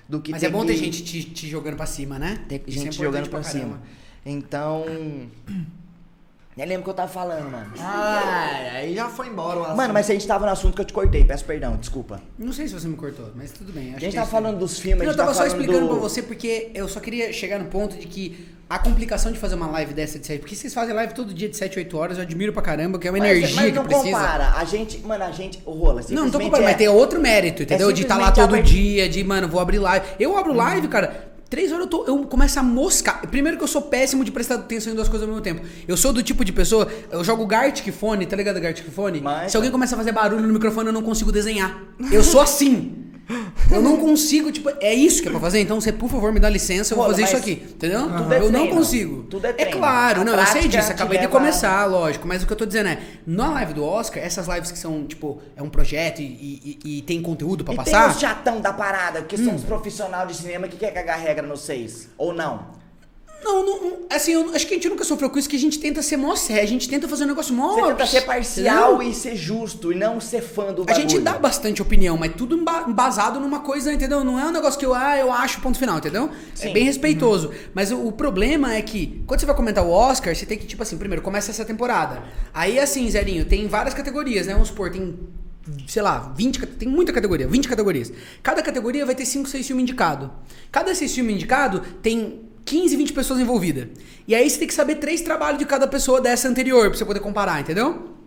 Speaker 1: do que
Speaker 3: Mas é bom
Speaker 1: que-
Speaker 3: ter gente te, te jogando pra cima, né?
Speaker 1: Tem
Speaker 3: é
Speaker 1: gente
Speaker 3: importante
Speaker 1: jogando
Speaker 3: pra
Speaker 1: cima. Então. Nem lembro o que eu tava falando, mano.
Speaker 2: Ai, aí já foi embora o assunto.
Speaker 1: Mano, mas a gente tava no assunto que eu te cortei, peço perdão, desculpa.
Speaker 3: Não sei se você me cortou, mas tudo bem. acho
Speaker 1: A gente
Speaker 3: é
Speaker 1: tava
Speaker 3: aí.
Speaker 1: falando dos filmes, a
Speaker 3: Não, eu tava
Speaker 1: tava
Speaker 3: só explicando
Speaker 1: do...
Speaker 3: pra você porque eu só queria chegar no ponto de que a complicação de fazer uma live dessa de 7, porque vocês fazem live todo dia de 7, 8 horas, eu admiro pra caramba, que é uma
Speaker 1: Mas-
Speaker 3: energia
Speaker 1: mas
Speaker 3: que
Speaker 1: não
Speaker 3: precisa.
Speaker 1: compara, a gente, mano, a gente, o rola,
Speaker 3: Não, não tô comparando,
Speaker 1: é-
Speaker 3: mas tem outro mérito, entendeu? de estar lá
Speaker 1: simplesmente
Speaker 3: todo
Speaker 1: a-
Speaker 3: dia, de, mano, vou abrir live. Eu abro live, cara, três horas eu, tô, eu começo a moscar. Primeiro que eu sou péssimo de prestar atenção em duas coisas ao mesmo tempo. Eu sou do tipo de pessoa, eu jogo Gartic Phone, tá ligado Gartic Phone?
Speaker 1: Mas-
Speaker 3: Se alguém começa a fazer barulho no microfone, eu não consigo desenhar. Eu sou assim. Eu não consigo, tipo, é isso que é pra fazer? Então você, por favor, me dá licença, eu vou
Speaker 1: Rola,
Speaker 3: fazer isso
Speaker 1: mas
Speaker 3: aqui, entendeu?
Speaker 1: tudo é
Speaker 3: eu não
Speaker 1: treino.
Speaker 3: consigo.
Speaker 1: Tudo é treino.
Speaker 3: claro,
Speaker 1: A
Speaker 3: não, eu sei
Speaker 1: prática
Speaker 3: disso,
Speaker 1: te
Speaker 3: acabei de
Speaker 1: leva
Speaker 3: começar, lógico, mas o que eu tô dizendo é, na live do Oscar, essas lives que são, tipo, é um projeto e, e- e tem conteúdo pra
Speaker 1: E
Speaker 3: passar. Hum.
Speaker 1: tem os chatão da parada, que são os profissionais de cinema que quer cagar regra no seis, ou não?
Speaker 3: Não, não, assim, eu acho que a gente nunca sofreu com isso, que a gente tenta ser mó sério, a gente tenta fazer um negócio mó...
Speaker 1: Você tenta ser parcial
Speaker 3: entendeu?
Speaker 1: e ser justo, e não ser fã do
Speaker 3: A
Speaker 1: bagulho.
Speaker 3: gente dá bastante opinião, mas tudo emba- embasado numa coisa, entendeu? Não é um negócio que eu, ah, eu acho, ponto final, entendeu? É
Speaker 1: Sim.
Speaker 3: bem respeitoso. Mas o, o problema é que, quando você vai comentar o Oscar, você tem que, tipo assim, primeiro, começa essa temporada. Aí, assim, Zerinho, tem várias categorias, né? Vamos supor, tem, sei lá, 20, cate- tem muita categoria, 20 categorias. Cada categoria vai ter 5, 6 filmes indicados. Cada 6 filmes indicados tem 15, 20 pessoas envolvidas. E aí você tem que saber três trabalhos de cada pessoa dessa anterior, pra você poder comparar, entendeu?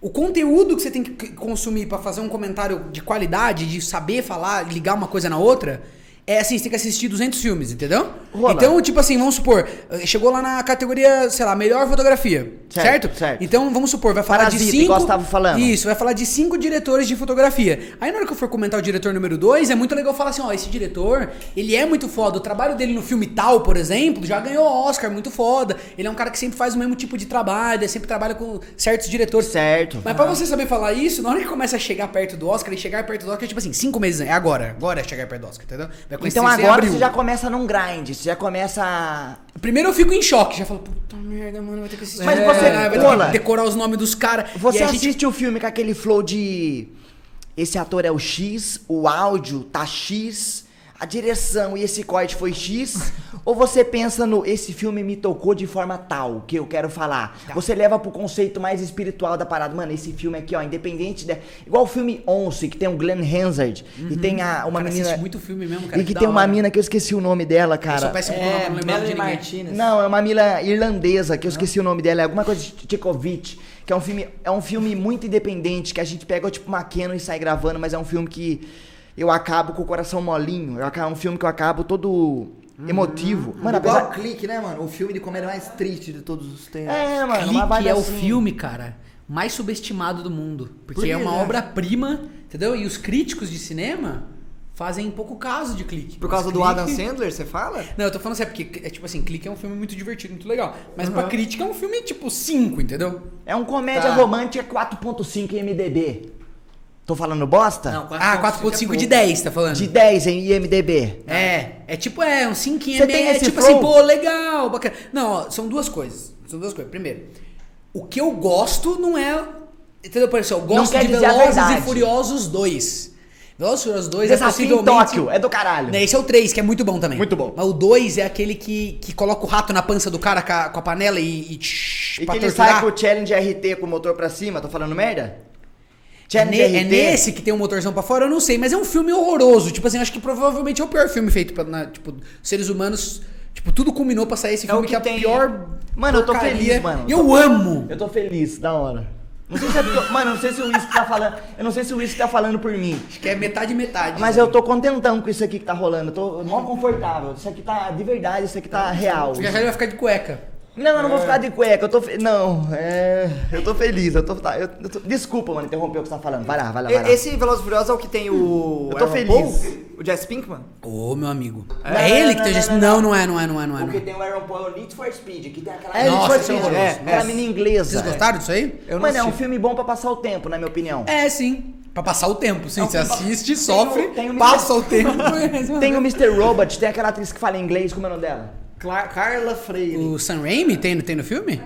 Speaker 3: o conteúdo que você tem que consumir pra fazer um comentário de qualidade, de saber falar, ligar uma coisa na outra, é assim, você tem que assistir 200 filmes, entendeu? Então, tipo assim, vamos supor, eh, chegou lá na categoria, sei lá, melhor fotografia, certo?
Speaker 1: Certo, certo.
Speaker 3: Então, vamos supor, vai falar de
Speaker 1: Parasita,
Speaker 3: cinco...
Speaker 1: igual você tava falando.
Speaker 3: Isso, vai falar de cinco diretores de fotografia. Aí na hora que eu for comentar o diretor número dois, é muito legal falar assim, ó, esse diretor, ele é muito foda. O trabalho dele no filme tal, por exemplo, já ganhou Oscar, muito foda. Ele é um cara que sempre faz o mesmo tipo de trabalho, ele sempre trabalha com certos diretores.
Speaker 1: Certo.
Speaker 3: Mas pra você saber falar isso, na hora que começa a chegar perto do Oscar, e chegar perto do Oscar é tipo assim, cinco meses, é agora, agora é chegar perto do Oscar, entendeu? Vai
Speaker 1: Então agora
Speaker 3: abril.
Speaker 1: você já começa num grind, você já começa a...
Speaker 3: Primeiro eu fico em choque, já falo, puta merda, mano, vai ter que assistir.
Speaker 1: Mas
Speaker 3: É,
Speaker 1: você-
Speaker 3: vai ter
Speaker 1: Rola.
Speaker 3: que decorar os nomes dos caras.
Speaker 1: Você
Speaker 3: E a gente
Speaker 1: assiste o filme com aquele flow de... Esse ator é o X, o áudio tá X, a direção e esse corte foi X, ou você pensa no esse filme me tocou de forma tal, que eu quero falar.
Speaker 3: Tá.
Speaker 1: Você leva pro conceito mais espiritual da parada. Mano, esse filme aqui, ó, independente de... Igual o filme Once, que tem o Glenn Hansard, e tem a, uma
Speaker 3: Cara,
Speaker 1: menina...
Speaker 3: muito filme mesmo, cara.
Speaker 1: e que
Speaker 3: da
Speaker 1: tem uma
Speaker 3: hora.
Speaker 1: mina que eu esqueci o nome dela, cara.
Speaker 3: péssimo com o nome,
Speaker 2: É,
Speaker 3: não de.
Speaker 2: Martinez.
Speaker 1: Não, é uma mina irlandesa, que eu esqueci o nome dela, é alguma coisa de Tchaikovsky, que é um filme, é um filme muito independente, que a gente pega tipo uma Canon e sai gravando, mas é um filme que eu acabo com o coração molinho, eu acabo- é um filme que eu acabo todo emotivo. Mano,
Speaker 2: Igual
Speaker 1: apesar...
Speaker 2: o Clique, né, mano? O filme de comédia mais triste de todos os tempos.
Speaker 1: É, mano,
Speaker 3: Clique é o
Speaker 1: assim.
Speaker 3: filme, cara, mais subestimado do mundo. Porque
Speaker 2: Por
Speaker 3: é uma
Speaker 2: né?
Speaker 3: obra-prima, entendeu? E os críticos de cinema fazem pouco caso de Clique.
Speaker 2: Por causa
Speaker 3: Mas
Speaker 2: do
Speaker 3: Clique-
Speaker 2: Adam Sandler, você fala?
Speaker 3: Não, eu tô falando assim, é porque, é tipo assim, Clique é um filme muito divertido, muito legal. Mas pra crítica é um filme tipo 5, entendeu?
Speaker 1: É um comédia
Speaker 2: Tá.
Speaker 1: romântica 4.5 em MDB. Tô falando bosta?
Speaker 2: Não,
Speaker 3: Ah, 4.5 de 10, tá falando?
Speaker 1: De 10 em IMDB.
Speaker 3: É, é tipo, é, um 5
Speaker 1: Você tem
Speaker 3: é tipo
Speaker 1: flow?
Speaker 3: assim, pô, legal, bacana. Não, ó, são duas coisas. São duas coisas. Primeiro, o que eu gosto não é. Entendeu? Por exemplo, eu gosto
Speaker 1: quer
Speaker 3: de Velozes e
Speaker 1: verdade.
Speaker 3: Furiosos 2. Velozes e Furiosos 2 é
Speaker 1: Desafio em
Speaker 3: possivelmente.
Speaker 1: Tóquio, é do caralho.
Speaker 3: Né, Esse é o 3, que é muito bom também.
Speaker 1: Muito bom.
Speaker 3: Mas o 2 é aquele que, que coloca o rato na pança do cara com a, com a panela e. E, tsh,
Speaker 1: E
Speaker 3: pra
Speaker 1: que ele
Speaker 3: torturar.
Speaker 1: sai com o Challenge RT com o motor pra cima, tô falando merda?
Speaker 3: É, ne- é nesse que tem um motorzão pra fora, eu não sei, mas é um filme horroroso. Tipo assim, acho que provavelmente é o pior filme feito pra, na- tipo, seres humanos. Tipo, tudo culminou pra sair esse
Speaker 2: É
Speaker 3: filme
Speaker 2: o
Speaker 3: que, é a
Speaker 2: que tem-
Speaker 3: pior.
Speaker 1: Mano, eu tô
Speaker 3: porcaria.
Speaker 1: feliz, mano.
Speaker 3: E eu amo.
Speaker 1: Eu tô feliz, da hora. Não sei se é porque- mano, não sei se o Whisky tá falando. Eu não sei se o Whisky tá falando por mim.
Speaker 3: Acho que é metade metade.
Speaker 1: Mas eu tô contentão com isso aqui que tá rolando. Eu tô mó confortável. Isso aqui tá de verdade, isso aqui tá real.
Speaker 3: Já já ele vai ficar de cueca.
Speaker 1: Não, eu não vou ficar de cueca, eu tô. Fe... Não, é. Eu tô feliz, eu tô. tá, eu- eu tô- Desculpa, mano, interromper o que você tá falando. Vai lá, vai lá, vai lá.
Speaker 2: Esse Velozes e Furiosos é o que tem o...
Speaker 1: Eu tô
Speaker 2: Aaron
Speaker 1: feliz.
Speaker 2: Paul? O Jesse Pinkman?
Speaker 3: Ô, meu amigo.
Speaker 1: Não,
Speaker 3: É,
Speaker 1: não,
Speaker 3: ele
Speaker 1: não,
Speaker 3: que tem o
Speaker 1: não,
Speaker 3: Jesse-
Speaker 1: não,
Speaker 3: Não,
Speaker 1: não.
Speaker 3: não é, não é, não é, não é.
Speaker 1: Porque
Speaker 3: Não.
Speaker 1: tem o Aaron Paul é o Need for Speed, que tem aquela.
Speaker 2: É,
Speaker 1: Need
Speaker 3: Nossa,
Speaker 1: for
Speaker 3: esse é
Speaker 1: Speed,
Speaker 3: horroroso.
Speaker 1: é, aquela
Speaker 2: É.
Speaker 1: menina inglesa.
Speaker 3: Vocês gostaram disso aí?
Speaker 2: Eu não
Speaker 1: Mano, é um
Speaker 2: assisti.
Speaker 1: filme bom pra passar o tempo, na minha opinião.
Speaker 3: É, sim. Pra passar o tempo, sim.
Speaker 1: É
Speaker 3: Você assiste,
Speaker 1: Tem
Speaker 3: sofre,
Speaker 1: o- tem o
Speaker 3: passa o tempo.
Speaker 1: Tem o Mr. Robot, tem aquela atriz que fala inglês, como é o nome dela?
Speaker 2: Cla- Carla Freire.
Speaker 3: O Sam Raimi tem, no- tem no filme?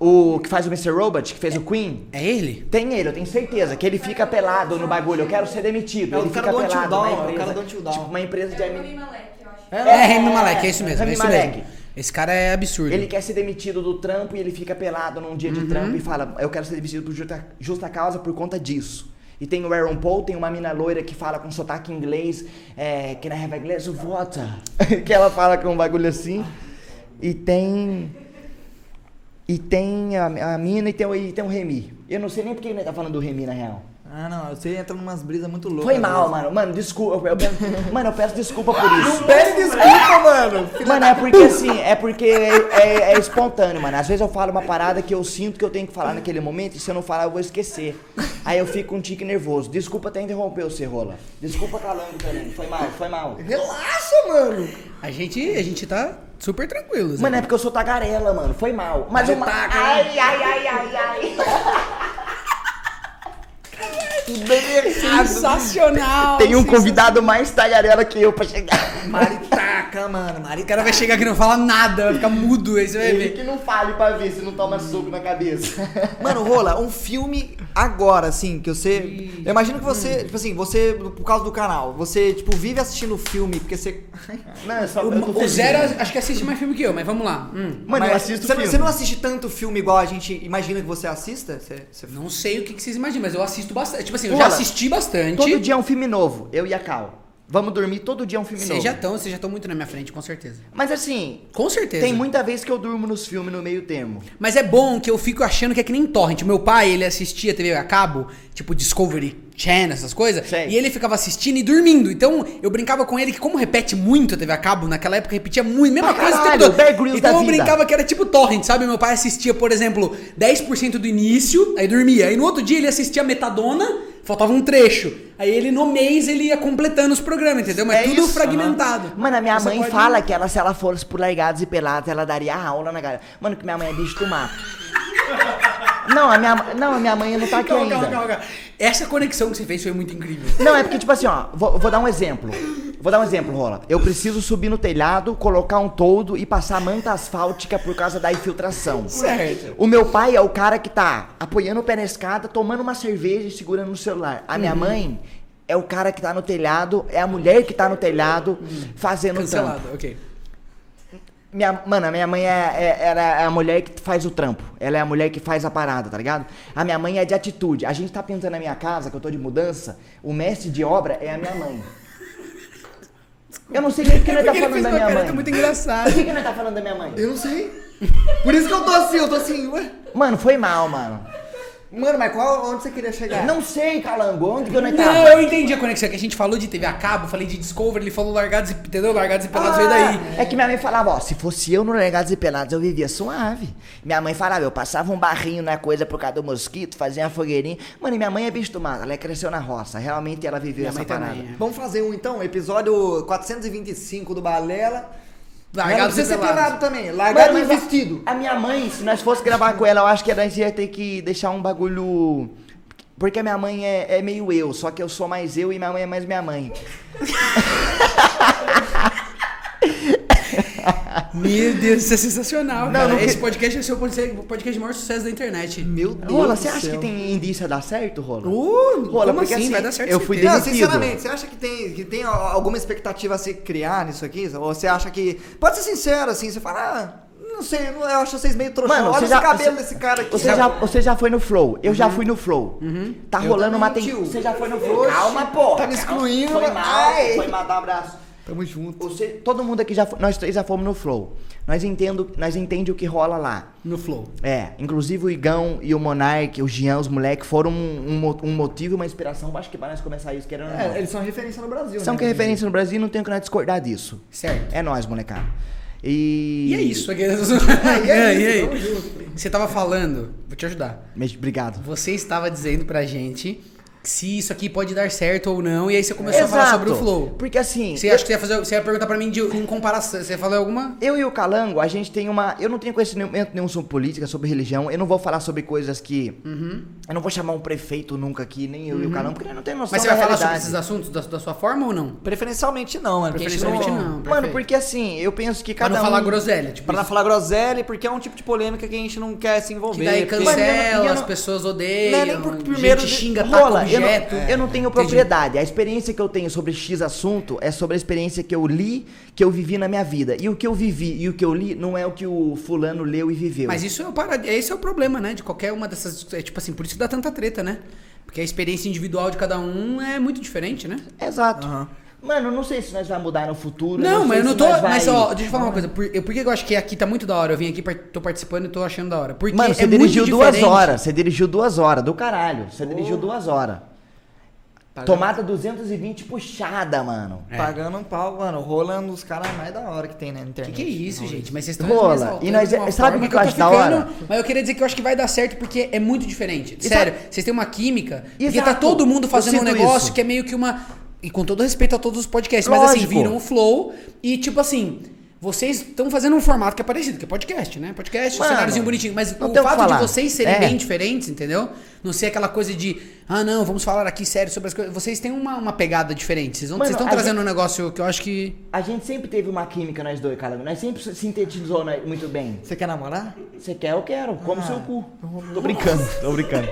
Speaker 1: O que faz o Mr. Robot, que fez o Queen.
Speaker 3: É ele?
Speaker 1: Tem ele, eu tenho certeza, que ele fica pelado no bagulho. Eu quero ser demitido.
Speaker 2: É o
Speaker 1: ele
Speaker 2: cara
Speaker 1: fica
Speaker 2: do
Speaker 1: pelado
Speaker 2: Dawn,
Speaker 1: na
Speaker 2: é o
Speaker 1: empresa.
Speaker 2: cara do Until Dawn.
Speaker 1: Tipo, uma empresa de...
Speaker 4: Rami
Speaker 1: admi-
Speaker 4: Malek, eu acho.
Speaker 3: É,
Speaker 1: É,
Speaker 3: Rami Malek, é isso mesmo.
Speaker 1: Rami
Speaker 3: é isso
Speaker 1: Malek.
Speaker 3: mesmo. Esse cara é absurdo.
Speaker 1: Ele quer ser demitido do trampo e ele fica pelado num dia de
Speaker 3: Uhum.
Speaker 1: trampo e fala: Eu quero ser demitido por justa, justa causa por conta disso. E tem o Aaron Paul, tem uma mina loira que fala com sotaque inglês, é, que na have a glass of water. que ela fala com um bagulho assim. E tem. E tem a, a mina e tem, o- e tem o Remy. Eu não sei nem porque ele tá falando do Remy na real.
Speaker 2: Ah, não, você entra numas brisas muito loucas.
Speaker 1: Foi mal,
Speaker 2: às
Speaker 1: mano. Mano, desculpa. Eu, peço, mano, eu peço desculpa por isso.
Speaker 2: vezes. Pede desculpa, mano.
Speaker 1: Mano, é porque assim, é porque é, é- é espontâneo, mano. Às vezes eu falo uma parada que eu sinto que eu tenho que falar naquele momento e se eu não falar eu vou esquecer. Aí eu fico com um tique nervoso. Desculpa até interromper o Rola. Desculpa calango também. Foi mal, foi mal.
Speaker 2: Relaxa, mano.
Speaker 3: A gente, a gente tá super tranquilo. Zé.
Speaker 1: Mano, é porque eu sou tagarela, mano. Foi mal. Mas
Speaker 3: Você
Speaker 1: uma...
Speaker 3: taca, né?
Speaker 1: Ai, ai, ai, ai, ai.
Speaker 3: Sensacional!
Speaker 1: Tem um
Speaker 3: sensacional.
Speaker 1: convidado mais tagarela que eu pra chegar.
Speaker 2: Maritaca, mano.
Speaker 3: O
Speaker 2: Maritaca.
Speaker 3: cara vai chegar aqui e não fala nada, vai ficar mudo, aí você vai
Speaker 1: Ele
Speaker 3: ver.
Speaker 1: que não fale pra ver se não toma suco na cabeça.
Speaker 2: Mano, Rola, um filme agora, assim, que você. Eu imagino que você, tipo assim, você, por causa do canal, você, tipo, vive assistindo filme, porque você.
Speaker 1: Não, é só eu tô
Speaker 3: O, o
Speaker 1: feliz.
Speaker 3: Zero acho que assiste mais filme que eu, mas vamos lá. Hum.
Speaker 1: Mano, eu assisto
Speaker 2: você,
Speaker 1: filme.
Speaker 2: você não assiste tanto filme igual a gente imagina que você assista? Você, você-
Speaker 3: Não sei o que, que vocês imaginam, mas eu assisto bastante. Tipo assim, eu
Speaker 1: Olha,
Speaker 3: já assisti bastante.
Speaker 1: Todo dia é um filme novo, eu e a Cal. Vamos dormir todo dia um filme
Speaker 3: Vocês
Speaker 1: novo.
Speaker 3: já estão, vocês já estão muito na minha frente, com certeza.
Speaker 1: Mas assim,
Speaker 3: Com certeza.
Speaker 1: tem muita vez que eu durmo nos filmes no meio termo.
Speaker 3: Mas é bom que eu fico achando que é que nem torrent. Meu pai, ele assistia TV a cabo, tipo Discovery Channel, essas coisas,
Speaker 1: Sei.
Speaker 3: e ele ficava assistindo e dormindo. Então, eu brincava com ele que como repete muito a TV a cabo, naquela época repetia muito, mesma
Speaker 1: Pra
Speaker 3: coisa o
Speaker 1: caralho,
Speaker 3: tempo todo. Então eu
Speaker 1: vida.
Speaker 3: brincava que era tipo torrent, sabe? Meu pai assistia, por exemplo, 10% do início, aí dormia. Aí no outro dia ele assistia Metadona, faltava um trecho. Aí ele no mês ele ia completando os programas, entendeu? Mas
Speaker 1: É
Speaker 3: tudo
Speaker 1: isso,
Speaker 3: fragmentado.
Speaker 1: Mano, a minha
Speaker 3: Você
Speaker 1: mãe
Speaker 3: pode-
Speaker 1: fala que ela, se ela fosse por largados e pelados, ela daria aula na galera. Mano, que minha mãe é bicho do mato. Não, a minha, não, a minha mãe não tá aqui
Speaker 3: Calma,
Speaker 1: ainda.
Speaker 3: calma, calma, calma. Essa conexão que você fez foi muito incrível.
Speaker 1: Não, é porque, tipo assim, ó, vou, vou dar um exemplo. Vou dar um exemplo, Rola. Eu preciso subir no telhado, colocar um toldo e passar manta asfáltica por causa da infiltração.
Speaker 3: Certo.
Speaker 1: O meu pai é o cara que tá apoiando o pé na escada, tomando uma cerveja e segurando no celular. A
Speaker 3: Uhum.
Speaker 1: minha mãe é o cara que tá no telhado, é a mulher que tá no telhado fazendo o trampo.
Speaker 3: Cancelado, ok.
Speaker 1: Minha, mano, a minha mãe é, é, ela é a mulher que faz o trampo. Ela é a mulher que faz a parada, tá ligado? A minha mãe é de atitude. A gente tá pintando a minha casa, que eu tô de mudança. O mestre de obra é a minha mãe. Eu não sei nem por que nós tá
Speaker 3: Porque ele
Speaker 1: falando da minha mãe.
Speaker 3: tá muito
Speaker 1: Por
Speaker 3: engraçado.
Speaker 1: que, que nós tá falando da minha mãe?
Speaker 2: Eu não sei. Por isso que eu tô assim, eu tô assim, ué.
Speaker 1: Mano, foi mal, mano.
Speaker 2: Mano, mas qual, onde você queria chegar?
Speaker 1: Não sei, calango, onde que eu não
Speaker 3: Não,
Speaker 1: tava?
Speaker 3: eu entendi a conexão, que a gente falou de TV a cabo, falei de Discovery, ele falou largados e, entendeu? Largados e pelados veio daí.
Speaker 1: É que minha mãe falava, ó, se fosse eu no Legados e Pelados, eu vivia suave. Minha mãe falava, eu passava um barrinho na coisa por causa do mosquito, fazia uma fogueirinha. Mano, e minha mãe é bicho do mato, ela cresceu na roça. Realmente ela viveu
Speaker 3: Minha
Speaker 1: essa
Speaker 3: mãe
Speaker 1: parada.
Speaker 3: também, é.
Speaker 2: Vamos fazer um então, episódio 425 do Balela.
Speaker 3: Largados
Speaker 2: Mas não precisa ser
Speaker 3: pelados.
Speaker 2: pelado também, largado
Speaker 1: Mano, mas a-
Speaker 2: vestido.
Speaker 1: A, minha mãe, se nós fosse gravar com ela, eu acho que gente ia ter que deixar um bagulho. Porque a minha mãe é, é meio eu, só que eu sou mais eu e minha mãe é mais minha mãe.
Speaker 3: Meu Deus, isso é sensacional,
Speaker 1: Não,
Speaker 3: cara.
Speaker 1: não
Speaker 3: Esse
Speaker 1: que-
Speaker 3: podcast vai ser o podcast de maior sucesso da internet.
Speaker 2: Meu Deus
Speaker 1: Rola, você acha
Speaker 2: céu.
Speaker 1: que tem indício a dar certo, Rola?
Speaker 3: Uh,
Speaker 1: Rola,
Speaker 3: como
Speaker 1: porque
Speaker 3: assim?
Speaker 1: assim,
Speaker 3: Vai dar certo
Speaker 1: eu fui
Speaker 3: certeza.
Speaker 2: Não,
Speaker 1: demitido.
Speaker 2: sinceramente, você acha que tem, que tem alguma expectativa a se criar nisso aqui? Ou você acha que. Pode ser sincero, assim, você fala, ah, não sei, eu acho vocês meio trouxão.
Speaker 1: Mano,
Speaker 2: Olha
Speaker 1: já-
Speaker 2: cabelo
Speaker 1: você-
Speaker 2: desse cara aqui.
Speaker 1: Você já, você já foi no Flow, eu já fui no Flow. Tá
Speaker 2: Eu
Speaker 1: rolando uma
Speaker 2: também,
Speaker 1: ten...
Speaker 2: tio.
Speaker 1: Você já foi no Flow?
Speaker 2: Oxe,
Speaker 1: Calma, pô.
Speaker 2: tá me excluindo,
Speaker 1: Foi
Speaker 2: mas-
Speaker 1: mal,
Speaker 2: Ai.
Speaker 1: foi mal, dá um abraço.
Speaker 2: Tamo junto.
Speaker 1: Você, todo mundo aqui já foi, nós três já fomos no Flow. Nós entendo, nós entende o que rola lá.
Speaker 3: No flow.
Speaker 1: É, inclusive o Igão e o Monark, o Jean, os moleques foram um, um um motivo e uma inspiração, acho que para nós começar isso, querendo.
Speaker 2: É, eles são referência no Brasil,
Speaker 1: São
Speaker 2: né?
Speaker 1: que é referência no Brasil, não tem que nós discordar disso.
Speaker 3: Certo.
Speaker 1: É nós, molecada. E...
Speaker 3: E é isso. aqui.
Speaker 2: e é
Speaker 3: E
Speaker 2: isso,
Speaker 3: aí?
Speaker 2: tamo junto.
Speaker 3: Você tava falando, vou te ajudar.
Speaker 1: Obrigado.
Speaker 3: Você estava dizendo pra gente se isso aqui pode dar certo ou não, e aí você começou a falar sobre o flow.
Speaker 1: Porque assim,
Speaker 3: Você acha que você ia, fazer, você ia perguntar pra mim de, em comparação? Você ia falar alguma?
Speaker 1: Eu e o Calango, a gente tem uma. Eu não tenho conhecimento nenhum sobre política, sobre religião. Eu não vou falar sobre coisas que.
Speaker 3: Uhum.
Speaker 1: Eu não vou chamar um prefeito nunca aqui, nem eu e o Calango, porque não tem noção
Speaker 3: Mas você vai falar sobre
Speaker 1: realidade.
Speaker 3: esses assuntos da, da sua forma ou não?
Speaker 2: Preferencialmente não, mano. porque gente
Speaker 3: Preferencialmente não.
Speaker 1: Mano,
Speaker 3: perfeito.
Speaker 1: porque assim, eu penso que
Speaker 3: Pra
Speaker 1: cada
Speaker 3: não
Speaker 1: um.
Speaker 3: falar groselha, tipo
Speaker 2: Pra não falar groselha, porque é um tipo de polêmica que a gente não quer se envolver.
Speaker 3: Que daí
Speaker 2: porque-
Speaker 3: cancela,
Speaker 1: Mano, eu não- eu
Speaker 3: as
Speaker 1: não-
Speaker 3: pessoas
Speaker 2: Não
Speaker 3: odeiam,
Speaker 2: é nem por- primeiro
Speaker 3: gente xinga, taca
Speaker 1: Rola, eu não, eu não tenho
Speaker 3: Entendi.
Speaker 1: propriedade. A experiência que eu tenho sobre X assunto é sobre a experiência que eu li, que eu vivi na minha vida. E o que eu vivi e o que eu li não é o que o fulano leu e viveu.
Speaker 3: Mas isso é o, parad... esse é o problema, né? De qualquer uma dessas. É tipo assim, por isso que dá tanta treta, né? Porque a experiência individual de cada um é muito diferente, né?
Speaker 1: Exato.
Speaker 2: Aham.
Speaker 1: Mano, não sei se nós vamos mudar no futuro.
Speaker 3: Não, mas
Speaker 1: sei
Speaker 3: eu não tô.
Speaker 1: vai-
Speaker 3: Mas ó, deixa eu falar uma coisa. Por, eu, por que eu acho que aqui tá muito da hora? Eu vim aqui, tô participando e tô achando da hora. Porque
Speaker 1: Mano,
Speaker 3: é
Speaker 1: você
Speaker 3: muito
Speaker 1: dirigiu duas horas. Você dirigiu duas horas, do caralho. Você dirigiu duas horas. Tomada 220 puxada, mano.
Speaker 3: É.
Speaker 2: Pagando um pau, mano. Rolando os caras mais da hora que tem na
Speaker 3: Que
Speaker 2: internet.
Speaker 3: que é isso, gente? Mas vocês estão
Speaker 1: Rola. E nós-
Speaker 3: de uma
Speaker 1: sabe o
Speaker 3: forma
Speaker 1: que eu acho
Speaker 3: tô
Speaker 1: da
Speaker 3: ficando-
Speaker 1: hora?
Speaker 3: Mas eu queria dizer que eu acho que vai dar certo porque é muito diferente.
Speaker 1: E
Speaker 3: Sério, vocês têm uma química. Porque
Speaker 1: Exato.
Speaker 3: tá todo mundo fazendo um negócio
Speaker 1: isso.
Speaker 3: que é meio que uma. E com todo respeito a todos os podcasts, mas assim,
Speaker 1: Lógico.
Speaker 3: viram o flow e tipo assim. Vocês estão fazendo um formato que é parecido, que é podcast, né? Podcast,
Speaker 1: Mano,
Speaker 3: cenáriozinho bonitinho. Mas o fato de vocês serem
Speaker 1: É.
Speaker 3: bem diferentes, entendeu? Não ser aquela coisa de, ah, não, vamos falar aqui sério sobre as coisas. Vocês têm uma, uma pegada diferente. Vocês vão-
Speaker 1: Mano,
Speaker 3: vocês estão trazendo um negócio que eu acho que.
Speaker 1: A gente sempre teve uma química, nós dois, cara. Nós sempre sintetizou nós- muito bem.
Speaker 2: Você quer namorar?
Speaker 1: Você quer, eu quero. Como
Speaker 2: Ah.
Speaker 1: seu cu. Tô brincando, tô brincando.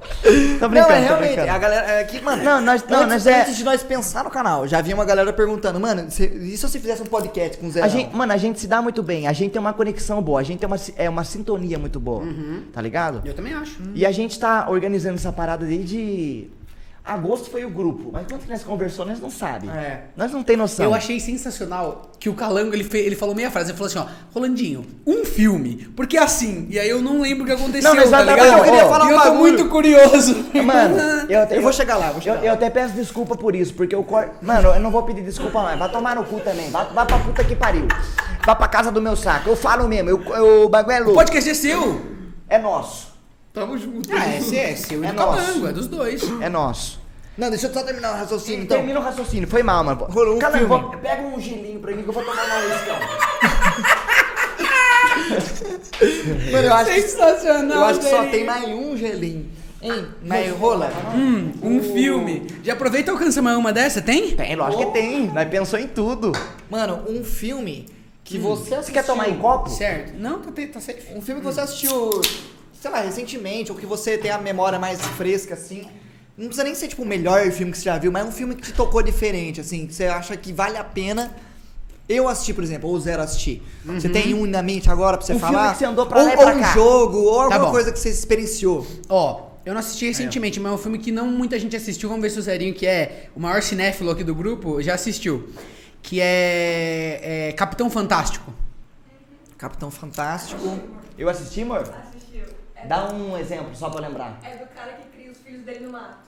Speaker 1: Tô
Speaker 2: Não,
Speaker 1: brincando,
Speaker 2: é
Speaker 1: tô
Speaker 2: realmente.
Speaker 1: brincando.
Speaker 2: A galera. É que, mano.
Speaker 1: Não, nós- não,
Speaker 2: antes,
Speaker 1: nós é-
Speaker 2: antes de nós pensar no canal, já havia uma galera perguntando, mano, se- e se você fizesse um podcast com o Zé?
Speaker 1: A gente, mano, a gente se dá muito bem. A gente tem uma conexão boa. A gente tem uma, é, uma sintonia muito boa. Tá ligado?
Speaker 3: Eu também acho.
Speaker 1: E a gente tá organizando essa parada desde. Agosto foi o grupo, mas quanto que nós conversou, nós não sabem.
Speaker 2: É.
Speaker 1: Nós não tem noção.
Speaker 3: Eu achei sensacional que o Calango, ele, fe- ele falou meia frase, ele falou assim, ó, Rolandinho, um filme, porque assim, e aí eu não lembro o que aconteceu,
Speaker 1: Não, mas
Speaker 3: tá ligado?
Speaker 1: eu queria
Speaker 2: falar
Speaker 3: e
Speaker 2: um
Speaker 3: eu tô
Speaker 2: bagulho.
Speaker 3: muito curioso.
Speaker 1: Mano, eu,
Speaker 2: Eu vou chegar lá, vou chegar
Speaker 1: eu,
Speaker 2: lá.
Speaker 1: eu até peço desculpa por isso, porque eu cor... Mano, eu não vou pedir desculpa mais. Vai tomar no cu também. Vai, vai pra puta que pariu. Vai pra casa do meu saco. Eu falo mesmo. Eu, eu- o bagulho é louco.
Speaker 3: podcast é seu.
Speaker 1: É nosso.
Speaker 2: Tamo junto.
Speaker 3: Ah, é, seu, é seu e
Speaker 1: É
Speaker 3: do
Speaker 1: nosso.
Speaker 3: Calango, é dos dois.
Speaker 1: É nosso.
Speaker 2: Não, deixa eu só terminar o raciocínio, então.
Speaker 1: Termina o raciocínio. Foi mal, mano.
Speaker 2: Rolou um
Speaker 1: Cala,
Speaker 2: filme.
Speaker 1: vou- Pega um gelinho pra mim que eu vou tomar uma uiscão.
Speaker 2: Mano, eu acho que,
Speaker 3: Sensacional,
Speaker 2: eu acho que só tem mais um gelinho. Hein? Mas rola.
Speaker 3: Hum, um filme. Já aproveita e alcança mais uma dessa, tem?
Speaker 1: Tem, lógico que tem. Nós pensou em tudo.
Speaker 2: Mano, um filme que você
Speaker 1: Você quer tomar em copo?
Speaker 3: Certo. Não, tá, tá safe.
Speaker 2: Um filme que você assistiu, sei lá, recentemente, ou que você tem a memória mais fresca, assim. Não precisa nem ser, tipo, o melhor filme que você já viu, mas um filme que te tocou diferente, assim, que você acha que vale a pena eu assistir, por exemplo, ou zero assistir. Você tem um na mente agora pra você
Speaker 1: Um filme
Speaker 2: falar?
Speaker 1: que você andou pra
Speaker 2: ou,
Speaker 1: lá e
Speaker 2: ou
Speaker 1: pra
Speaker 2: um
Speaker 1: cá.
Speaker 2: jogo, ou alguma
Speaker 3: bom.
Speaker 2: coisa que você experienciou.
Speaker 3: Ó, eu não assisti recentemente, mas é um filme que não muita gente assistiu. Vamos ver se o Zerinho, que é o maior cinéfilo aqui do grupo, já assistiu. Que é, é Capitão Fantástico.
Speaker 2: Capitão Fantástico.
Speaker 1: Eu assisti, amor?
Speaker 4: Assistiu. É,
Speaker 1: Dá um exemplo, só pra lembrar.
Speaker 4: é do cara que cria os filhos dele no mato.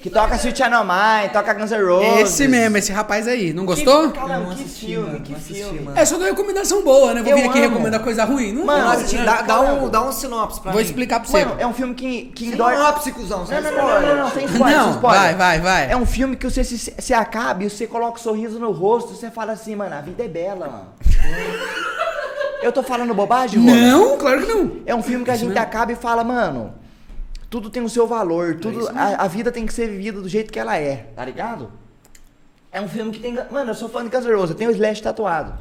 Speaker 1: Que toca Sweet Mine, toca Guns N' Roses.
Speaker 3: Esse mesmo, esse rapaz aí. Não gostou?
Speaker 1: Que,
Speaker 2: não
Speaker 1: que
Speaker 2: assisti,
Speaker 1: filme,
Speaker 2: mano,
Speaker 1: que
Speaker 2: assisti,
Speaker 1: filme.
Speaker 2: mano.
Speaker 3: É só uma recomendação boa, né? Vou
Speaker 1: Eu
Speaker 3: vir aqui
Speaker 1: amo.
Speaker 3: recomendar coisa ruim. Não
Speaker 1: Mano,
Speaker 2: assisti, dá, dá
Speaker 1: caramba.
Speaker 2: um, dá um sinopse pra
Speaker 3: Vou
Speaker 2: mim.
Speaker 3: explicar pra você.
Speaker 1: Mano, é um filme que, que dói...
Speaker 2: Sinopse, cuzão, sem
Speaker 1: Não, não, não, não, não, não, sem spoiler, sem
Speaker 3: Não,
Speaker 1: spoiler.
Speaker 3: vai, vai, vai.
Speaker 1: É um filme que você se, se acaba e você coloca um sorriso no rosto, você fala assim, mano, a vida é bela, mano. Eu tô falando bobagem, Rô?
Speaker 3: Não, claro que não.
Speaker 1: É um filme que a gente acaba e fala, mano, tudo tem o seu valor, tudo, a, a vida tem que ser vivida do jeito que ela é, tá ligado? É um filme que tem. Mano, eu sou fã de Roses, eu tenho o Slash tatuado.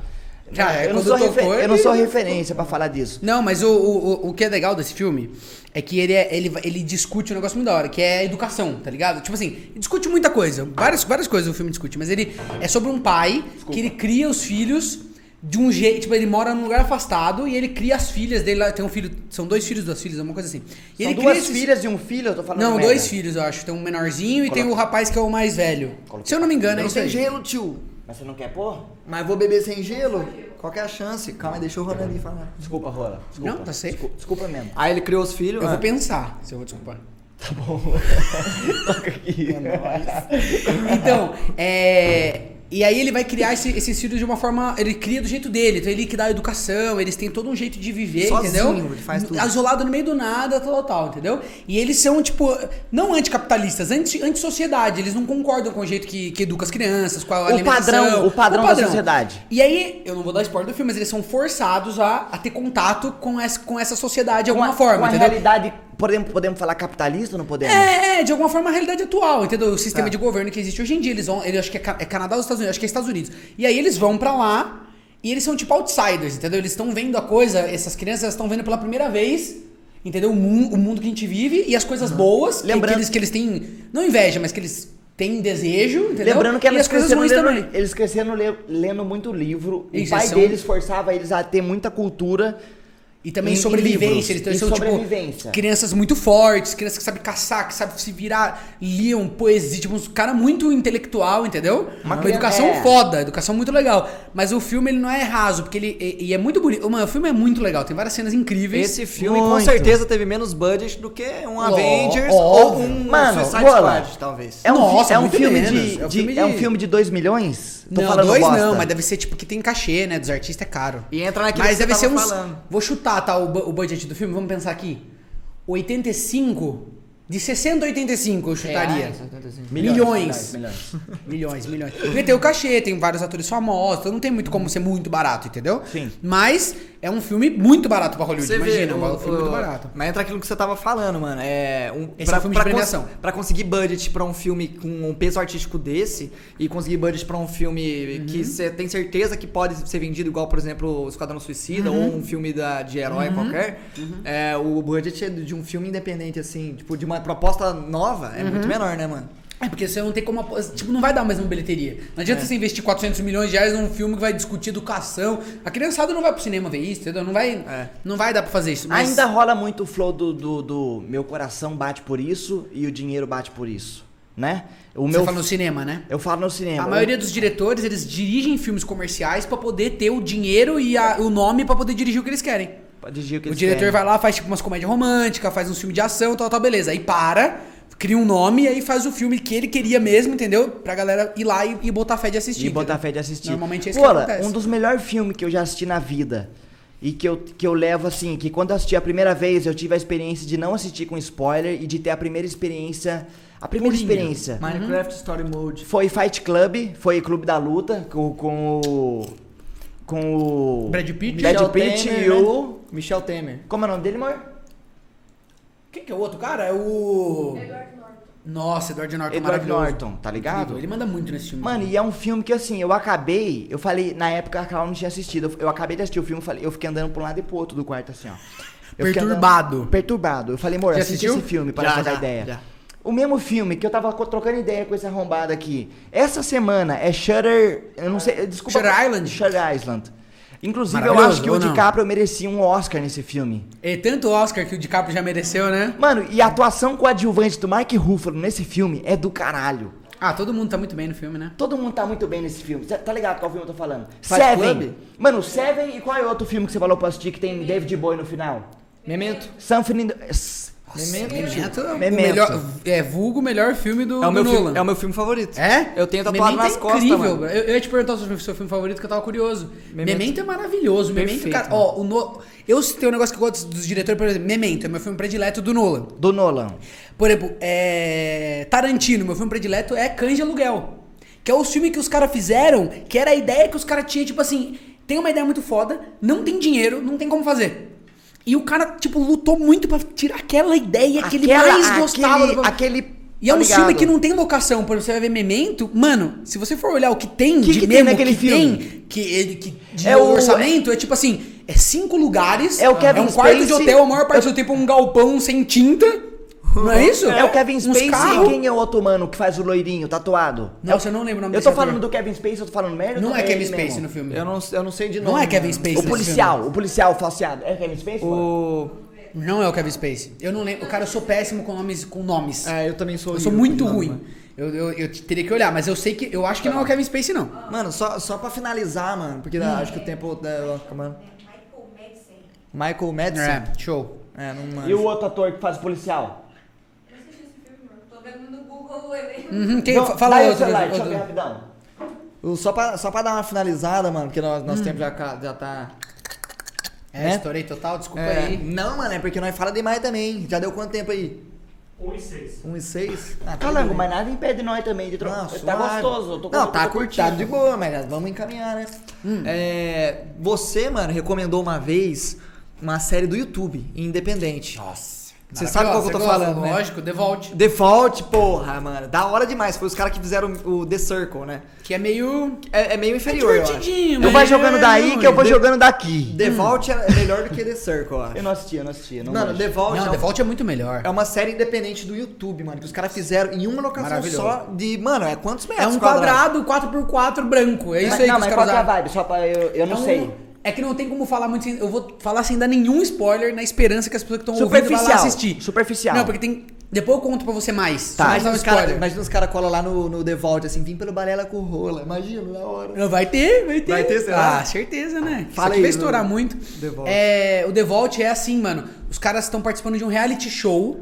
Speaker 3: É,
Speaker 1: eu, não
Speaker 3: quando
Speaker 1: sou refer- eu não sou referência pra falar disso.
Speaker 3: Não, mas o, o, o- que é legal desse filme é que ele, é- ele, ele discute um negócio muito da hora, que é a educação, tá ligado? Tipo assim, discute muita coisa, várias, várias coisas o filme discute, mas ele é sobre um pai que ele cria os filhos de um jeito, tipo, ele mora num lugar afastado e ele cria as filhas dele lá, tem um filho, são dois filhos, duas filhas, alguma coisa assim. E
Speaker 1: São
Speaker 3: ele
Speaker 1: duas
Speaker 3: cria esses-
Speaker 1: filhas e um filho, eu tô falando
Speaker 3: Não,
Speaker 1: merda.
Speaker 3: dois filhos, eu acho. Tem um menorzinho e tem o rapaz que é o mais velho. Se eu não me engano, é
Speaker 2: Não
Speaker 3: isso
Speaker 2: tem
Speaker 3: aí.
Speaker 2: gelo, tio.
Speaker 1: Mas você não quer pôr?
Speaker 2: Mas vou beber sem gelo? Qual que é a chance? Calma aí, deixa o Ronaldinho falar.
Speaker 1: Desculpa, Rola. Desculpa.
Speaker 3: Não, tá safe.
Speaker 1: Desculpa, desculpa mesmo.
Speaker 2: Aí ele criou os filhos.
Speaker 3: Eu
Speaker 2: ah,
Speaker 3: vou pensar se eu vou desculpar.
Speaker 1: Tá bom. Toca aqui.
Speaker 3: Então, é. E aí ele vai criar esse, esses filhos de uma forma. Ele cria do jeito dele. Então ele que dá a educação, eles têm todo um jeito de viver,
Speaker 2: Sozinho,
Speaker 3: entendeu?
Speaker 2: ele faz tudo.
Speaker 3: Isolado no meio do nada, tal, tal, entendeu? E eles são, tipo, não anticapitalistas, anti- anti-sociedade. Eles não concordam com o jeito que, que educa as crianças, com a
Speaker 1: O
Speaker 3: alimentação.
Speaker 1: padrão- o padrão da sociedade.
Speaker 3: E aí, eu não vou dar spoiler do filme, mas eles são forçados a, a ter contato com essa, com essa sociedade de alguma
Speaker 1: Com a-
Speaker 3: forma,
Speaker 1: com a
Speaker 3: entendeu?
Speaker 1: realidade, podemos, podemos falar capitalista ou não podemos?
Speaker 3: É, é, de alguma forma a realidade atual, entendeu? O sistema
Speaker 1: Tá.
Speaker 3: de governo que existe hoje em dia, eles vão, ele acho que é, é Canadá ou Estados Unidos, acho que é Estados Unidos. E aí eles vão pra lá e eles são tipo outsiders, entendeu? Eles estão vendo a coisa, essas crianças estão vendo pela primeira vez, entendeu? O mundo, o mundo que a gente vive e as coisas boas, que-
Speaker 1: Lembrando-
Speaker 3: que, eles, que eles têm, não inveja, mas que eles têm desejo, entendeu?
Speaker 1: Lembrando que
Speaker 3: e
Speaker 1: eles
Speaker 3: as coisas
Speaker 1: cresceram, lendo,
Speaker 3: também.
Speaker 1: eles cresceram le- lendo muito livro.
Speaker 3: Isso,
Speaker 1: o pai
Speaker 3: são-
Speaker 1: deles forçava eles a ter muita cultura.
Speaker 3: E também
Speaker 1: Em- em
Speaker 3: sobrevivência,
Speaker 1: livros.
Speaker 3: eles são
Speaker 1: sobrevivência.
Speaker 3: tipo crianças muito fortes, crianças que sabem caçar, que sabem se virar, liam poesia, tipo, uns cara muito intelectual, entendeu? Uma
Speaker 1: criança-
Speaker 3: educação
Speaker 1: é.
Speaker 3: foda, educação muito legal. Mas o filme ele não é raso, porque ele e, e é muito bonito. Mano, o filme é muito legal, tem várias cenas incríveis.
Speaker 2: Esse filme com
Speaker 1: Muito.
Speaker 2: certeza teve menos budget do que um Avengers
Speaker 3: óbvio.
Speaker 2: ou um
Speaker 1: Mano,
Speaker 2: Suicide. Squad, talvez.
Speaker 1: É um,
Speaker 3: Nossa,
Speaker 1: é um filme,
Speaker 3: menos.
Speaker 1: de,
Speaker 3: É um
Speaker 1: de-
Speaker 3: filme
Speaker 1: é um
Speaker 3: de-
Speaker 1: filme de 2 milhões? Tô
Speaker 3: não,
Speaker 1: falando
Speaker 3: dois
Speaker 1: bosta.
Speaker 3: não, mas deve ser tipo que tem cachê, né? Dos artistas é caro.
Speaker 2: E entra naquilo
Speaker 3: Mas
Speaker 2: que você
Speaker 3: deve ser
Speaker 2: tava
Speaker 3: uns.
Speaker 2: falando.
Speaker 3: Vou chutar, tá? O, o budget do filme, vamos pensar aqui. 85. De 60 a 85 eu chutaria.
Speaker 2: Reais, 85.
Speaker 3: Milhões.
Speaker 1: milhões.
Speaker 3: Milhões, milhões. Porque tem o cachê, tem vários atores famosos, então não tem muito como ser muito barato, entendeu?
Speaker 1: Sim.
Speaker 3: Mas é um filme muito barato pra Hollywood,
Speaker 2: Você
Speaker 3: imagina,
Speaker 2: vê,
Speaker 3: um
Speaker 2: o-
Speaker 3: filme
Speaker 2: o-
Speaker 3: muito barato.
Speaker 2: Mas entra aquilo que você tava falando, mano. É um,
Speaker 3: Esse é um filme de
Speaker 2: cons-
Speaker 3: premiação.
Speaker 2: pra conseguir budget pra um filme com um peso artístico desse e conseguir budget pra um filme
Speaker 3: Uhum.
Speaker 2: que você tem certeza que pode ser vendido igual, por exemplo, o Esquadrão Suicida
Speaker 3: Uhum.
Speaker 2: ou um filme da, de herói qualquer, é, o budget é de um filme independente, assim, tipo, de uma proposta nova, é
Speaker 3: Uhum.
Speaker 2: muito menor, né, mano?
Speaker 3: É, porque você não tem como. Tipo, não vai dar a mesma bilheteria. Não
Speaker 2: É.
Speaker 3: adianta você investir 400 milhões de reais num filme que vai discutir educação. A criançada não vai pro cinema ver isso, entendeu? Não vai,
Speaker 2: É.
Speaker 3: não vai dar pra fazer isso. Mas
Speaker 1: Ainda rola muito o flow do, do, do meu coração bate por isso e o dinheiro bate por isso. né? O
Speaker 3: Você
Speaker 1: meu
Speaker 3: fala no cinema, né?
Speaker 1: eu falo no cinema.
Speaker 3: A maioria dos diretores, eles dirigem filmes comerciais pra poder ter o dinheiro e a- o nome pra poder dirigir o que eles querem.
Speaker 1: Pode dirigir o que
Speaker 3: O
Speaker 1: eles
Speaker 3: diretor
Speaker 1: querem.
Speaker 3: vai lá, faz tipo umas comédias românticas, faz um filme de ação, tal, tal, beleza. Aí para, cria um nome e aí faz o filme que ele queria mesmo, entendeu? Pra galera ir lá e, e botar fé de assistir.
Speaker 1: E botar
Speaker 3: entendeu?
Speaker 1: fé de assistir.
Speaker 3: Normalmente é isso que
Speaker 1: Pô,
Speaker 3: acontece.
Speaker 1: um dos melhores filmes que eu já assisti na vida. E que eu, que eu levo assim, que quando eu assisti a primeira vez, eu tive a experiência de não assistir com spoiler e de ter a primeira experiência. A primeira
Speaker 3: Purinha.
Speaker 1: experiência
Speaker 2: Minecraft Story Mode.
Speaker 1: foi Fight Club, foi Clube da Luta, com, com o. Com o.
Speaker 3: Brad Pitt?
Speaker 1: Brad
Speaker 2: Michel
Speaker 1: Pitt
Speaker 2: Temer,
Speaker 1: e
Speaker 2: né?
Speaker 1: o.
Speaker 2: Michel Temer.
Speaker 1: Como é o nome dele, amor?
Speaker 3: Quem que é o outro cara? É o.
Speaker 4: Edward Norton.
Speaker 3: Nossa, Edward Norton
Speaker 1: Edward
Speaker 3: maravilhoso.
Speaker 1: Norton, tá ligado?
Speaker 3: Ele manda muito nesse filme.
Speaker 1: Mano, e é um filme que assim, eu acabei, eu falei, na época a Carol não tinha assistido, eu, eu acabei de assistir o filme, falei, eu fiquei andando pra um lado e pro outro do quarto, assim, ó. Eu
Speaker 3: Perturbado.
Speaker 1: andando- perturbado. Eu falei, amor,
Speaker 3: assistiu?
Speaker 1: esse filme para dar ideia.
Speaker 2: já.
Speaker 1: O mesmo filme que eu tava trocando ideia com esse arrombado aqui. Essa semana é Shutter. Eu não sei. Desculpa.
Speaker 3: Shutter Island?
Speaker 1: Shutter Island. Inclusive, eu acho que o? DiCaprio merecia um Oscar nesse filme.
Speaker 3: É tanto Oscar que o DiCaprio já mereceu, né?
Speaker 1: Mano, e a atuação coadjuvante do Mark Ruffalo nesse filme é do caralho.
Speaker 3: Ah, todo mundo tá muito bem no filme, né?
Speaker 1: Todo mundo tá muito bem nesse filme. Cê Tá ligado qual filme eu tô falando?
Speaker 2: Fight
Speaker 1: Seven.
Speaker 2: Club?
Speaker 1: Mano, Seven e qual é o outro filme que você falou pra assistir que tem David Bowie no final?
Speaker 2: Memento.
Speaker 1: Something in the...
Speaker 2: Memento.
Speaker 3: Memento, o
Speaker 1: Memento.
Speaker 3: melhor, é vulgo o melhor filme do,
Speaker 2: É o,
Speaker 3: do
Speaker 2: meu
Speaker 3: Nolan.
Speaker 2: filme, é o meu filme favorito.
Speaker 3: É?
Speaker 2: Eu tenho tatuado
Speaker 3: Memento
Speaker 2: nas
Speaker 3: é
Speaker 2: costas,
Speaker 3: incrível,
Speaker 2: mano.
Speaker 3: Eu, eu ia te perguntar o seu, seu filme favorito que eu tava curioso. Memento,
Speaker 2: Memento.
Speaker 3: é maravilhoso. Memento,
Speaker 2: Perfeito,
Speaker 3: cara,
Speaker 2: mano.
Speaker 3: ó, o no... eu tenho um negócio que eu gosto dos diretores, por exemplo, Memento é meu filme predileto do Nolan.
Speaker 1: Do Nolan.
Speaker 3: Por exemplo, é... Tarantino, meu filme predileto é Cães de Aluguel. Que é o filme que os caras fizeram, que era a ideia que os caras tinham, tipo assim, tem uma ideia muito foda, não tem dinheiro, não tem como fazer. E o cara, tipo, lutou muito pra tirar aquela ideia que ele
Speaker 1: Aquela-
Speaker 3: mais gostava.
Speaker 1: Aquele,
Speaker 3: do-
Speaker 1: aquele
Speaker 3: E é um
Speaker 1: tá
Speaker 3: filme que não tem locação, por você vai ver Memento, mano, se você for olhar o que tem
Speaker 1: Que
Speaker 3: de
Speaker 1: que tem
Speaker 3: mesmo,
Speaker 1: naquele
Speaker 3: que
Speaker 1: filme?
Speaker 3: tem, que ele que de
Speaker 1: É o-
Speaker 3: orçamento, é tipo assim, é cinco lugares,
Speaker 1: É o Kevin
Speaker 3: um quarto de
Speaker 1: Spacey-
Speaker 3: hotel, a maior parte do tempo um galpão sem tinta, não é isso?
Speaker 1: É o Kevin Spacey
Speaker 3: carro.
Speaker 1: e quem é o outro mano que faz o loirinho, tatuado?
Speaker 3: Nossa, eu não lembro o nome
Speaker 1: Eu
Speaker 3: desse
Speaker 1: tô falando
Speaker 3: ator.
Speaker 1: do Kevin Spacey, eu tô falando merda?
Speaker 3: Não é Kevin Spacey no filme.
Speaker 2: Eu não, eu não sei de nome.
Speaker 3: Não é Kevin
Speaker 2: mano.
Speaker 3: Spacey
Speaker 1: O
Speaker 3: nesse
Speaker 1: policial, o policial falseado. É Kevin Spacey? mano?
Speaker 2: O...
Speaker 3: Não é o Kevin Spacey. Eu não lembro. Cara, eu sou péssimo com nomes. Com nomes.
Speaker 2: É, eu também sou
Speaker 3: eu sou
Speaker 2: horrível
Speaker 3: muito
Speaker 2: com nome,
Speaker 3: ruim.
Speaker 2: mano.
Speaker 3: Eu, eu, eu teria que olhar, mas eu sei que. Eu acho que não é o Kevin Spacey, não.
Speaker 2: Mano, só, só pra finalizar, mano, porque acho que o tempo... Da, mano,
Speaker 4: Michael Madsen.
Speaker 2: Michael Madison.
Speaker 3: É, show.
Speaker 2: É, não mano.
Speaker 1: E o outro ator que faz o policial?
Speaker 4: Eu não assisti esse filme, mano. Tô vendo no Google o.
Speaker 3: Uhum, quem, fa- fala
Speaker 1: aí
Speaker 3: outro.
Speaker 1: celular,
Speaker 3: outro-
Speaker 1: deixa eu ver rapidão.
Speaker 2: O- Só pra, só pra dar uma finalizada, mano, porque nós,
Speaker 3: Hum.
Speaker 2: nosso tempo já, já tá...
Speaker 3: É,
Speaker 2: né?
Speaker 3: estourei total, desculpa
Speaker 2: É,
Speaker 3: aí.
Speaker 2: não, mano, é porque nós fala demais também. Já deu quanto tempo aí?
Speaker 5: 1 e 6.
Speaker 2: 1 e 6? Ah,
Speaker 1: Calango,
Speaker 2: tudo bem.
Speaker 1: mas nada impede nós também de trocar. Tá gostoso. Eu tô,
Speaker 2: Não, tá
Speaker 1: tô
Speaker 2: curtado
Speaker 1: curtindo.
Speaker 2: de boa, mas vamos encaminhar, né?
Speaker 3: Hum.
Speaker 2: É, você, mano, recomendou uma vez uma série do YouTube, independente.
Speaker 3: Nossa.
Speaker 2: Você sabe qual que eu tô
Speaker 3: Maravilhosa,
Speaker 2: falando, né?
Speaker 3: Lógico, The Vault.
Speaker 2: Default, porra, mano. Da hora demais. Foi os caras que fizeram o The Circle, né?
Speaker 3: Que é meio.
Speaker 2: É, é meio inferior, eu acho.
Speaker 3: divertidinho,
Speaker 1: Tu
Speaker 3: mas
Speaker 1: vai
Speaker 3: é-
Speaker 1: jogando daí
Speaker 3: não,
Speaker 1: que eu vou
Speaker 3: The-
Speaker 1: jogando daqui.
Speaker 2: The Vault é melhor do que The Circle, eu acho.
Speaker 1: Eu não assisti, eu não assisti. Não
Speaker 2: Mano, Vault,
Speaker 3: Não,
Speaker 2: é,
Speaker 3: The Vault é muito melhor.
Speaker 2: é uma série independente do YouTube, mano. Que os caras fizeram em uma locação só de. Mano, é quantos
Speaker 3: É
Speaker 2: metros?
Speaker 3: um
Speaker 2: quadrados?
Speaker 3: quadrado 4x4 branco. É isso aí
Speaker 1: não,
Speaker 3: que os
Speaker 1: mas qual é a vibe? Só pra eu, eu não
Speaker 3: É um-
Speaker 1: sei.
Speaker 3: É que não tem como falar muito sem. Eu vou falar sem dar nenhum spoiler na esperança que as pessoas que estão ouvindo vão lá assistir.
Speaker 1: Superficial.
Speaker 3: Não, porque tem. Depois eu conto pra você mais.
Speaker 2: Tá, imagina os
Speaker 3: um
Speaker 2: caras
Speaker 3: spoiler.
Speaker 2: imagina os cara colam lá no, no The Vault, assim, vim pelo Balela com rola. Imagina, na hora.
Speaker 3: Não, Vai ter, vai ter.
Speaker 2: Vai ter, será?
Speaker 3: Ah, certeza, né?
Speaker 2: Fala
Speaker 3: Isso
Speaker 2: aí,
Speaker 3: vai estourar muito.
Speaker 2: The Vault.
Speaker 3: É, o The Vault é assim, mano. Os caras estão participando de um reality show.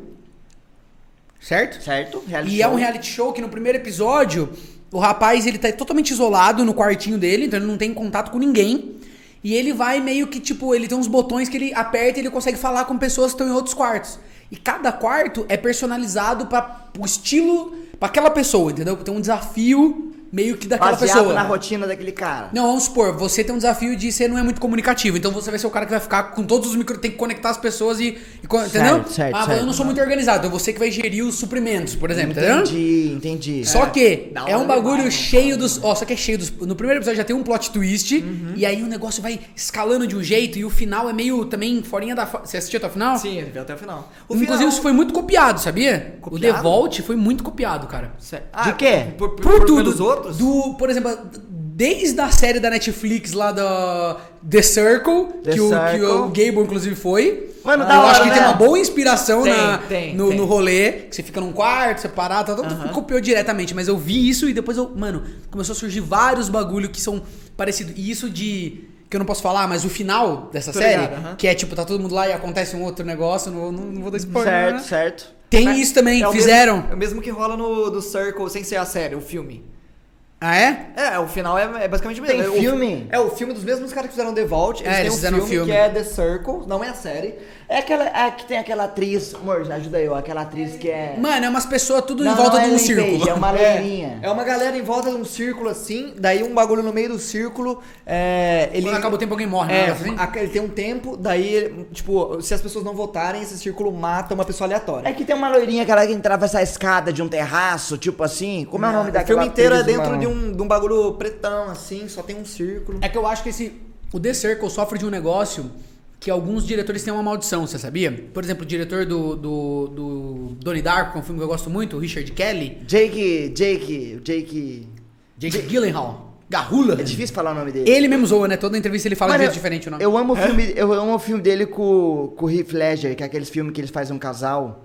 Speaker 3: Certo?
Speaker 1: Certo? Reality
Speaker 3: E é
Speaker 1: show.
Speaker 3: um reality show que no primeiro episódio, o rapaz ele tá totalmente isolado no quartinho dele, então ele não tem contato com ninguém. E ele vai meio que, tipo, ele tem uns botões que ele aperta e ele consegue falar com pessoas que estão em outros quartos. E cada quarto é personalizado para o estilo, pra aquela pessoa, entendeu? Tem um desafio meio que daquela
Speaker 1: Baseado
Speaker 3: pessoa.
Speaker 1: na rotina daquele cara.
Speaker 3: Não, vamos supor, você tem um desafio de você não é muito comunicativo, então você vai ser o cara que vai ficar com todos os micro, tem que conectar as pessoas e, e co- entendeu?
Speaker 1: certo,
Speaker 3: ah,
Speaker 1: certo.
Speaker 3: eu não sou muito organizado, então você que vai gerir os suprimentos, por exemplo, entendeu?
Speaker 1: Entendi, entendi.
Speaker 3: Só que
Speaker 2: da
Speaker 3: é um bagulho
Speaker 2: demais,
Speaker 3: cheio dos. Ó, só que é cheio dos. No primeiro episódio já tem um plot twist.
Speaker 2: Uhum.
Speaker 3: E aí o negócio vai escalando de um jeito. E o final é meio também forinha da. Você assistiu até o final?
Speaker 2: Sim, ele veio até o final. O
Speaker 3: Inclusive,
Speaker 2: final-
Speaker 3: isso foi muito copiado, sabia? O
Speaker 2: Copiado?
Speaker 3: The Vault foi muito copiado, cara.
Speaker 2: Sério?
Speaker 1: De quê?
Speaker 2: Por, por,
Speaker 3: Por,
Speaker 2: por-
Speaker 3: tudo.
Speaker 2: pelos outros?
Speaker 3: Do, por exemplo, desde a série da Netflix lá da The Circle,
Speaker 1: The
Speaker 3: que, o, que o Gable inclusive foi.
Speaker 1: Mano,
Speaker 3: eu
Speaker 1: da hora,
Speaker 3: acho que
Speaker 1: né?
Speaker 3: tem uma boa inspiração
Speaker 2: Tem,
Speaker 3: na,
Speaker 2: tem,
Speaker 3: no,
Speaker 2: tem.
Speaker 3: no rolê, que você fica num quarto separado, tá, todo mundo copiou diretamente, mas eu vi isso e depois eu, mano, começou a surgir vários bagulho que são parecidos. E isso de que eu não posso falar, mas o final dessa
Speaker 2: Tô
Speaker 3: série,
Speaker 2: ligado, aham.
Speaker 3: que é tipo, tá todo mundo lá e acontece um outro negócio, não, não, não vou dar spoiler.
Speaker 1: Certo,
Speaker 3: né?
Speaker 1: certo.
Speaker 3: Tem isso também,
Speaker 2: É o
Speaker 3: fizeram.
Speaker 2: Mesmo, é o mesmo que rola no do Circle, sem ser a série, o filme.
Speaker 3: Ah, é?
Speaker 2: É, o final é, é basicamente o mesmo.
Speaker 1: Tem
Speaker 2: É o-
Speaker 1: filme?
Speaker 2: É o filme dos mesmos caras que fizeram The Vault. Eles
Speaker 3: É,
Speaker 2: têm
Speaker 3: eles
Speaker 2: um
Speaker 3: fizeram
Speaker 2: filme,
Speaker 3: um filme.
Speaker 2: que é The Circle, não é a série.
Speaker 1: É aquela. É que tem aquela atriz. Amor, ajuda eu. Aquela atriz que é.
Speaker 3: Mano, é umas pessoas tudo
Speaker 1: Não,
Speaker 3: em volta
Speaker 1: não é
Speaker 3: de um
Speaker 1: Ellen
Speaker 3: círculo.
Speaker 1: Page, é uma loirinha.
Speaker 2: É uma galera em volta de um círculo assim, daí um bagulho no meio do círculo. É, ele
Speaker 3: Quando acaba o tempo, alguém morre,
Speaker 2: É,
Speaker 3: né? Assim?
Speaker 2: ele tem um tempo, daí, tipo, se as pessoas não votarem, esse círculo mata uma pessoa aleatória.
Speaker 1: É que tem uma loirinha aquela que entrava essa escada de um terraço, tipo assim. Como é o nome
Speaker 2: o
Speaker 1: daquela
Speaker 2: filme inteiro é dentro
Speaker 1: mano?
Speaker 2: de um, de um bagulho pretão, assim, só tem um círculo.
Speaker 3: É que eu acho que esse. O The Circle sofre de um negócio que alguns diretores têm uma maldição, você sabia? Por exemplo, o diretor do, do, do Donnie Darko, que é um filme que eu gosto muito, o Richard Kelly,
Speaker 1: Jake. Jake. Jake.
Speaker 3: Jake Gyllenhaal, Garrula.
Speaker 1: É difícil falar o nome dele.
Speaker 3: Ele mesmo zoa, né? Toda entrevista ele fala
Speaker 1: Mano,
Speaker 3: de
Speaker 1: eu-
Speaker 3: jeito diferente o nome.
Speaker 1: Eu amo o filme, eu amo o filme dele com, com o Heath Ledger, que é aqueles filmes que eles fazem um casal.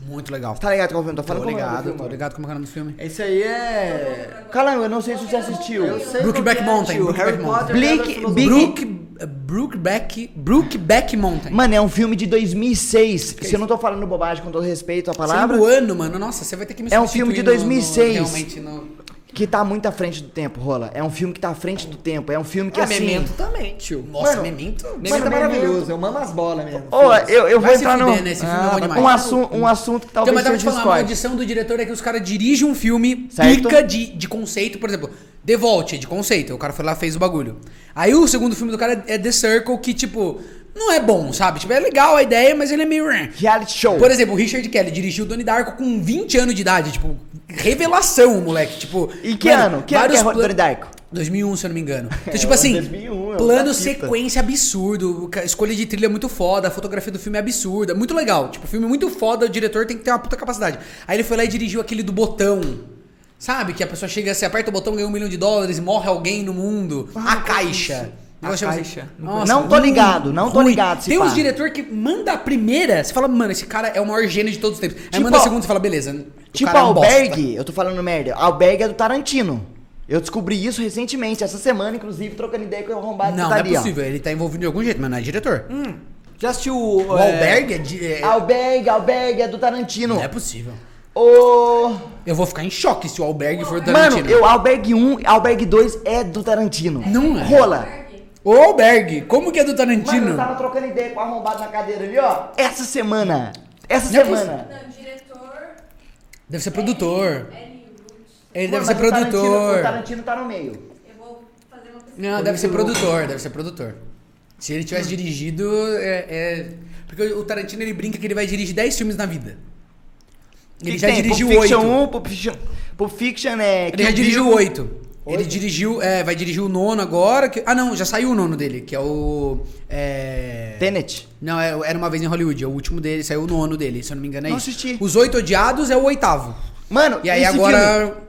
Speaker 3: Muito legal.
Speaker 1: Tá ligado qual filme? eu Tô falando
Speaker 3: Tô
Speaker 1: é
Speaker 3: ligado,
Speaker 1: filme,
Speaker 3: tô ligado como é o nome do filme.
Speaker 2: Esse aí é.
Speaker 1: Calango, eu não sei se você assistiu.
Speaker 2: Eu sei que é,
Speaker 3: Mountain,
Speaker 2: tio,
Speaker 3: Brokeback
Speaker 2: Harry
Speaker 3: Mountain.
Speaker 1: Blake-. Big-
Speaker 3: Brook, Brookback, Brookback Mountain.
Speaker 1: Mano, é um filme de 2006. Se eu não tô falando bobagem com todo respeito à palavra,
Speaker 3: Sendo ano, mano. Nossa, você vai ter que me
Speaker 1: É um filme de
Speaker 3: substituir no- no-
Speaker 1: 2006.
Speaker 3: realmente no...
Speaker 1: que tá muito à frente do tempo, rola. É um filme que tá à frente do tempo. É um filme que
Speaker 2: Ah,
Speaker 1: assim.
Speaker 2: Memento também, tio.
Speaker 3: Nossa,
Speaker 1: Mano,
Speaker 3: Memento?
Speaker 2: Memento
Speaker 1: Mano,
Speaker 2: é maravilhoso,
Speaker 1: Memento-
Speaker 2: eu mamo as bolas mesmo.
Speaker 1: Ó, eu, eu vou
Speaker 3: Vai se
Speaker 1: entrar no.
Speaker 3: fuder, né? Esse filme é bom
Speaker 2: Ah,
Speaker 3: demais.
Speaker 1: um, assu um assunto que
Speaker 3: Então,
Speaker 1: talvez
Speaker 3: mas tava te
Speaker 1: seja
Speaker 3: falando, a maldição do diretor é que os caras dirigem um filme,
Speaker 1: Certo.
Speaker 3: pica de, de conceito, por exemplo, The Vault, é de conceito. O cara foi lá e fez o bagulho. Aí o segundo filme do cara é The Circle, que, tipo, não é bom, sabe? Tipo, é legal a ideia, mas ele é meio.
Speaker 1: Reality show.
Speaker 3: Por exemplo, o Richard Kelly dirigiu Donnie Darko com 20 anos de idade, tipo, revelação, moleque. Tipo,
Speaker 1: E que
Speaker 3: mano,
Speaker 1: ano? Que ano que é Donnie Darko?
Speaker 3: 2001, se eu não me engano. Então,
Speaker 1: É,
Speaker 3: tipo assim,
Speaker 1: 2001, é
Speaker 3: plano sequência absurdo, escolha de trilha muito foda, a fotografia do filme é absurda, muito legal. Tipo, filme muito foda, o diretor tem que ter uma puta capacidade. Aí ele foi lá e dirigiu aquele do botão. Sabe? Que a pessoa chega, você aperta o botão, ganha um milhão de dólares, morre alguém no mundo. a caixa.
Speaker 2: A. Caixa.
Speaker 3: Nossa,
Speaker 1: Não tô ligado, não tô
Speaker 3: ruim.
Speaker 1: ligado, se
Speaker 3: Tem
Speaker 1: pá.
Speaker 3: uns diretor que manda a primeira, você fala, mano, esse cara é o maior gênio de todos os tempos. Aí
Speaker 1: Tipo,
Speaker 3: manda a segunda e fala, beleza. o
Speaker 1: Tipo
Speaker 3: cara é um
Speaker 1: eu tô falando merda. Albergue é do Tarantino. Eu descobri isso recentemente, essa semana, inclusive, trocando ideia com o arrombado
Speaker 3: Não,
Speaker 1: que
Speaker 3: não
Speaker 1: tá
Speaker 3: é possível. Ele tá envolvido de algum jeito, mas não é diretor.
Speaker 2: Já assistiu
Speaker 3: O
Speaker 2: é,
Speaker 3: Albergue é, de, é-
Speaker 1: Albergue, Albergue é do Tarantino.
Speaker 3: Não é possível.
Speaker 1: Ô.
Speaker 3: Eu vou ficar em choque se o Albergue for do
Speaker 1: Mano,
Speaker 3: Tarantino.
Speaker 1: eu, Albergue 1 Albergue 2 é do Tarantino.
Speaker 3: Não é.
Speaker 1: Rola.
Speaker 3: Ô, Berg, como que é do
Speaker 1: Tarantino? Mas
Speaker 3: eu
Speaker 1: tava trocando ideia com o arrombado na cadeira ali, ó. Essa semana. Essa
Speaker 3: não é
Speaker 1: semana.
Speaker 4: Não, diretor.
Speaker 3: Deve ser produtor.
Speaker 4: É, é
Speaker 3: ele deve ser
Speaker 1: produtor. Tarantino, o Tarantino tá no meio.
Speaker 4: Eu vou fazer uma pesquisa.
Speaker 3: Não, deve ser produtor, deve ser produtor. Se ele tivesse hum. dirigido, é, é... Porque o Tarantino ele brinca que ele vai dirigir 10 filmes na vida. Ele
Speaker 1: que
Speaker 3: já
Speaker 1: tem?
Speaker 3: dirigiu
Speaker 1: Pulp Fiction
Speaker 3: 8.
Speaker 1: 1, Pulp Fiction, Pulp Fiction é.
Speaker 3: Ele já dirigiu 8. Ele dirigiu, é, vai dirigir o nono agora. Que, ah, não, já saiu o nono dele, que é o. É...
Speaker 1: Tenet.
Speaker 3: Não, é, era uma vez em Hollywood, é o último dele, saiu o nono dele, se eu não me engano é
Speaker 1: não
Speaker 3: isso.
Speaker 1: Assisti.
Speaker 3: Os Oito Odiados é o oitavo.
Speaker 1: Mano,
Speaker 3: e aí agora.
Speaker 1: Filme,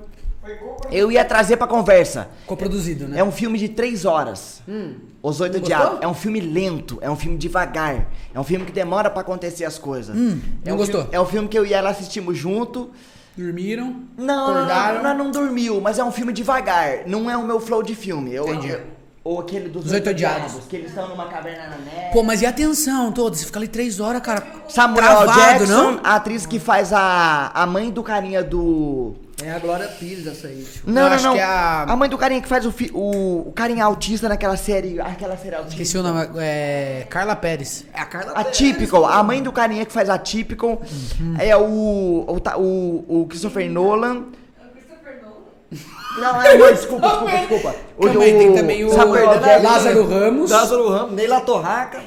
Speaker 1: eu ia trazer pra conversa.
Speaker 3: Coproduzido, né?
Speaker 1: É um filme de três horas. Hum. Os Oito
Speaker 3: Odiados.
Speaker 1: É um filme lento, é um filme devagar. É um filme que demora para acontecer as coisas.
Speaker 3: Hum,
Speaker 1: é
Speaker 3: não é
Speaker 1: um
Speaker 3: gostou?
Speaker 1: Filme, é um filme que eu e ela assistimos junto.
Speaker 3: Dormiram.
Speaker 1: Não,
Speaker 3: Acordaram.
Speaker 1: não, não, não dormiu, mas é um filme devagar. Não é o meu flow de filme. Eu,
Speaker 3: Entendi.
Speaker 1: eu- ou aquele dos
Speaker 3: Os Oito Odiados.
Speaker 1: que eles estão numa caverna na neve.
Speaker 3: Pô, mas e atenção toda? Você fica ali três horas, cara.
Speaker 1: Samuel
Speaker 3: travado,
Speaker 1: Jackson,
Speaker 3: não?
Speaker 1: a atriz que faz a, a mãe do carinha do.
Speaker 2: É a Glória Pires essa aí, tio.
Speaker 1: Não,
Speaker 3: Eu
Speaker 1: não,
Speaker 3: acho
Speaker 1: não.
Speaker 3: que é a-
Speaker 1: mãe do carinha que faz o, fi- o, o carinha autista naquela série. Aquela série autista.
Speaker 3: Esqueci o nome. É. Carla Pérez.
Speaker 2: É a Carla
Speaker 1: A Typical, a mãe do carinha que faz a Typical é o, o, o, o Christopher Nolan.
Speaker 4: É o Christopher Nolan.
Speaker 1: Não, é, não, desculpa, desculpa, desculpa.
Speaker 3: Calma aí, tem também o
Speaker 1: Jackson.
Speaker 3: Lázaro Ramos.
Speaker 2: Lázaro Ramos, Neila Torraca.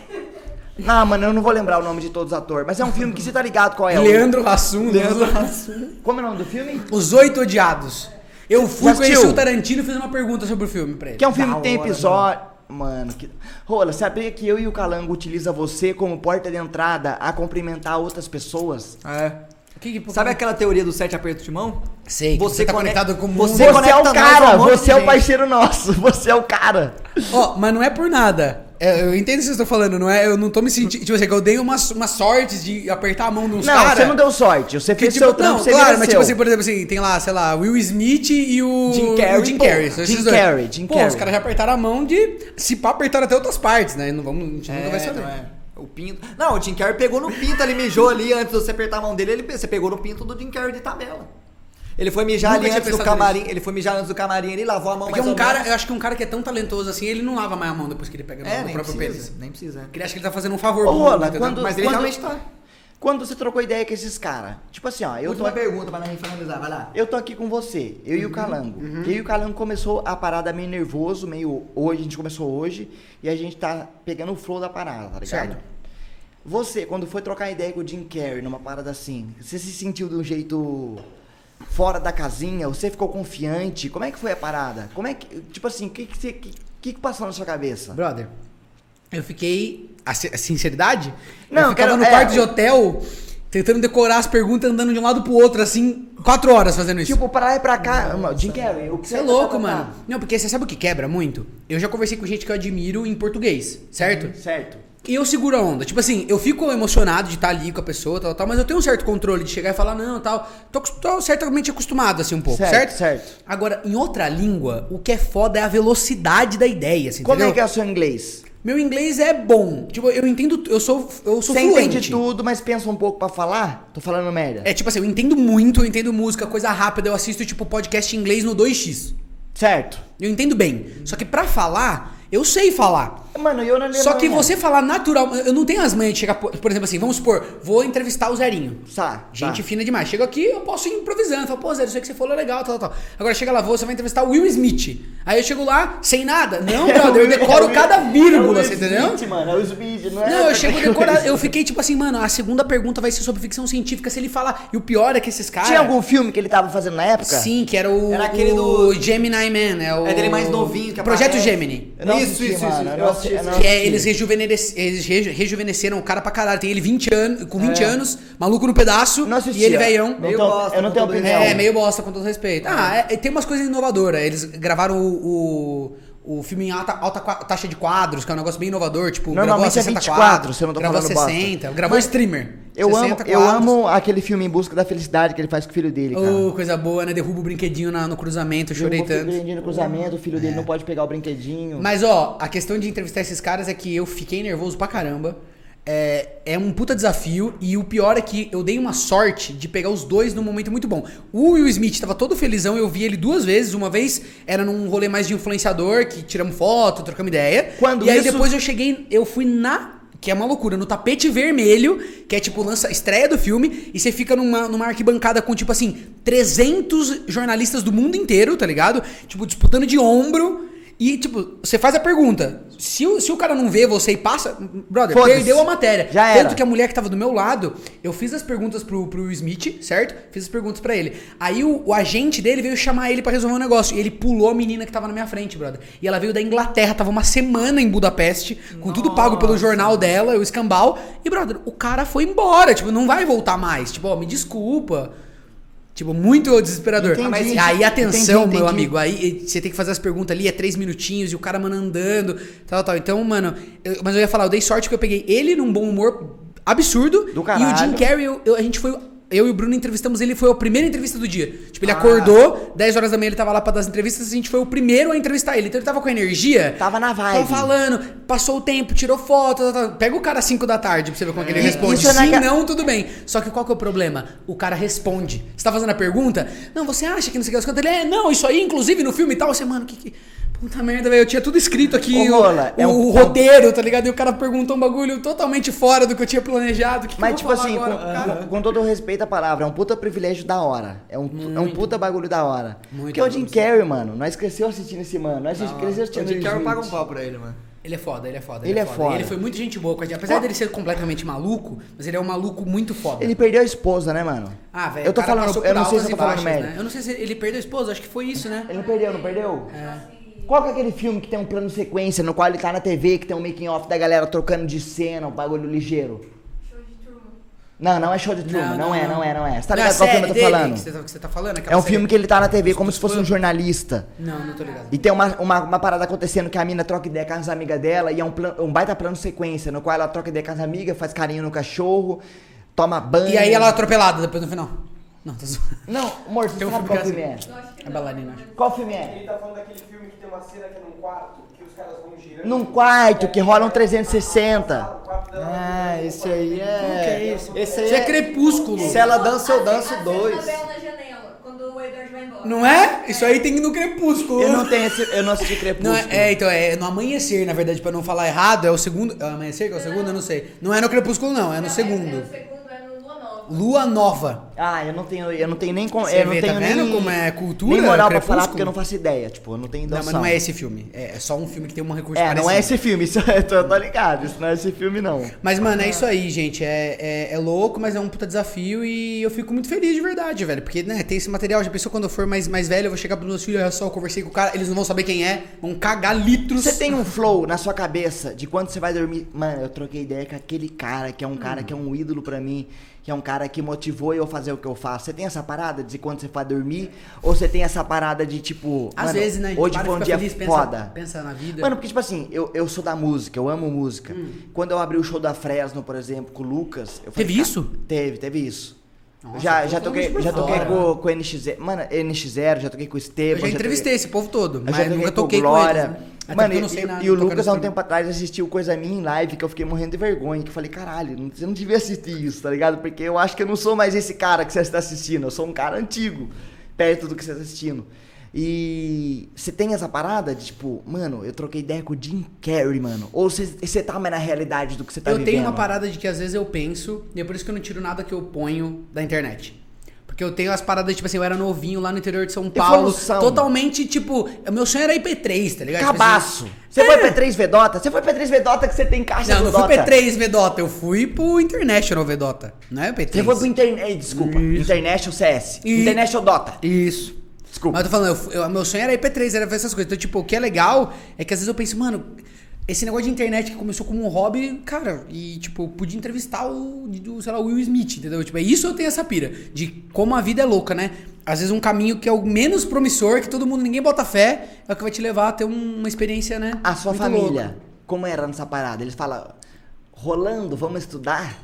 Speaker 1: Não, mano, eu não vou lembrar o nome de todos os atores, mas é um filme que você tá ligado qual é.
Speaker 3: Leandro Hassum.
Speaker 2: Leandro
Speaker 3: Leandro
Speaker 2: Hassum.
Speaker 1: Como é o nome do filme?
Speaker 3: Os Oito Odiados. Eu fui conhecer o Tarantino e fiz uma pergunta sobre o filme pra ele.
Speaker 1: Que é um filme
Speaker 2: Da
Speaker 1: que tem
Speaker 2: hora,
Speaker 1: episódio. Mano, que. Rola, sabia que eu e o Calango utiliza você como porta de entrada a cumprimentar outras pessoas?
Speaker 2: É.
Speaker 3: O que que-
Speaker 2: Sabe aquela teoria do sete apertos de mão?
Speaker 3: Sei, que você tá
Speaker 2: conecta-
Speaker 3: conectado com o mundo.
Speaker 2: Você
Speaker 1: Você, é o cara,
Speaker 2: um
Speaker 1: você é o parceiro nosso, você é o cara.
Speaker 3: Ó, mas não é por nada. É, eu entendo o que vocês estão falando, não é? Eu não tô me sentindo. Tipo assim, que eu dei umas, umas sortes de apertar a mão de uns
Speaker 1: Não,
Speaker 3: caras.
Speaker 1: você não deu sorte, você
Speaker 3: Que,
Speaker 1: fez
Speaker 3: tipo,
Speaker 1: seu trampo,
Speaker 3: não,
Speaker 1: você
Speaker 3: claro, mas tipo assim, por exemplo, assim, tem lá, sei lá, Will Smith e o
Speaker 2: Jim Carrey,
Speaker 3: o Jim
Speaker 2: pô.
Speaker 3: Carrey. esses
Speaker 1: Jim. Carrey, Jim
Speaker 3: Pô,
Speaker 1: Carrey.
Speaker 3: os caras já apertaram a mão de. Se pá, apertaram até outras partes, né? Não vamos, a gente nunca vai saber.
Speaker 2: não é. O pinto. Não, o Jim Carrey pegou no pinto, ele mijou ali antes de você apertar a mão dele, ele você pegou no pinto do Jim Carrey de tabela. Ele foi mijar
Speaker 3: Nunca
Speaker 2: ali
Speaker 3: tinha
Speaker 2: antes do
Speaker 3: pensado
Speaker 2: camarim, ele foi mijar antes do camarim, ele lavou a mão
Speaker 3: Porque
Speaker 2: mais
Speaker 3: um
Speaker 2: ou
Speaker 3: cara,
Speaker 2: menos.
Speaker 3: eu acho que um cara que é tão talentoso assim, ele não lava mais a mão depois que ele pega
Speaker 2: É,
Speaker 3: no próprio
Speaker 2: precisa,
Speaker 3: peso.
Speaker 2: nem precisa.
Speaker 3: Porque ele acha que ele tá fazendo um favor
Speaker 1: Ô,
Speaker 3: pro mundo,
Speaker 1: quando-
Speaker 2: Mas ele
Speaker 1: quando-
Speaker 2: realmente tá.
Speaker 1: Quando você trocou ideia com esses caras, tipo assim, ó, eu tô,
Speaker 2: Última pergunta pra nós finalizar, vai lá.
Speaker 1: eu tô aqui com você, eu
Speaker 3: Uhum,
Speaker 1: e o Calango. Eu e o Calango começou a parada meio nervoso, meio hoje, a gente começou hoje, e a gente tá pegando o flow da parada, tá ligado?
Speaker 3: Certo.
Speaker 1: Você, quando foi trocar ideia com o Jim Carrey numa parada assim, você se sentiu de um jeito fora da casinha? Você ficou confiante? Como é que foi a parada? Como é que, tipo assim, o que que, você- que, que passou na sua cabeça?
Speaker 3: Brother, eu fiquei. A, si- a sinceridade?
Speaker 1: Não,
Speaker 3: eu ficava
Speaker 1: quero-
Speaker 3: no
Speaker 1: é,
Speaker 3: quarto de
Speaker 1: o-
Speaker 3: hotel, tentando decorar as perguntas, andando de um lado pro outro, assim, quatro horas fazendo isso.
Speaker 1: Tipo, pra lá e pra cá, mano, Jim Carrey, o que
Speaker 3: Você é
Speaker 1: tá-
Speaker 3: louco,
Speaker 1: tá-
Speaker 3: mano. Não, porque você sabe o que quebra muito? Eu já conversei com gente que eu admiro em português, certo?
Speaker 1: Certo.
Speaker 3: E eu seguro a onda. Tipo assim, eu fico emocionado de estar ali com a pessoa, tal, tal, mas eu tenho um certo controle de chegar e falar, não, tal. Tô, tô certamente acostumado, assim, um pouco,
Speaker 1: Certo,
Speaker 3: certo?
Speaker 1: certo.
Speaker 3: Agora, em outra língua, o que é foda é a velocidade da ideia, assim,
Speaker 1: Como
Speaker 3: entendeu?
Speaker 1: é que é o seu inglês?
Speaker 3: Meu inglês é bom. Tipo, eu entendo, eu sou, eu sou
Speaker 1: Você
Speaker 3: fluente.
Speaker 1: entende tudo, mas pensa um pouco pra falar? Tô falando merda.
Speaker 3: É tipo assim, eu entendo muito, eu entendo música, coisa rápida, eu assisto tipo podcast em inglês no 2x.
Speaker 1: Certo.
Speaker 3: Eu entendo bem. Só que pra falar, eu sei falar.
Speaker 1: Mano, eu não
Speaker 3: Só que você falar natural, eu não tenho as manhas de chegar, por por exemplo assim, vamos supor, vou entrevistar o Zerinho.
Speaker 1: Tá,
Speaker 3: Gente
Speaker 1: tá.
Speaker 3: fina demais. Chego aqui, eu posso ir improvisando. Falo, pô, Zé, isso aí que você falou é legal, tal, tal. Agora chega lá, você vai entrevistar o Will Smith. Aí eu chego lá, sem nada. Não, brother, eu decoro cada vírgula, você entendeu?
Speaker 1: Smith, mano, é o Smith, não é?
Speaker 3: Não, eu chego decorado. Eu fiquei tipo assim, mano, a segunda pergunta vai ser sobre ficção científica. Se ele falar. E o pior é que esses caras.
Speaker 1: Tinha algum filme que ele tava fazendo na época?
Speaker 3: Sim, que era o.
Speaker 2: Era aquele do-
Speaker 3: Gemini Man. É, o...
Speaker 2: É dele mais novinho que
Speaker 3: Projeto. Gemini.
Speaker 2: Isso,
Speaker 1: assisti,
Speaker 2: isso,
Speaker 1: mano,
Speaker 2: isso,
Speaker 1: eu
Speaker 2: assisti
Speaker 3: Que é,
Speaker 1: assisti.
Speaker 3: eles, rejuvenesce- eles reju- rejuvenesceram o cara pra caralho. Tem ele 20 anos, com 20
Speaker 1: É.
Speaker 3: anos, maluco no pedaço.
Speaker 1: Não assisti,
Speaker 3: e ele
Speaker 1: ó.
Speaker 3: velhão.
Speaker 2: Meio
Speaker 1: tô-
Speaker 2: bosta,
Speaker 1: eu não tenho opinião.
Speaker 3: É, meio bosta, com todo respeito. Ah, é- tem umas coisas inovadoras. Eles gravaram o, o, o filme em alta, alta taxa de quadros, que é um negócio bem inovador. Tipo, gravou
Speaker 1: Normalmente é
Speaker 3: 60
Speaker 1: 24,
Speaker 3: quadros,
Speaker 1: se eu não tô
Speaker 3: gravou
Speaker 1: falando bosta.
Speaker 3: 60, gravou
Speaker 1: Mas
Speaker 3: streamer.
Speaker 1: Eu amo,
Speaker 3: 60
Speaker 1: eu amo aquele filme Em Busca da Felicidade que ele faz com o filho dele, cara.
Speaker 3: Ô, coisa boa, né? Derruba o brinquedinho na- no cruzamento, eu chorei
Speaker 1: Derrubou o brinquedinho no cruzamento, o filho dele não pode pegar o brinquedinho.
Speaker 3: Mas ó, a questão de entrevistar esses caras é que eu fiquei nervoso pra caramba. É, é um puta desafio e o pior é que eu dei uma sorte de pegar os dois num momento muito bom. O Will Smith tava todo felizão, eu vi ele duas vezes. Uma vez era num rolê mais de influenciador, que tiramos foto, trocamos ideia.
Speaker 1: Quando
Speaker 3: e aí
Speaker 1: isso-
Speaker 3: depois eu cheguei, eu fui na. Que é uma loucura, no tapete vermelho, que é tipo lança estreia do filme, e você fica numa, numa arquibancada com, tipo assim, 300 jornalistas do mundo inteiro, tá ligado? Tipo, disputando de ombro. E, tipo, você faz a pergunta. Se o, se o cara não vê você e passa, brother,
Speaker 1: Foda-se.
Speaker 3: perdeu a matéria.
Speaker 1: Já
Speaker 3: Tanto
Speaker 1: era.
Speaker 3: que a mulher que tava do meu lado, eu fiz as perguntas pro, pro Will Smith, certo? Fiz as perguntas pra ele. Aí o, o agente dele veio chamar ele pra resolver um negócio. E ele pulou a menina que tava na minha frente, brother. E ela veio da Inglaterra, tava uma semana em Budapeste, com tudo pago pelo jornal dela, o escambau. E, brother, o cara foi embora. Tipo, não vai voltar mais. Tipo, ó, me desculpa. Tipo, muito desesperador.
Speaker 1: Entendi.
Speaker 3: Mas aí, atenção,
Speaker 1: Entendi,
Speaker 3: meu
Speaker 1: entendi.
Speaker 3: amigo. Aí você tem que fazer as perguntas ali, é três minutinhos, e o cara, mano, andando, tal, tal. Então, mano, eu- mas eu ia falar, eu dei sorte que eu peguei ele num bom humor absurdo.
Speaker 1: Do
Speaker 3: E o
Speaker 1: caralho.
Speaker 3: Jim Carrey, eu- eu- a gente foi. Eu e o Bruno entrevistamos ele, foi a primeira entrevista do dia. Tipo, ele
Speaker 1: Ah.
Speaker 3: acordou, 10 horas da manhã ele tava lá pra dar as entrevistas, a gente foi o primeiro a entrevistar ele. Então ele tava com energia.
Speaker 1: Tava na vibe.
Speaker 3: Tava falando, passou o tempo, tirou foto, tal, tal. Pega o cara às 5 da tarde pra você ver como é que ele
Speaker 1: E-
Speaker 3: responde.
Speaker 1: isso é naquela-
Speaker 3: não, tudo bem. Só que qual que é o problema? O cara responde. Você tá fazendo a pergunta? Não, você acha que não sei o que contas? Ele é, não, isso aí, inclusive no filme e tal. Você, mano, que que. Puta merda, velho. Eu tinha tudo escrito aqui,
Speaker 1: Ô,
Speaker 3: o,
Speaker 1: Rola, é
Speaker 3: o
Speaker 1: um-
Speaker 3: roteiro, tá ligado? E o cara perguntou um bagulho totalmente fora do que eu tinha planejado. Que que
Speaker 1: Mas,
Speaker 3: eu
Speaker 1: tipo assim, com- com todo o respeito palavra, é um puta privilégio da hora. É um, é um puta bagulho da hora.
Speaker 3: Muito
Speaker 1: Porque o Jim Carrey, mano, nós cresceu assistindo esse mano. Nós cresceu assistindo
Speaker 2: O Jim Carrey paga um pau pra ele, mano.
Speaker 3: Ele é foda, ele é foda.
Speaker 1: Ele é foda.
Speaker 3: Ele foi muito gente boa com a gente. Apesar dele ser completamente maluco, mas ele é um maluco muito foda.
Speaker 1: Ele perdeu a esposa, né, mano?
Speaker 3: Ah, velho.
Speaker 1: Eu tô falando- eu não sei se eu tô falando merda.
Speaker 3: né? Eu não sei se ele perdeu a esposa, acho que foi isso, né?
Speaker 1: Ele não perdeu, não perdeu?
Speaker 3: É.
Speaker 1: Qual que é aquele filme que tem um plano sequência no qual ele tá na TV, que tem um making off da galera trocando de cena, um bagulho ligeiro? Não, não é show de Truman, não, é, não é, não é. Você tá
Speaker 3: Não,
Speaker 1: ligado
Speaker 3: a
Speaker 1: qual filme eu tô
Speaker 3: dele
Speaker 1: falando?
Speaker 3: Que você tá, que você tá falando?
Speaker 1: É
Speaker 3: Aquela
Speaker 1: um filme
Speaker 3: série-
Speaker 1: que ele tá na TV como se fosse um jornalista.
Speaker 3: Não, não tô ligado.
Speaker 1: E tem uma, uma, uma parada acontecendo que a mina troca ideia com as amigas dela e é um, plan, um baita plano sequência, no qual ela troca ideia com as amigas, faz carinho no cachorro, toma banho.
Speaker 3: E aí ela é atropelada depois no final. Não, tô zoando.
Speaker 1: Não, amor, você sabe
Speaker 3: filme
Speaker 1: qual
Speaker 3: é
Speaker 1: filme é?
Speaker 4: Que
Speaker 3: É bailarina.
Speaker 1: Qual filme é?
Speaker 5: Ele tá falando daquele filme que tem uma cena que é num quarto, que os caras vão girando.
Speaker 1: Num quarto que rola um 360.
Speaker 5: O quarto dela
Speaker 2: Ah, esse aí é. Esse aí
Speaker 3: Isso é crepúsculo.
Speaker 2: Se ela dança, eu
Speaker 4: A
Speaker 2: danço
Speaker 4: a
Speaker 2: dois.
Speaker 4: cena da Bela na janela, quando o Edward vai embora.
Speaker 3: Não é? Isso aí tem no crepúsculo.
Speaker 1: Eu não tenho esse, eu não assisti Crepúsculo.
Speaker 3: Não, é, é, então, é no amanhecer, na verdade, pra não falar errado, é o segundo. É o amanhecer que é o segundo? Eu não sei. Não é no crepúsculo, não, é no
Speaker 4: É,
Speaker 3: segundo.
Speaker 4: é, o segundo é no Lua Nova.
Speaker 1: Ah, eu não tenho, eu não tenho nem como, eu não
Speaker 3: vê, tá
Speaker 1: tenho
Speaker 3: vendo
Speaker 1: nem
Speaker 3: como é cultura,
Speaker 1: Nem moral pra
Speaker 3: Crepúsculo?
Speaker 1: falar porque eu não faço ideia, tipo, eu não tenho
Speaker 3: Não,
Speaker 1: noção.
Speaker 3: mas não é esse filme. É, é só um filme que tem um recurso
Speaker 1: É,
Speaker 3: parecido.
Speaker 1: não é esse filme, isso eu tô, eu tô ligado, isso não é esse filme não.
Speaker 3: Mas, mano, é isso aí, gente. É, é, é louco, mas é um puta desafio e eu fico muito feliz de verdade, velho. Porque, né, tem esse material. Já pensou quando eu for mais, mais velho, eu vou chegar pros meus filhos, olha só, eu conversei com o cara, eles não vão saber quem é, vão cagar litros.
Speaker 1: Você tem um flow na sua cabeça de quando você vai dormir. Mano, eu troquei ideia com aquele cara que é um cara que é um ídolo pra mim, que é um cara que motivou eu a fazer o que eu faço. Você tem essa parada de quando você vai dormir? Ou você tem essa parada de tipo.
Speaker 3: Às
Speaker 1: mano,
Speaker 3: vezes, né?
Speaker 1: Hoje foi um dia
Speaker 3: feliz, pensa,
Speaker 1: foda.
Speaker 3: Pensa na vida.
Speaker 1: Mano, porque, tipo assim, eu, eu sou da música, eu amo música. Quando eu abri o show da Fresno, por exemplo, com o Lucas. Eu falei,
Speaker 3: Teve
Speaker 1: "Cara,
Speaker 3: isso?
Speaker 1: Teve, teve isso.
Speaker 3: Nossa,
Speaker 1: já,
Speaker 3: eu
Speaker 1: já toquei, já toquei com, com o NX0. Mano, NX0, já toquei com o
Speaker 3: eu
Speaker 1: Esteban.
Speaker 3: já entrevistei esse povo todo,
Speaker 1: Eu
Speaker 3: mas
Speaker 1: já toquei
Speaker 3: nunca
Speaker 1: com
Speaker 3: toquei com
Speaker 1: Glória.
Speaker 3: eles. né?
Speaker 1: Mano,
Speaker 3: eu
Speaker 1: e,
Speaker 3: não sei
Speaker 1: e-
Speaker 3: nada,
Speaker 1: e o Lucas, há um tempo atrás, assistiu coisa minha em live que eu fiquei morrendo de vergonha. Que eu falei, caralho, você não devia assistir isso, tá ligado? Porque eu acho que eu não sou mais esse cara que você está assistindo. Eu sou um cara antigo, perto do que você está assistindo. E você tem essa parada de tipo, mano, eu troquei ideia com o Jim Carrey, mano. Ou você, tá mais na realidade do que você tá
Speaker 3: eu
Speaker 1: vivendo?
Speaker 3: tenho uma parada de que às vezes eu penso, e é por isso que eu não tiro nada que eu ponho da internet. Porque eu tenho as paradas, tipo assim, eu era novinho lá no interior de São Paulo.
Speaker 1: Evolução.
Speaker 3: Totalmente, tipo, meu sonho era IP3, tá ligado? Tipo assim,
Speaker 1: Cabaço. Você foi P3 Vedota? Você foi P3 Vedota que você tem caixa
Speaker 3: Não, não fui P3 Vedota, eu fui pro International Vedota. Não é P3.
Speaker 1: Você foi pro Internet. Desculpa.
Speaker 3: Isso.
Speaker 1: International CS.
Speaker 3: E-
Speaker 1: International Dota.
Speaker 3: Isso.
Speaker 1: Desculpa.
Speaker 3: Mas eu tô falando, eu, eu- meu sonho era IP3, era ver essas coisas. Então, tipo, o que é legal é que às vezes eu penso, mano, esse negócio de internet que começou como um hobby, cara, e tipo, eu podia entrevistar o, o, sei lá, o Will Smith, entendeu? Tipo, é isso eu tenho essa pira, de como a vida é louca, né? Às vezes um caminho que é o menos promissor, que todo mundo, ninguém bota fé, é o que vai te levar a ter um- uma experiência, né?
Speaker 1: A sua
Speaker 3: muito
Speaker 1: família,
Speaker 3: louca.
Speaker 1: como era nessa parada? Eles falam, Rolando, vamos estudar?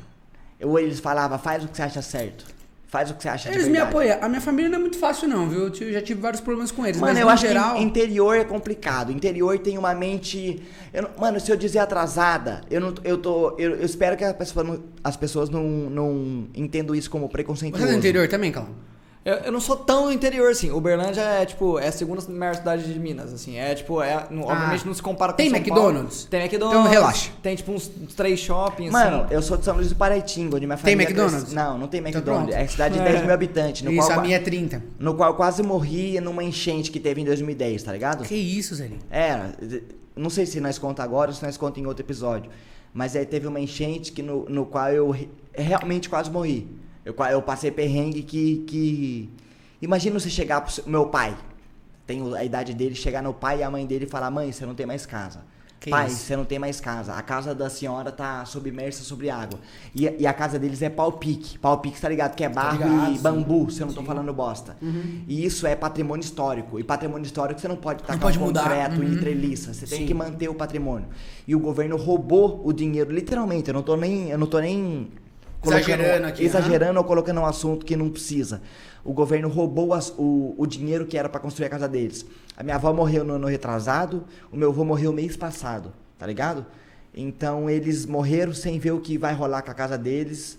Speaker 1: Ou eles falavam, faz o que você acha certo? Faz o que você acha
Speaker 3: Eles me apoiam. A minha família não é muito fácil, não, viu? Eu já tive vários problemas com eles.
Speaker 1: Mano,
Speaker 3: mas
Speaker 1: eu acho
Speaker 3: geral...
Speaker 1: que interior é complicado. Interior tem uma mente. não- mano, se eu dizer atrasada, eu não, eu tô, eu, eu espero que pessoa não- as pessoas não, não entendam isso como preconceituoso.
Speaker 3: Você é do interior também, Calma?
Speaker 2: Eu, eu não sou tão interior assim. Uberlândia é, tipo, é a segunda maior cidade de Minas, assim. É, tipo, é, não- obviamente não se compara com
Speaker 3: Tem
Speaker 2: São
Speaker 3: McDonald's?
Speaker 2: Paulo. Tem McDonald's.
Speaker 3: Então relaxa.
Speaker 2: Tem, tipo, uns, uns três shoppings,
Speaker 1: Mano,
Speaker 2: assim.
Speaker 1: eu sou de São Luís do Paraitinga, onde minha
Speaker 3: Tem
Speaker 1: família.
Speaker 3: McDonald's?
Speaker 1: cresce- Não, não tem
Speaker 3: Então
Speaker 1: McDonald's.
Speaker 3: pronto.
Speaker 1: é cidade de
Speaker 2: É.
Speaker 1: 10 mil habitantes. No
Speaker 3: Isso,
Speaker 1: qual,
Speaker 3: a minha é 30.
Speaker 1: no qual eu quase morri numa enchente que teve em 2010, tá ligado?
Speaker 3: Que isso, Zé?
Speaker 1: É, não sei se nós conta agora ou se nós conta em outro episódio. Mas aí teve uma enchente que no, no qual eu re- realmente quase morri. Eu, eu passei perrengue que, que. Imagina você chegar pro seu- meu pai. Tenho a idade dele, chegar no pai e a mãe dele e falar, mãe, você não tem mais casa.
Speaker 3: Que
Speaker 1: pai,
Speaker 3: isso?
Speaker 1: você não tem mais casa. A casa da senhora tá submersa sobre água. E, e a casa deles é pau-pique. Pau-pique, tá ligado? Que é barro
Speaker 3: ligado,
Speaker 1: e
Speaker 3: sim.
Speaker 1: bambu, se eu não tô falando bosta. E isso é patrimônio histórico. E patrimônio histórico você não pode tacar
Speaker 3: pode
Speaker 1: um concreto
Speaker 3: Uhum.
Speaker 1: e treliça. Você tem
Speaker 3: Sim.
Speaker 1: que manter o patrimônio. E o governo roubou o dinheiro, literalmente. Eu não tô nem. Eu não tô nem.
Speaker 3: Exagerando aqui,
Speaker 1: Exagerando ou colocando um assunto que não precisa. O governo roubou as- o, o dinheiro que era pra construir a casa deles. A minha avó morreu no ano retrasado, o meu avô morreu mês passado, tá ligado? Então eles morreram sem ver o que vai rolar com a casa deles.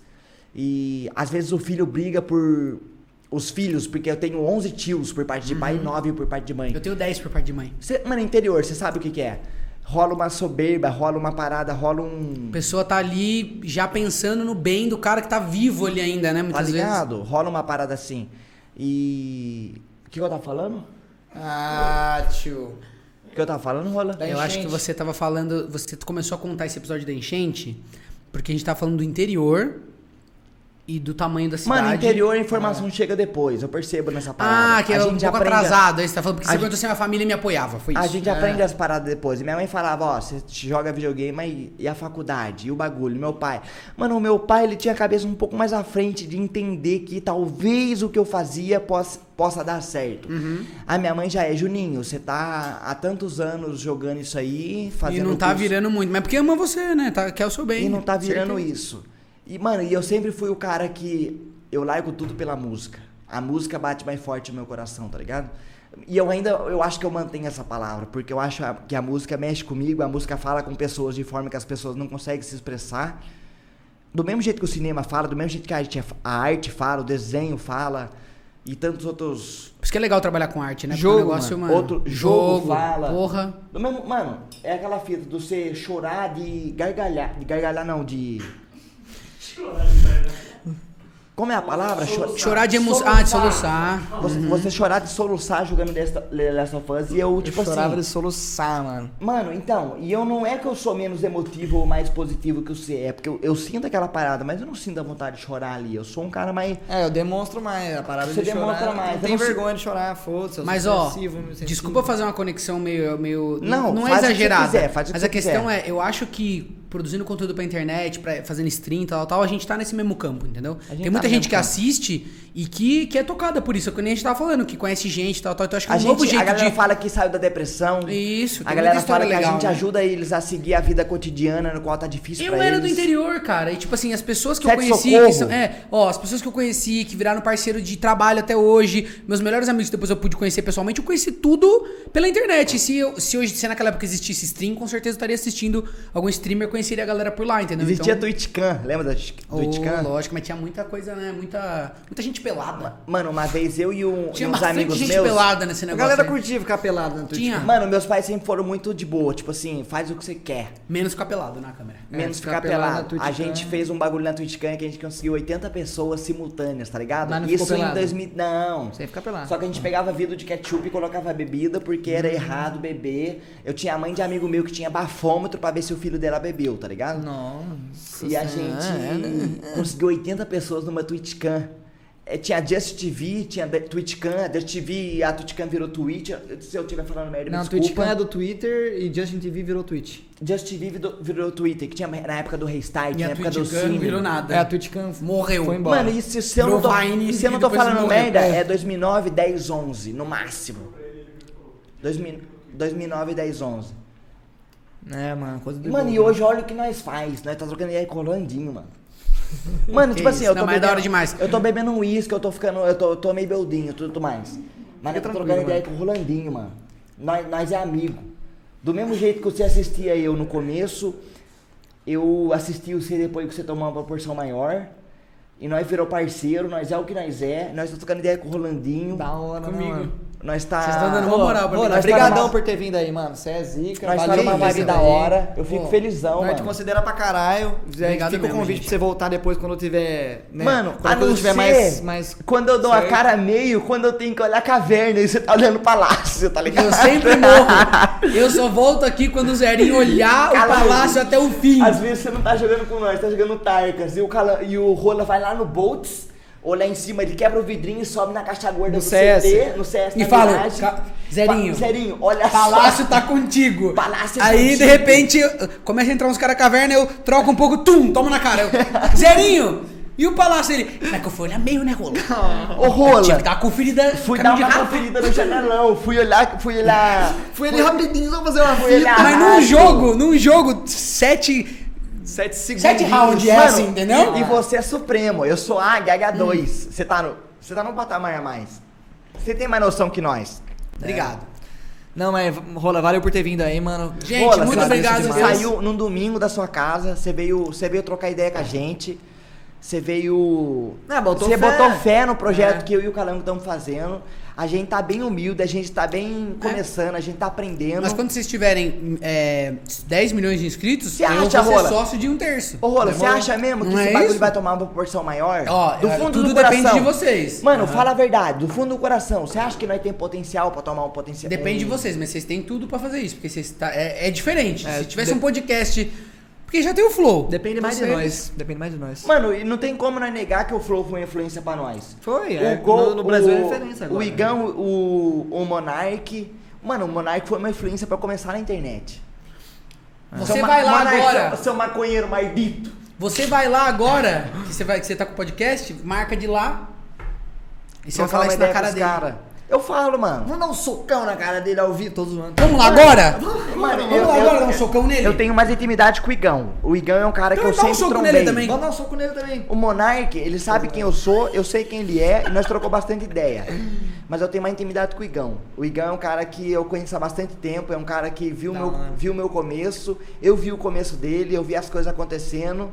Speaker 1: E às vezes o filho briga por os filhos, porque eu tenho 11 tios por parte de pai e 9 por parte de mãe.
Speaker 3: Uhum. Eu tenho 10 por parte de mãe.
Speaker 1: Cê, mano, interior, você sabe o que, que é? Rola uma soberba, rola uma parada, rola um.
Speaker 3: A pessoa tá ali já pensando no bem do cara que tá vivo ali ainda, né?
Speaker 1: Tá
Speaker 3: Muitas vezes.
Speaker 1: ligado? Rola uma parada assim. E. O que, que eu tava falando?
Speaker 2: Ah, tio.
Speaker 1: O que eu tava falando, rola?
Speaker 2: Da
Speaker 3: Eu acho que você tava falando. Você começou a contar esse episódio da enchente, porque a gente tava falando do interior. E do tamanho da cidade.
Speaker 1: Mano, interior a informação chega depois, eu percebo nessa parada.
Speaker 3: Ah, que é um pouco
Speaker 1: aprende
Speaker 3: atrasado. Aí você tá falando porque você
Speaker 1: gente-
Speaker 3: perguntou se a minha família me apoiava. Foi isso.
Speaker 1: A gente
Speaker 3: É.
Speaker 1: aprende as paradas depois. E minha mãe falava, ó, você joga videogame, e a faculdade? E o bagulho? Meu pai. Mano, o meu pai, ele tinha a cabeça um pouco mais à frente de entender que talvez o que eu fazia possa, possa dar certo.
Speaker 3: Uhum.
Speaker 1: A minha mãe já é, Juninho, você tá há tantos anos jogando isso aí,
Speaker 3: E
Speaker 1: fazendo
Speaker 3: não tá
Speaker 1: curso-
Speaker 3: virando muito. Mas porque ama você, né? Tá, quer o seu bem.
Speaker 1: E não tá virando
Speaker 3: Certeza.
Speaker 1: isso. E, mano, e eu sempre fui o cara que eu largo tudo pela música. A música bate mais forte no meu coração, tá ligado? E eu ainda, eu acho que eu mantenho essa palavra, porque eu acho que a música mexe comigo, a música fala com pessoas de forma que as pessoas não conseguem se expressar. Do mesmo jeito que o cinema fala, do mesmo jeito que a arte, a arte fala, o desenho fala, e tantos outros.
Speaker 3: Por isso que é legal trabalhar com arte, né? Porque
Speaker 2: Jogo,
Speaker 3: negócio,
Speaker 1: mano. Outro jogo fala.
Speaker 3: Porra.
Speaker 1: Do mesmo, mano, é aquela fita de você chorar de gargalhar. De gargalhar não, de. Como é a palavra? Cho-
Speaker 3: Chorar de emoção. Ah, de soluçar.
Speaker 1: Você, você chorar de soluçar jogando of Us e eu, tipo
Speaker 2: eu chorava
Speaker 1: assim.
Speaker 2: de soluçar, mano.
Speaker 1: Mano, então, e eu não é que eu sou menos emotivo ou mais positivo que você é, porque eu, eu sinto aquela parada, mas eu não sinto a vontade de chorar ali. Eu sou um cara mais.
Speaker 2: É, eu demonstro mais. A parada
Speaker 1: Você
Speaker 2: de chorar.
Speaker 1: demonstra mais,
Speaker 2: Não tem vergonha de chorar, foda-se. eu
Speaker 3: Mas ó, desculpa fazer uma conexão meio. meio
Speaker 1: Não,
Speaker 3: não é
Speaker 1: você
Speaker 3: exagerada.
Speaker 1: quiser,
Speaker 3: mas
Speaker 1: você
Speaker 3: a questão
Speaker 1: quiser.
Speaker 3: é, eu acho que produzindo conteúdo pra internet, pra, fazendo stream e tal, tal, a gente tá nesse mesmo campo, entendeu? Tem muita
Speaker 1: tá
Speaker 3: gente que
Speaker 1: campo.
Speaker 3: assiste e que, que é tocada por isso. É que nem a gente tava falando, que conhece gente e tal, tal. Então acho que
Speaker 1: A,
Speaker 3: um novo
Speaker 1: gente,
Speaker 3: jeito
Speaker 1: a galera
Speaker 3: de.
Speaker 1: fala que saiu da depressão.
Speaker 3: Isso,
Speaker 1: A galera fala que
Speaker 3: legal,
Speaker 1: a gente
Speaker 3: né?
Speaker 1: ajuda eles a seguir a vida cotidiana no qual tá difícil
Speaker 3: Eu
Speaker 1: pra
Speaker 3: era
Speaker 1: eles.
Speaker 3: do interior, cara. E tipo assim, as pessoas que
Speaker 1: é
Speaker 3: eu conheci,
Speaker 1: Socorro?
Speaker 3: que são. É, ó, as pessoas que eu conheci, que viraram parceiro de trabalho até hoje, meus melhores amigos que depois eu pude conhecer pessoalmente, eu conheci tudo pela internet. E se, eu, se hoje, se naquela época existisse stream, com certeza eu estaria assistindo algum streamer, conheceria a galera por lá, entendeu?
Speaker 1: Existia
Speaker 3: então,
Speaker 1: TwitchCam, lembra da
Speaker 3: oh,
Speaker 1: TwitchCam?
Speaker 3: lógico, mas tinha muita coisa, né? Muita, muita gente pelada.
Speaker 1: Mano, uma vez eu e, um, e
Speaker 3: Tinha
Speaker 1: uns
Speaker 3: bastante
Speaker 1: amigos
Speaker 3: gente
Speaker 1: meus.
Speaker 3: pelada nesse
Speaker 2: A
Speaker 3: negócio.
Speaker 2: galera
Speaker 3: aí.
Speaker 2: curtia ficar pelada na Twitch.
Speaker 3: Tinha.
Speaker 1: Mano, meus pais sempre foram muito de boa, tipo assim, faz o que você quer.
Speaker 3: Menos ficar pelado na câmera.
Speaker 2: É,
Speaker 1: Menos
Speaker 2: ficar
Speaker 1: ficar
Speaker 2: pelado na
Speaker 1: pelado. A gente fez um bagulho na TwitchCam que a gente conseguiu 80 pessoas simultâneas, tá ligado?
Speaker 2: Mas não
Speaker 1: Isso
Speaker 2: ficou
Speaker 1: em
Speaker 2: pelado?
Speaker 1: 2000. Não.
Speaker 2: Sem ficar pelado.
Speaker 1: Só que a gente pegava vidro de ketchup e colocava bebida porque
Speaker 2: Hum.
Speaker 1: era errado beber. Eu tinha a mãe de amigo meu que tinha bafômetro pra ver se o filho dela bebeu, tá ligado?
Speaker 2: Nossa.
Speaker 1: E a gente conseguiu 80 pessoas numa TwitchCam. É, tinha Just TV, tinha a Just TV, a TwitchCam virou Twitch. Se eu estiver falando merda, me
Speaker 2: Não,
Speaker 1: desculpa.
Speaker 2: Twitch é do Twitter e Justin TV virou Twitch.
Speaker 1: Just TV virou, virou Twitter, que tinha na época do Restart,
Speaker 3: E
Speaker 1: na
Speaker 3: a
Speaker 1: época do Cine.
Speaker 3: não virou nada.
Speaker 2: É, a TwitchCam
Speaker 3: Morreu.
Speaker 2: foi embora.
Speaker 1: Mano, isso se eu não tô,
Speaker 3: Vine
Speaker 1: se eu não
Speaker 3: e
Speaker 1: tô falando
Speaker 3: morreu.
Speaker 1: merda,
Speaker 3: É.
Speaker 1: é 2009, 10, 11, no máximo. 2000 2009, 10, 11.
Speaker 2: É, mano, coisa de
Speaker 1: Mano, e hoje olha o que nós faz. Nós tá trocando ideia com o Rolandinho, mano. Mano,
Speaker 3: Que
Speaker 1: tipo assim,
Speaker 3: isso,
Speaker 1: eu tô
Speaker 3: não, mas é da
Speaker 1: bebendo,
Speaker 3: hora demais.
Speaker 1: Eu tô bebendo um uísque, eu tô ficando. Eu tô, eu tô meio beldinho, tudo mais. Mas eu tô trocando ideia com o Rolandinho, mano. Nós, nós é amigo. Do mesmo jeito que você assistia eu no começo, eu assisti você depois que você tomou uma proporção maior. E nós virou parceiro, nós é o que nós é. Nós tá trocando ideia com o Rolandinho.
Speaker 2: Da hora, né,
Speaker 3: Comigo.
Speaker 2: mano?
Speaker 1: Nós tá.
Speaker 3: Vocês tão dando uma moral pra mim.
Speaker 2: Ô,
Speaker 1: Nós tá
Speaker 2: Obrigadão
Speaker 1: numa-
Speaker 2: por ter vindo aí, mano. Você é zica.
Speaker 1: Nós tá
Speaker 2: valeu isso
Speaker 1: vibe da hora. Eu fico
Speaker 2: Pô,
Speaker 1: felizão,
Speaker 2: Nós te
Speaker 1: mano.
Speaker 2: considera pra caralho.
Speaker 3: Obrigado
Speaker 2: Fica o convite
Speaker 3: gente.
Speaker 2: pra você voltar depois quando eu tiver. Né?
Speaker 1: Mano,
Speaker 2: quando
Speaker 1: a
Speaker 2: a
Speaker 1: não
Speaker 2: tiver
Speaker 1: ser
Speaker 2: mais, mais.
Speaker 1: quando eu dou a
Speaker 2: certo.
Speaker 1: cara meio, quando eu tenho que olhar a caverna e você tá olhando o palácio, tá ligado?
Speaker 3: Eu sempre morro. Eu só volto aqui quando o Zerinho olhar o palácio até o fim.
Speaker 1: Às vezes você não tá jogando com nós, tá jogando Tarkas e o, Cala- e o Rola vai lá no Boltz, ou lá em cima, ele quebra o vidrinho e sobe na caixa gorda
Speaker 2: No
Speaker 1: do
Speaker 2: CS.
Speaker 1: CT, no CS
Speaker 3: E
Speaker 1: na
Speaker 3: fala,
Speaker 1: garagem.
Speaker 3: "Ca- Zerinho,
Speaker 1: Fa- Zerinho, olha
Speaker 3: O palácio
Speaker 1: só.
Speaker 3: tá contigo.
Speaker 1: Palácio é
Speaker 3: Aí,
Speaker 1: contigo.
Speaker 3: de repente, começa a entrar uns caras na caverna, eu troco um pouco, tum, toma na cara. Eu, Zerinho! E o palácio? Ele, mas que eu fui olhar meio, né, Rola?
Speaker 1: Ô Rola,
Speaker 3: Tinha que dar uma conferida.
Speaker 1: fui dar uma conferida no janelão, fui olhar, fui olhar...
Speaker 2: Foi ali rapidinho só fazer uma
Speaker 1: Fui
Speaker 2: fita.
Speaker 3: Mas num jogo, num jogo, sete.
Speaker 2: 7 segundos.
Speaker 3: Sete rounds, é
Speaker 1: Mano,
Speaker 3: assim, entendeu?
Speaker 1: E, e você é supremo, eu sou águia H2,
Speaker 3: Hum.
Speaker 1: você tá no, você tá num patamar a mais. Você tem mais noção que nós.
Speaker 3: Obrigado.
Speaker 2: Não, mas rola, valeu por ter vindo aí, mano.
Speaker 3: Gente,
Speaker 1: Rola,
Speaker 3: muito obrigado.
Speaker 1: Você saiu num domingo da sua casa, você veio, você veio trocar ideia com a gente. Você veio.
Speaker 2: É, botou
Speaker 1: você
Speaker 2: fé.
Speaker 1: botou fé no projeto
Speaker 2: É.
Speaker 1: que eu e o Calango estamos fazendo. A gente tá bem humilde, a gente tá bem começando, a gente tá aprendendo.
Speaker 3: Mas quando vocês tiverem é, 10 milhões de inscritos,
Speaker 1: Você
Speaker 3: eu
Speaker 1: acha,
Speaker 3: vou ser
Speaker 1: Rola?
Speaker 3: sócio de um terço.
Speaker 1: Ô, Rola, você acha mesmo que
Speaker 3: Não
Speaker 1: esse
Speaker 3: é
Speaker 1: bagulho
Speaker 3: isso?
Speaker 1: vai tomar uma proporção maior?
Speaker 3: Ó,
Speaker 1: do
Speaker 3: é,
Speaker 1: fundo
Speaker 3: tudo
Speaker 1: do coração.
Speaker 3: depende de vocês.
Speaker 1: Mano,
Speaker 3: Aham.
Speaker 1: fala a verdade, do fundo do coração, você acha que nós tem potencial pra tomar um potencial?
Speaker 3: Depende de
Speaker 1: um-
Speaker 3: vocês, mas vocês têm tudo pra fazer isso, porque vocês tá, é, é diferente.
Speaker 2: É,
Speaker 3: Se tivesse
Speaker 2: de-
Speaker 3: um podcast Porque já tem o Flow.
Speaker 2: Depende mais de
Speaker 3: Você-
Speaker 2: nós. Depende mais de nós.
Speaker 1: Mano, e não tem como nós negar que o Flow foi uma influência pra nós.
Speaker 2: Foi,
Speaker 1: o
Speaker 2: é.
Speaker 1: Gol,
Speaker 2: no, no Brasil
Speaker 1: o,
Speaker 2: é referência agora.
Speaker 1: O Igão, o, o Monark. Mano, o Monark foi uma influência pra começar na internet.
Speaker 3: Você
Speaker 1: Seu ma-
Speaker 3: vai lá
Speaker 1: Monark,
Speaker 3: agora.
Speaker 1: Seu, seu maconheiro maldito.
Speaker 3: Você vai lá agora, que você, vai, que você tá com o podcast, marca de lá. E você vai falar isso na cara dele.
Speaker 1: cara. Eu falo, mano.
Speaker 2: Vamos dar um socão na cara dele ao vivo, todos zoando.
Speaker 3: Vamos lá agora?
Speaker 1: Mano,
Speaker 3: Vamos lá
Speaker 1: eu-
Speaker 3: agora dar um socão nele?
Speaker 1: Eu tenho mais intimidade com o Igão. O Igão é um cara
Speaker 3: Então
Speaker 1: que eu
Speaker 3: dá um
Speaker 1: sempre
Speaker 3: soco
Speaker 1: trombei.
Speaker 3: nele também.
Speaker 2: Vamos dar um soco nele também.
Speaker 1: O Monark, ele sabe quem eu sou, eu sei quem ele é, e nós trocou bastante ideia. Mas eu tenho mais intimidade com o Igão. O Igão é um cara que eu conheço há bastante tempo, é um cara que viu o
Speaker 2: Da
Speaker 1: meu,
Speaker 2: hora.
Speaker 1: viu o meu começo, eu vi o começo dele, eu vi as coisas acontecendo.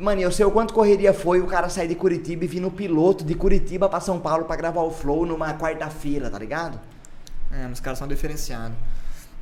Speaker 1: Mano, eu sei o quanto correria foi o cara sair de Curitiba e vir no piloto de Curitiba pra São Paulo pra gravar o Flow numa quarta-feira, tá ligado?
Speaker 2: É, os caras são diferenciados.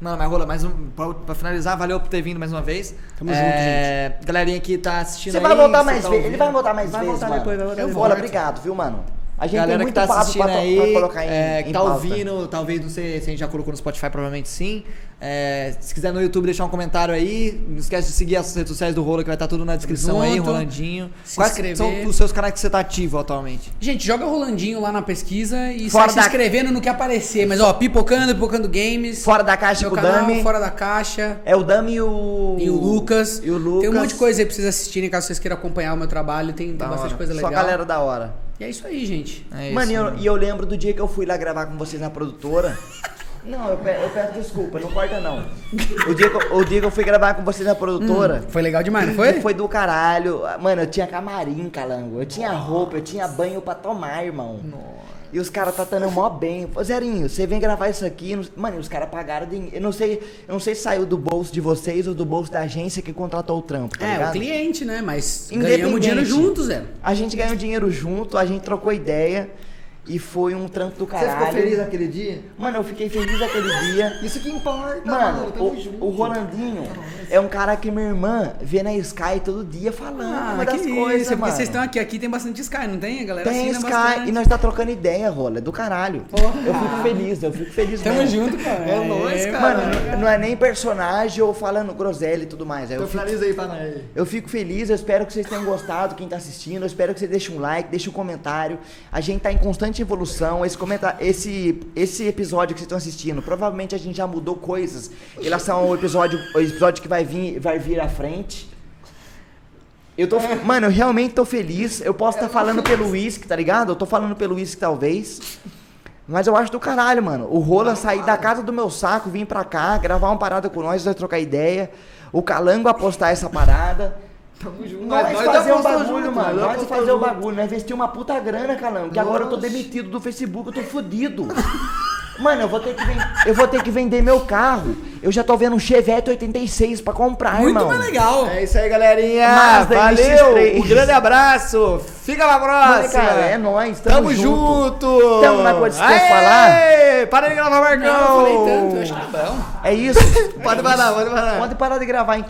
Speaker 2: Mano, mas rola, mais um. Pra, pra finalizar, valeu por ter vindo mais uma vez.
Speaker 3: Tamo
Speaker 2: é, junto, gente. Galerinha que tá assistindo
Speaker 1: Você vai voltar
Speaker 2: que
Speaker 1: mais
Speaker 2: tá
Speaker 1: vezes, ele vai voltar mais
Speaker 2: vai
Speaker 1: vezes,
Speaker 2: voltar
Speaker 1: mano.
Speaker 2: depois, vai voltar
Speaker 3: Eu
Speaker 2: depois.
Speaker 3: volto.
Speaker 1: Olha, obrigado, viu, mano? A gente
Speaker 2: Galera
Speaker 1: tem
Speaker 2: que
Speaker 1: muito
Speaker 2: tá
Speaker 1: papo
Speaker 2: assistindo
Speaker 1: pra,
Speaker 2: aí,
Speaker 1: pra colocar em,
Speaker 2: é,
Speaker 1: em
Speaker 2: que tá
Speaker 1: pauta.
Speaker 2: ouvindo, talvez, não sei se a gente já colocou no Spotify, provavelmente sim. É, se quiser no YouTube deixar um comentário aí, não esquece de seguir as redes sociais do Rola, que vai estar tudo na descrição aí,
Speaker 3: junto.
Speaker 2: Rolandinho.
Speaker 3: Se
Speaker 2: Quais
Speaker 3: inscrever.
Speaker 2: são os seus canais que você tá ativo atualmente?
Speaker 3: Gente, joga Rolandinho lá na pesquisa e
Speaker 1: Fora
Speaker 3: sai
Speaker 1: da-
Speaker 3: se inscrevendo no que aparecer. Mas ó, pipocando, pipocando games.
Speaker 1: Fora da caixa com o Dami.
Speaker 3: Fora da caixa.
Speaker 1: É o Dami e o.
Speaker 3: E o Lucas.
Speaker 1: E o Lucas.
Speaker 3: Tem um monte de coisa aí pra vocês assistirem, caso vocês queiram acompanhar o meu trabalho. Tem, tem bastante
Speaker 2: hora.
Speaker 3: coisa
Speaker 1: Só
Speaker 3: legal.
Speaker 1: galera da hora.
Speaker 3: E é isso aí, gente.
Speaker 2: É
Speaker 1: Mano, e
Speaker 2: isso,
Speaker 1: eu, e eu lembro do dia que eu fui lá gravar com vocês na produtora. Não, eu, pe- eu peço desculpa, não corta não. O dia, que eu, o dia que eu fui gravar com vocês na produtora.
Speaker 3: Foi legal demais, não foi?
Speaker 1: Foi do caralho. Mano, eu tinha camarim, calango. Eu tinha roupa, eu tinha banho pra tomar, irmão. E os caras tratando mó bem. Zerinho, você vem gravar isso aqui. não- Mano, e os caras pagaram dinheiro. Eu não sei, eu não sei se saiu do bolso de vocês ou do bolso da agência que contratou o trampo, tá
Speaker 3: É,
Speaker 1: ligado?
Speaker 3: o cliente, né? Mas ganhamos dinheiro juntos, Zé.
Speaker 1: A gente ganhou dinheiro junto, a gente trocou ideia e foi um trampo do caralho.
Speaker 2: naquele dia?
Speaker 1: Mano, eu fiquei feliz aquele dia.
Speaker 2: Isso que importa,
Speaker 1: Mano, o, o Rolandinho é um cara que minha irmã vê na Sky todo dia falando
Speaker 3: Ah,
Speaker 1: das
Speaker 3: que
Speaker 1: coisas,
Speaker 3: isso, é porque
Speaker 1: mano.
Speaker 3: vocês estão aqui, aqui tem bastante Sky, não tem? A galera
Speaker 1: Tem
Speaker 3: assina
Speaker 1: Sky
Speaker 3: bastante.
Speaker 1: e nós tá trocando ideia, Rola, é do caralho. Eu fico feliz, eu fico feliz
Speaker 3: Tamo
Speaker 1: mesmo.
Speaker 3: junto, cara.
Speaker 2: É nóis, cara.
Speaker 1: Mano, não, não é nem personagem ou falando groselha e tudo mais. é, Eu
Speaker 2: Então
Speaker 1: fico,
Speaker 2: aí pra nós.
Speaker 1: eu fico feliz, eu espero que vocês tenham gostado, quem tá assistindo. Eu espero que você deixe um like, deixe um comentário. A gente tá em constante evolução. Esse, comenta esse, esse episódio que vocês estão assistindo, provavelmente a gente já mudou coisas em relação ao episódio, ao episódio que vai vir, vai vir à frente. Eu tô, mano, eu realmente tô feliz. Eu posso estar falando pelo uísque, tá ligado? Eu tô falando pelo uísque talvez. Mas eu acho do caralho, mano. O Rola sair da casa do meu saco, vir pra cá, gravar uma parada com nós, nós trocar ideia. O Calango apostar essa parada.
Speaker 2: Tamo junto.
Speaker 1: Nós,
Speaker 2: Nós
Speaker 1: fazer o bagulho,
Speaker 2: junto,
Speaker 1: mano.
Speaker 2: nós
Speaker 1: Nós fazer o
Speaker 2: junto.
Speaker 1: bagulho. Nós investir uma puta grana, Calango. Que agora eu tô demitido do Facebook, eu tô fudido. Mano, eu vou ter que, eu vou ter que vender meu carro. Eu já tô vendo um Chevette 86 pra comprar,
Speaker 3: Muito
Speaker 1: irmão.
Speaker 3: mais legal.
Speaker 2: É isso aí, galerinha.
Speaker 1: Mazda
Speaker 2: Valeu.
Speaker 1: MX-3.
Speaker 2: Um grande abraço. Fica pra próxima.
Speaker 1: Mano, cara, é nóis.
Speaker 2: Tamo,
Speaker 1: Tamo,
Speaker 2: junto.
Speaker 1: Tamo na coisa que falar.
Speaker 2: Para de gravar, Marcão.
Speaker 3: Não, eu falei tanto, eu acho que tá bom.
Speaker 1: É isso.
Speaker 2: Pode parar, pode parar.
Speaker 1: Pode parar de gravar, então.